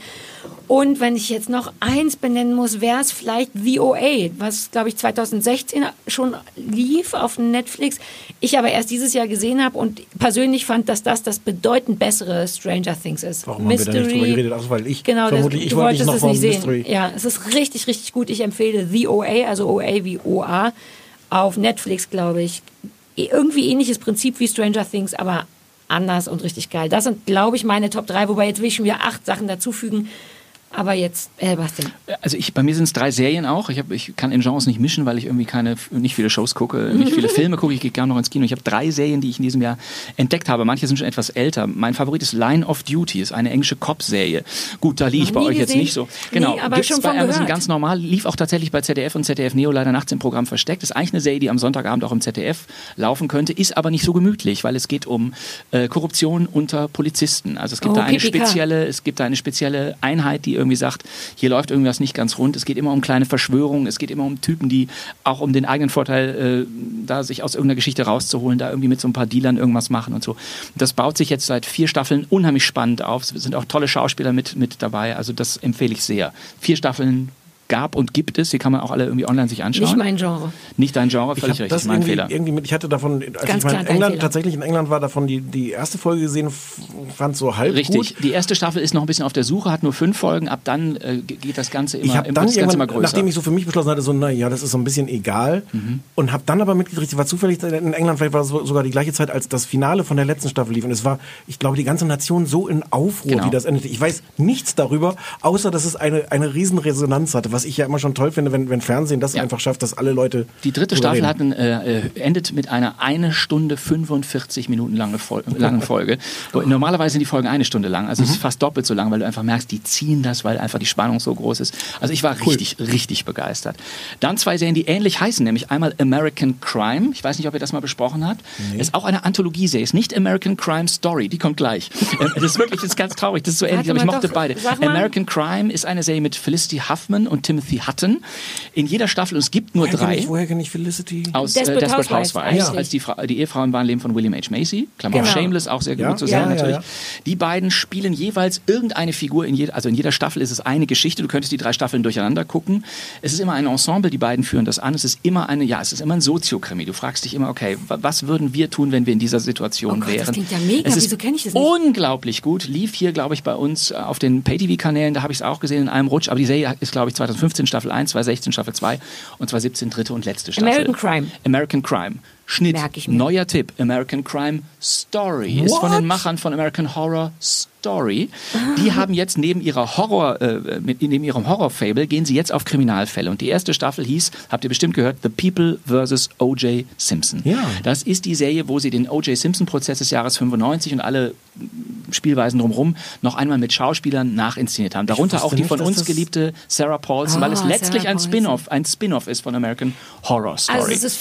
Und wenn ich jetzt noch eins benennen muss, wäre es vielleicht VOA, was, glaube ich, 2016 schon lief auf Netflix. Ich aber erst dieses Jahr gesehen habe und persönlich fand, dass das das bedeutend bessere Stranger Things ist. Warum haben wir da nicht drüber geredet? Ach, weil ich genau, vermutlich, das, ich wollte noch es nicht sehen. Mystery. Ja, es ist richtig, richtig gut. Ich empfehle The OA, also OA wie OA, auf Netflix, glaube ich. Irgendwie ähnliches Prinzip wie Stranger Things, aber anders und richtig geil. Das sind, glaube ich, meine Top 3, wobei jetzt will ich schon wieder acht Sachen dazufügen. Aber jetzt, äh, Bastian. Also ich, bei mir sind es drei Serien auch. Ich, hab, ich kann in Genres nicht mischen, weil ich irgendwie keine, nicht viele Shows gucke, nicht viele Filme gucke. Ich gehe gerne noch ins Kino. Ich habe drei Serien, die ich in diesem Jahr entdeckt habe. Manche sind schon etwas älter. Mein Favorit ist Line of Duty, ist eine englische Cop-Serie. Gut, da liege ich bei euch jetzt gesehen. nicht so. Genau, Nee, aber gibt's schon bei Amazon gehört. ganz normal. Lief auch tatsächlich bei ZDF und ZDF Neo leider nachts im Programm versteckt. Ist eigentlich eine Serie, die am Sonntagabend auch im ZDF laufen könnte, ist aber nicht so gemütlich, weil es geht um äh, Korruption unter Polizisten. Also es gibt Oh, da eine PPK. spezielle, es gibt da eine spezielle Einheit, die irgendwie sagt, hier läuft irgendwas nicht ganz rund. Es geht immer um kleine Verschwörungen, es geht immer um Typen, die auch um den eigenen Vorteil, äh, da sich aus irgendeiner Geschichte rauszuholen, da irgendwie mit so ein paar Dealern irgendwas machen und so. Das baut sich jetzt seit vier Staffeln unheimlich spannend auf. Es sind auch tolle Schauspieler mit, mit dabei. Also das empfehle ich sehr. Vier Staffeln gab und gibt es. Die kann man auch alle irgendwie online sich anschauen. Nicht mein Genre. Nicht dein Genre, Ich völlig habe richtig, das mein Fehler. irgendwie mit, ich hatte davon, als Ganz ich mal in England, tatsächlich in England war, davon die, die erste Folge gesehen, fand so halb Richtig. gut. Die erste Staffel ist noch ein bisschen auf der Suche, hat nur fünf Folgen. Ab dann äh, ge- geht das Ganze immer, Ich habe wird dann das Ganze immer irgendwann, größer. nachdem ich so für mich beschlossen hatte, so, na ja, das ist so ein bisschen egal. Mhm. Und habe dann aber mitgekriegt, war zufällig in England, vielleicht war so- sogar die gleiche Zeit, als das Finale von der letzten Staffel lief. Und es war, ich glaube, die ganze Nation so in Aufruhr, Genau. wie das endete. Ich weiß nichts darüber, außer dass es eine, eine riesen Resonanz hatte, was ich ja immer schon toll finde, wenn, wenn Fernsehen das Ja. einfach schafft, dass alle Leute. Die dritte Staffel hat ein, äh, äh, endet mit einer eine Stunde 45 Minuten lange Fol langen Folge. Normalerweise sind die Folgen eine Stunde lang, also es Mhm. ist fast doppelt so lang, weil du einfach merkst, die ziehen das, weil einfach die Spannung so groß ist. Also ich war richtig, richtig begeistert. Dann zwei Serien, die ähnlich heißen, nämlich einmal American Crime. Ich weiß nicht, ob ihr das mal besprochen habt. Ist auch eine Anthologieserie, ist nicht American Crime Story, die kommt gleich. Ähm, das ist wirklich, das ist ganz traurig, das ist so ähnlich, aber ich mochte doch, beide. American Crime ist eine Serie mit Felicity Huffman und Timothy Hutton. In jeder Staffel, und es gibt nur Woher kenn drei ich, woher kenne ich Felicity? aus Desperate äh, Desperate Housewives, Housewives, richtig. als die, Fra die Ehefrauen waren Leben von William H. Macy, Klammer auf Genau. Shameless, auch sehr Ja, gut zu ja, sehen ja, natürlich. ja. Die beiden spielen jeweils irgendeine Figur, in jeder, also in jeder Staffel ist es eine Geschichte, du könntest die drei Staffeln durcheinander gucken. Es ist immer ein Ensemble, die beiden führen das an, es ist immer eine, ja, es ist immer ein Soziokrimi. Du fragst dich immer, okay, wa- was würden wir tun, wenn wir in dieser Situation Oh Gott, das wären? klingt ja mega. Es ist Wieso kenn ich das nicht? unglaublich gut, lief hier, glaube ich, bei uns äh, auf den Pay-TV-Kanälen, da habe ich es auch gesehen in einem Rutsch, aber die Serie ist, glaube ich, 2015 Staffel 1, 2016 Staffel 2 und 2017 dritte und letzte Staffel. American Crime. American Crime. Schnitt. Merk ich mir. Neuer Tipp. American Crime Story. Ist von den Machern von American Horror Story. Die haben jetzt neben ihrer Horror, äh, mit, neben ihrem Horror-Fable gehen sie jetzt auf Kriminalfälle. Und die erste Staffel hieß, habt ihr bestimmt gehört, The People vs. O.J. Simpson. Ja. Das ist die Serie, wo sie den O.J. Simpson-Prozess des Jahres 95 und alle Spielweisen drumherum noch einmal mit Schauspielern nachinszeniert haben. Darunter auch die nicht, von uns geliebte Sarah Paulson, weil es Ah, letztlich Sarah ein. Spin-off, ein Spin-off ist von American Horror Story. Also es ist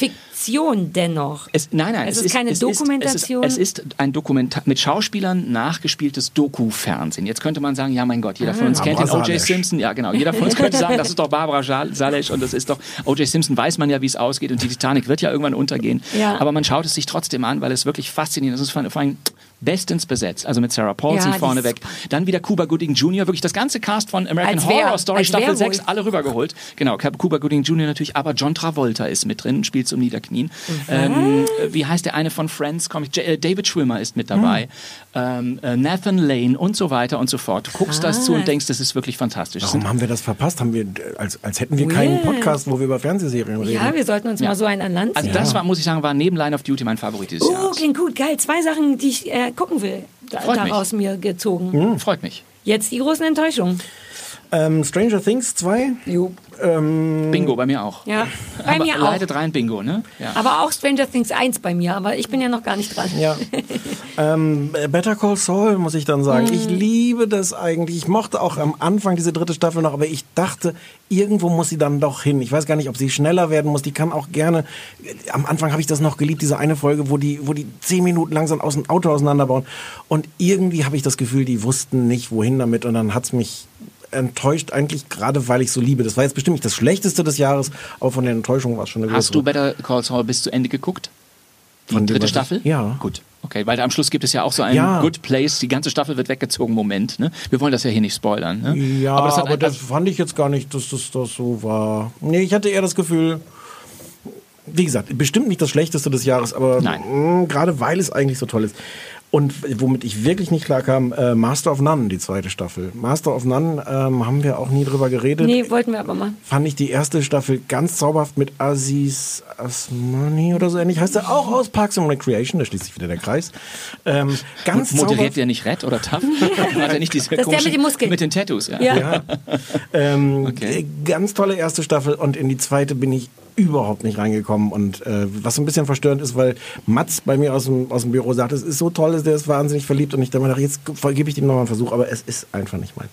Fiktion dennoch. Es, nein, nein, Es ist keine es Dokumentation? es, ist, es ist ein Dokumentar mit Schauspielern nachgespieltes Doku-Fernsehen. Jetzt könnte man sagen, ja, mein Gott, jeder von Ah. uns kennt den O.J. Simpson. Ja, genau. Jeder von uns könnte sagen, das ist doch Barbara Salesch und das ist doch O.J. Simpson. Weiß man ja, wie es ausgeht und die Titanic wird ja irgendwann untergehen. Ja. Aber man schaut es sich trotzdem an, weil es wirklich faszinierend ist. Es ist vor allem bestens besetzt. Also mit Sarah Paulson Ja, vorneweg. Dann wieder Cuba Gooding Jr. Wirklich das ganze Cast von American wer? Horror Story Staffel wer 6 wohl? alle rübergeholt. Genau, Cuba Gooding Jr. natürlich, aber John Travolta ist mit drin, spielt zum Niederknien. Ähm, äh, wie heißt der eine von Friends? Komm ich, äh, David Schwimmer ist mit dabei. Ähm, äh, Nathan Lane und so weiter und so fort. Du guckst das zu und denkst, das ist wirklich fantastisch. Warum haben wir das verpasst? Haben wir, als, als hätten wir keinen Weird. Podcast, wo wir über Fernsehserien reden. Ja, wir sollten uns mal so einen an Land also ziehen. das war, muss ich sagen, war neben Line of Duty mein Favorit dieses Oh, Jahres. klingt gut, geil. Zwei Sachen, die ich äh, gucken will, da, Freut mich. daraus mir gezogen. Freut mich. Jetzt die großen Enttäuschungen. Ähm, Stranger Things 2. Jo. Bingo bei mir auch. Ja, bei aber mir auch. leidet rein Bingo, ne? Ja. Aber auch Stranger Things 1 bei mir, aber ich bin ja noch gar nicht dran. Ja. ähm, Better Call Saul, muss ich dann sagen. Mhm. Ich liebe das eigentlich. Ich mochte auch am Anfang diese dritte Staffel noch, aber ich dachte, irgendwo muss sie dann doch hin. Ich weiß gar nicht, ob sie schneller werden muss. Die kann auch gerne. Am Anfang habe ich das noch geliebt, diese eine Folge, wo die, wo die zehn Minuten langsam aus dem Auto auseinanderbauen. Und irgendwie habe ich das Gefühl, die wussten nicht, wohin damit. Und dann hat's mich enttäuscht eigentlich gerade weil ich so liebe. Das war jetzt bestimmt nicht das schlechteste des Jahres, aber von der Enttäuschung war es schon eine Hast du größere. Better Call Saul bis zu Ende geguckt? Die Von dritte ich- Staffel? Ja. Gut. Okay, weil am Schluss gibt es ja auch so einen Ja. Good Place, die ganze Staffel wird weggezogen, Moment. Ne? Wir wollen das ja hier nicht spoilern. Ne? Ja, aber aber, das ein- das fand ich jetzt gar nicht, dass das, das so war. Nee, ich hatte eher das Gefühl, wie gesagt, bestimmt nicht das Schlechteste des Jahres, aber mh, gerade weil es eigentlich so toll ist. Und womit ich wirklich nicht klar kam, äh, Master of None, die zweite Staffel. Master of None ähm, haben wir auch nie drüber geredet. Nee, wollten wir aber mal. Fand ich die erste Staffel ganz zauberhaft mit Aziz Asmani oder so ähnlich. Heißt er auch aus Parks and Recreation, da schließt sich wieder der Kreis. Ähm, ganz Moderiert zauberhaft. der nicht Red oder Tough? Hat er nicht diese Das ist der mit den Muskeln. Mit den Tattoos, ja. Ja. Ähm, Okay. äh, Ganz tolle erste Staffel und in die zweite bin ich überhaupt nicht reingekommen und äh, was so ein bisschen verstörend ist, weil Mats bei mir aus dem, aus dem Büro sagt, es ist so toll, der ist wahnsinnig verliebt und ich dachte, mir, jetzt gebe ich dem nochmal einen Versuch, aber es ist einfach nicht meins.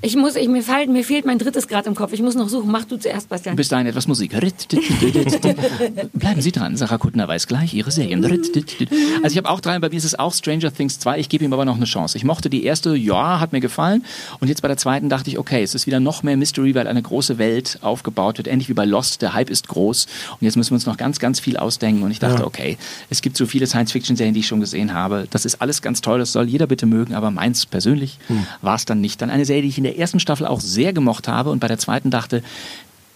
Ich muss, ich, mir, fehlt, mir fehlt mein drittes Grad im Kopf. Ich muss noch suchen. Mach du zuerst, Bastian. Bis dahin etwas Musik. Bleiben Sie dran, Sarah Kuttner weiß gleich ihre Serien. Also ich habe auch drei, bei mir ist es auch Stranger Things 2, ich gebe ihm aber noch eine Chance. Ich mochte die erste, ja, hat mir gefallen. Und jetzt bei der zweiten dachte ich, okay, es ist wieder noch mehr Mystery, weil eine große Welt aufgebaut wird. Ähnlich wie bei Lost, der Hype ist groß. Und jetzt müssen wir uns noch ganz, ganz viel ausdenken. Und ich dachte, okay, es gibt so viele Science-Fiction-Serien, die ich schon gesehen habe. Das ist alles ganz toll, das soll jeder bitte mögen, aber meins persönlich war es dann nicht. Dann eine Serie, die ich in der ersten Staffel auch sehr gemocht habe und bei der zweiten dachte,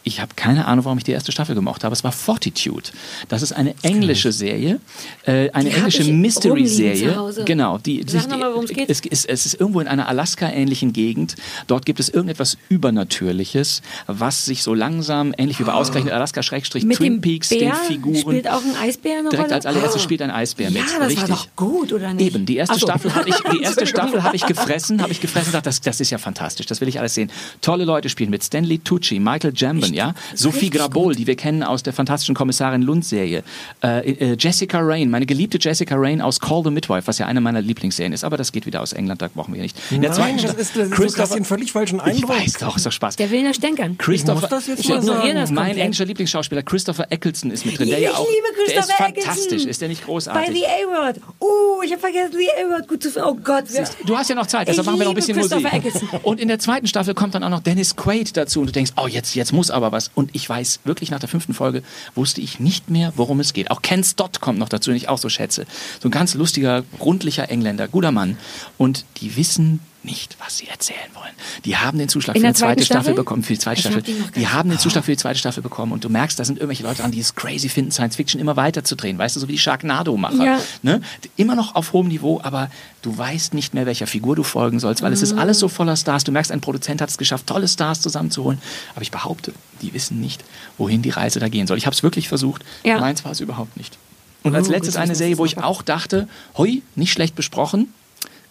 ich habe keine Ahnung, warum ich die erste Staffel gemocht habe. Es war Fortitude. Das ist eine englische Serie, äh, eine Die englische Mystery-Serie. Genau, die, Sag die- noch mal, worum es geht. Es, es, es ist irgendwo in einer Alaska-ähnlichen Gegend. Dort gibt es irgendetwas Übernatürliches, was sich so langsam, ähnlich wie bei ausgerechnet Alaska Schrägstrich Mit Twin dem Peaks, Bär den Figuren. spielt auch ein Eisbär eine Direkt Rolle? als allererstes Oh. spielt ein Eisbär Ja, mit. das Richtig. war doch gut, oder nicht? Eben, die erste so. Staffel habe ich, die erste Staffel habe ich gefressen, habe ich gefressen und dachte, das, das ist ja fantastisch, das will ich alles sehen. Tolle Leute spielen mit Stanley Tucci, Michael Jambon, ja, Sophie Grabol, die wir kennen aus der fantastischen Kommissarin Lund Serie, äh, äh, Jessica Rain, meine geliebte Jessica Rain aus Call the Midwife, was ja eine meiner Lieblingsserien ist, aber das geht wieder aus England, da brauchen wir nicht. In der zweiten das ist, das ist du Christopher- hast den völlig falschen ich Eindruck. weiß doch, ist doch Spaß. Der will nur stänkern. Christopher, muss das jetzt Ich mal ignoriere sagen. das Mein englischer Lieblingsschauspieler Christopher Eccleston ist mit drin. Der ich ja auch, liebe der ist Christopher Eccleston. fantastisch. Ist der nicht großartig? Bei The A-Word. Uh, ich habe vergessen, The A-Word gut zu finden. Oh Gott. Du hast ja noch Zeit, deshalb Ich machen wir noch ein bisschen Musik. Christopher Eccleston. Und in der zweiten Staffel kommt dann auch noch Dennis Quaid dazu und du denkst, oh, jetzt, jetzt muss aber was. Und ich weiß wirklich nach der fünften Folge wusste ich nicht mehr, worum es geht. Auch Ken Stott kommt noch dazu, den ich auch so schätze. So ein ganz lustiger, rundlicher Engländer, guter Mann. Und die wissen nicht, was sie erzählen wollen. Die haben den Zuschlag In für die zweite Staffel Staffel? bekommen, für die zweite Ich hab Staffel. gar Die haben den Zuschlag für die zweite Staffel bekommen und du merkst, da sind irgendwelche Leute dran, die es crazy finden, Science Fiction immer weiter zu drehen. Weißt du, so wie die Sharknado-Macher. Ja. Ne? Immer noch auf hohem Niveau, aber du weißt nicht mehr, welcher Figur du folgen sollst, weil es ist alles so voller Stars. Du merkst, ein Produzent hat es geschafft, tolle Stars zusammenzuholen. Aber ich behaupte, die wissen nicht, wohin die Reise da gehen soll. Ich habe es wirklich versucht. Ja. Meins war es überhaupt nicht. Und als Oh, letztes gut, eine Serie, wo ich auch dachte, hui, nicht schlecht besprochen,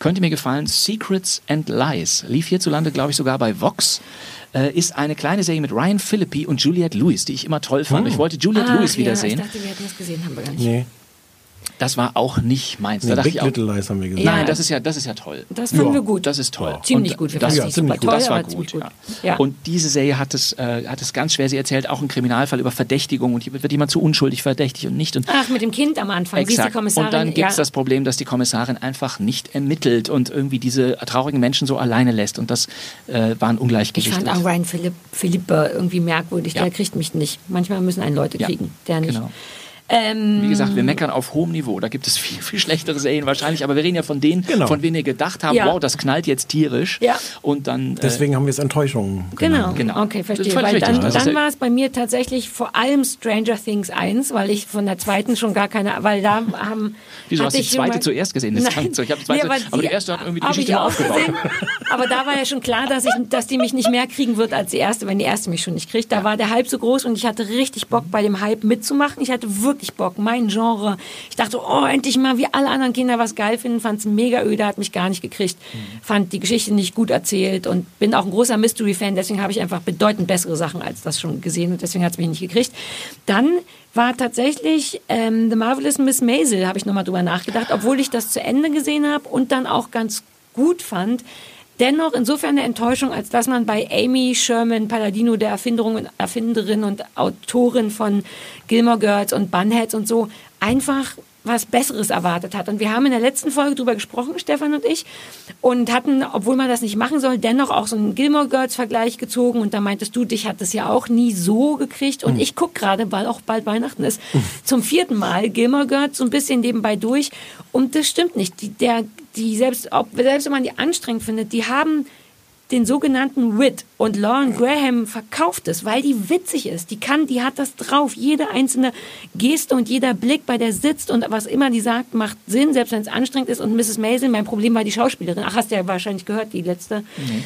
könnte mir gefallen, Secrets and Lies. Lief hierzulande, glaube ich, sogar bei Vox. Äh, ist eine kleine Serie mit Ryan Philippi und Juliette Lewis, die ich immer toll fand. Ich wollte Juliette Ah, Lewis ja, wiedersehen. Ich dachte, wir hätten das gesehen, haben wir gar nicht. Nee, Das war auch nicht meins. nee da Big ich auch, Little Lies haben wir gesehen. Ja. Nein, das ist ja, das ist ja toll. Das fanden Ja, wir gut. Das ist toll. Ziemlich Und gut. Wir Das, ja, ziemlich gut. toll, das war gut, ziemlich ja. Ja. Und diese Serie hat es, äh, hat es ganz schwer. Sie erzählt auch einen Kriminalfall über Verdächtigung und hier wird jemand zu unschuldig verdächtigt und nicht. Und Ach, mit dem Kind am Anfang. Ist die Exakt. Kommissarin. Und dann gibt es ja. das Problem, dass die Kommissarin einfach nicht ermittelt und irgendwie diese traurigen Menschen so alleine lässt. Und das äh, war ein Ich Ungleichgewicht. fand auch Ryan Philipp, Philippe irgendwie merkwürdig. Ja. Der kriegt mich nicht. Manchmal müssen einen Leute Ja, kriegen. Der nicht. Genau. Ähm, Wie gesagt, wir meckern auf hohem Niveau. Da gibt es viel, viel schlechtere Serien wahrscheinlich. Aber wir reden ja von denen, Genau. von denen wir gedacht haben, Ja. wow, das knallt jetzt tierisch. Ja. Und dann. Äh, Deswegen haben wir es Enttäuschungen Genau. Genau. Okay, verstehe. Weil richtig. dann, ist dann ja- war es bei mir tatsächlich vor allem Stranger Things 1, weil ich von der zweiten schon gar keine, weil da haben. Wieso hast du die zweite zuerst gesehen? Das Nein. so, ich hab die zweite- aber aber die erste hat irgendwie die hab Geschichte ich ja auch aufgebaut. gesehen. Aber da war ja schon klar, dass, ich, dass die mich nicht mehr kriegen wird als die erste, wenn die erste mich schon nicht kriegt. Da war der Hype so groß und ich hatte richtig Bock bei dem Hype mitzumachen. Ich hatte wirklich Bock, mein Genre. Ich dachte, oh, endlich mal wie alle anderen Kinder was geil finden. Fand es mega öde, hat mich gar nicht gekriegt. Fand die Geschichte nicht gut erzählt und bin auch ein großer Mystery-Fan. Deswegen habe ich einfach bedeutend bessere Sachen als das schon gesehen und deswegen hat es mich nicht gekriegt. Dann war tatsächlich ähm, The Marvelous Miss Maisel, habe ich nochmal drüber nachgedacht, obwohl ich das zu Ende gesehen habe und dann auch ganz gut fand. Dennoch insofern eine Enttäuschung, als dass man bei Amy Sherman Palladino, der Erfinderung, Erfinderin und Autorin von Gilmore Girls und Bunheads und so, einfach was Besseres erwartet hat. Und wir haben in der letzten Folge drüber gesprochen, Stefan und ich, und hatten, obwohl man das nicht machen soll, dennoch auch so einen Gilmore Girls Vergleich gezogen. Und da meintest du, dich hat das ja auch nie so gekriegt. Und ich guck gerade, weil auch bald Weihnachten ist, zum vierten Mal Gilmore Girls so ein bisschen nebenbei durch. Und das stimmt nicht. Die, der, die selbst, ob, selbst wenn man die anstrengend findet, die haben den sogenannten Wit und Lauren Graham verkauft es, weil die witzig ist. Die kann, die hat das drauf. Jede einzelne Geste und jeder Blick, bei der sitzt und was immer die sagt, macht Sinn, selbst wenn es anstrengend ist. Und Mrs. Maisel, mein Problem war die Schauspielerin. Ach, hast du ja wahrscheinlich gehört, die letzte.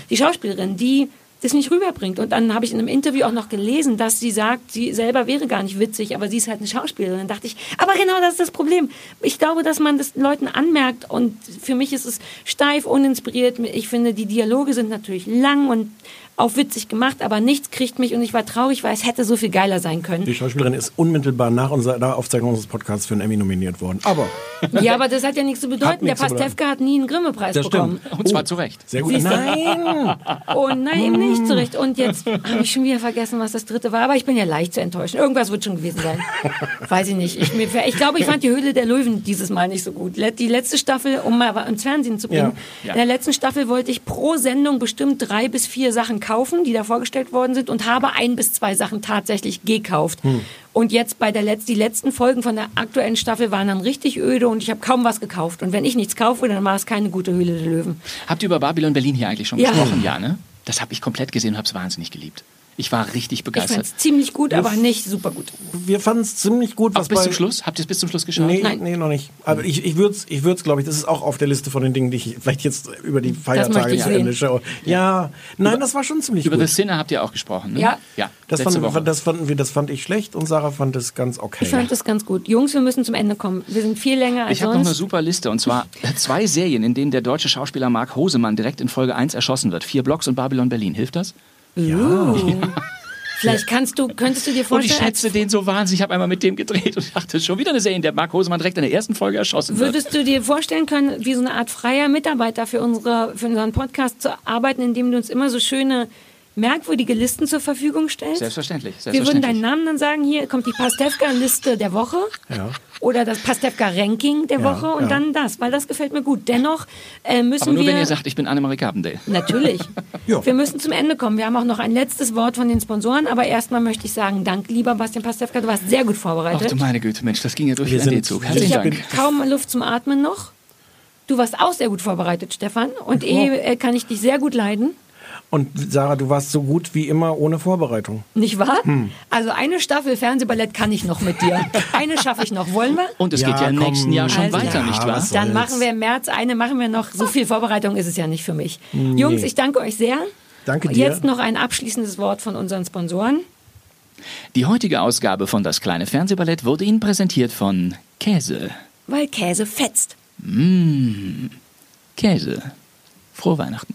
Die Schauspielerin, die das nicht rüberbringt. Und dann habe ich in einem Interview auch noch gelesen, dass sie sagt, sie selber wäre gar nicht witzig, aber sie ist halt eine Schauspielerin. Dann dachte ich, aber genau das ist das Problem. Ich glaube, dass man das Leuten anmerkt und für mich ist es steif, uninspiriert. Ich finde, die Dialoge sind natürlich lang und auch witzig gemacht, aber nichts kriegt mich und ich war traurig, weil es hätte so viel geiler sein können. Die Schauspielerin ist unmittelbar nach unserer Aufzeichnung unseres Podcasts für einen Emmy nominiert worden. Aber Ja, aber das hat ja nichts zu bedeuten. nichts Der Pastewka hat nie einen Grimme-Preis bekommen. Und zwar zu Recht. Sehr gut. Siehst du? Nein! Oh nein, eben nicht zurecht. Und jetzt habe ich schon wieder vergessen, was das dritte war. Aber ich bin ja leicht zu enttäuschen. Irgendwas wird schon gewesen sein. Weiß ich nicht. Ich, mir, ich glaube, ich fand die Höhle der Löwen dieses Mal nicht so gut. Die letzte Staffel, um mal ins Fernsehen zu bringen, Ja. in der letzten Staffel wollte ich pro Sendung bestimmt drei bis vier Sachen kaufen, die da vorgestellt worden sind und habe ein bis zwei Sachen tatsächlich gekauft. Und jetzt bei der letzten, die letzten Folgen von der aktuellen Staffel waren dann richtig öde und ich habe kaum was gekauft. Und wenn ich nichts kaufe, dann war es keine gute Höhle der Löwen. Habt ihr über Babylon Berlin hier eigentlich schon Ja. gesprochen? Ja, ne? Das habe ich komplett gesehen und habe es wahnsinnig geliebt. Ich war richtig Ich begeistert. fand es ziemlich gut, aber nicht super gut. Wir fanden es ziemlich gut, was bis bei... zum Schluss? Habt ihr es bis zum Schluss geschaut? Nee, Nein. nee, noch nicht. Aber ich, ich würde es, ich würd's, glaube ich, das ist auch auf der Liste von den Dingen, die ich vielleicht jetzt über die Feiertage ich zu. Ende schaue. Ja, nein, das war schon ziemlich Über gut. The Sinner habt ihr auch gesprochen, ne? Ja. ja Das, letzte Woche. fanden, das, fanden wir, das fand ich schlecht und Sarah fand es ganz okay. Ich fand das ganz gut. Jungs, wir müssen zum Ende kommen. Wir sind viel länger als Ich habe noch eine super Liste und zwar zwei Serien, in denen der deutsche Schauspieler Mark Hosemann direkt in Folge 1 erschossen wird. Vier Blocks und Babylon Berlin. Hilft das? Vielleicht kannst du, könntest du dir Und ich vorstellen, schätze den so wahnsinnig. Ich habe einmal mit dem gedreht und dachte, schon wieder eine Serie, in der Mark Hosemann direkt in der ersten Folge erschossen wird. würdest du dir vorstellen können, wie so eine Art freier Mitarbeiter für, unsere, für unseren Podcast zu arbeiten, indem du uns immer so schöne, merkwürdige Listen zur Verfügung stellst? Selbstverständlich. Wir würden selbstverständlich. deinen Namen dann sagen, hier kommt die Pastewka-Liste der Woche Ja. Oder das Pastewka-Ranking der Ja, Woche und ja. dann das, weil das gefällt mir gut. Dennoch äh, müssen Aber nur wir... wenn ihr sagt, ich bin Annemarie Carpendale. Natürlich. Ja. Wir müssen zum Ende kommen. Wir haben auch noch ein letztes Wort von den Sponsoren, aber erstmal möchte ich sagen, danke lieber Bastian Pastewka, du warst sehr gut Ach vorbereitet. du meine Güte, Mensch, das ging ja durch Wir D-Zug. wir Herzlichen ich habe Dank. kaum Luft zum Atmen noch. Du warst auch sehr gut vorbereitet, Stefan. Und eh äh, kann ich dich sehr gut leiden. Und Sarah, du warst so gut wie immer ohne Vorbereitung. Nicht wahr? Hm. Also eine Staffel Fernsehballett kann ich noch mit dir. Eine schaffe ich noch. Wollen wir? Und es Ja, geht ja im nächsten Jahr schon Also, weiter, ja, nicht wahr? Dann machen wir im März eine, machen wir noch. So viel Vorbereitung ist es ja nicht für mich. Jungs, ich danke euch sehr. Danke dir. Jetzt noch ein abschließendes Wort von unseren Sponsoren. Die heutige Ausgabe von Das kleine Fernsehballett wurde Ihnen präsentiert von Käse. Weil Käse fetzt. Käse. Frohe Weihnachten.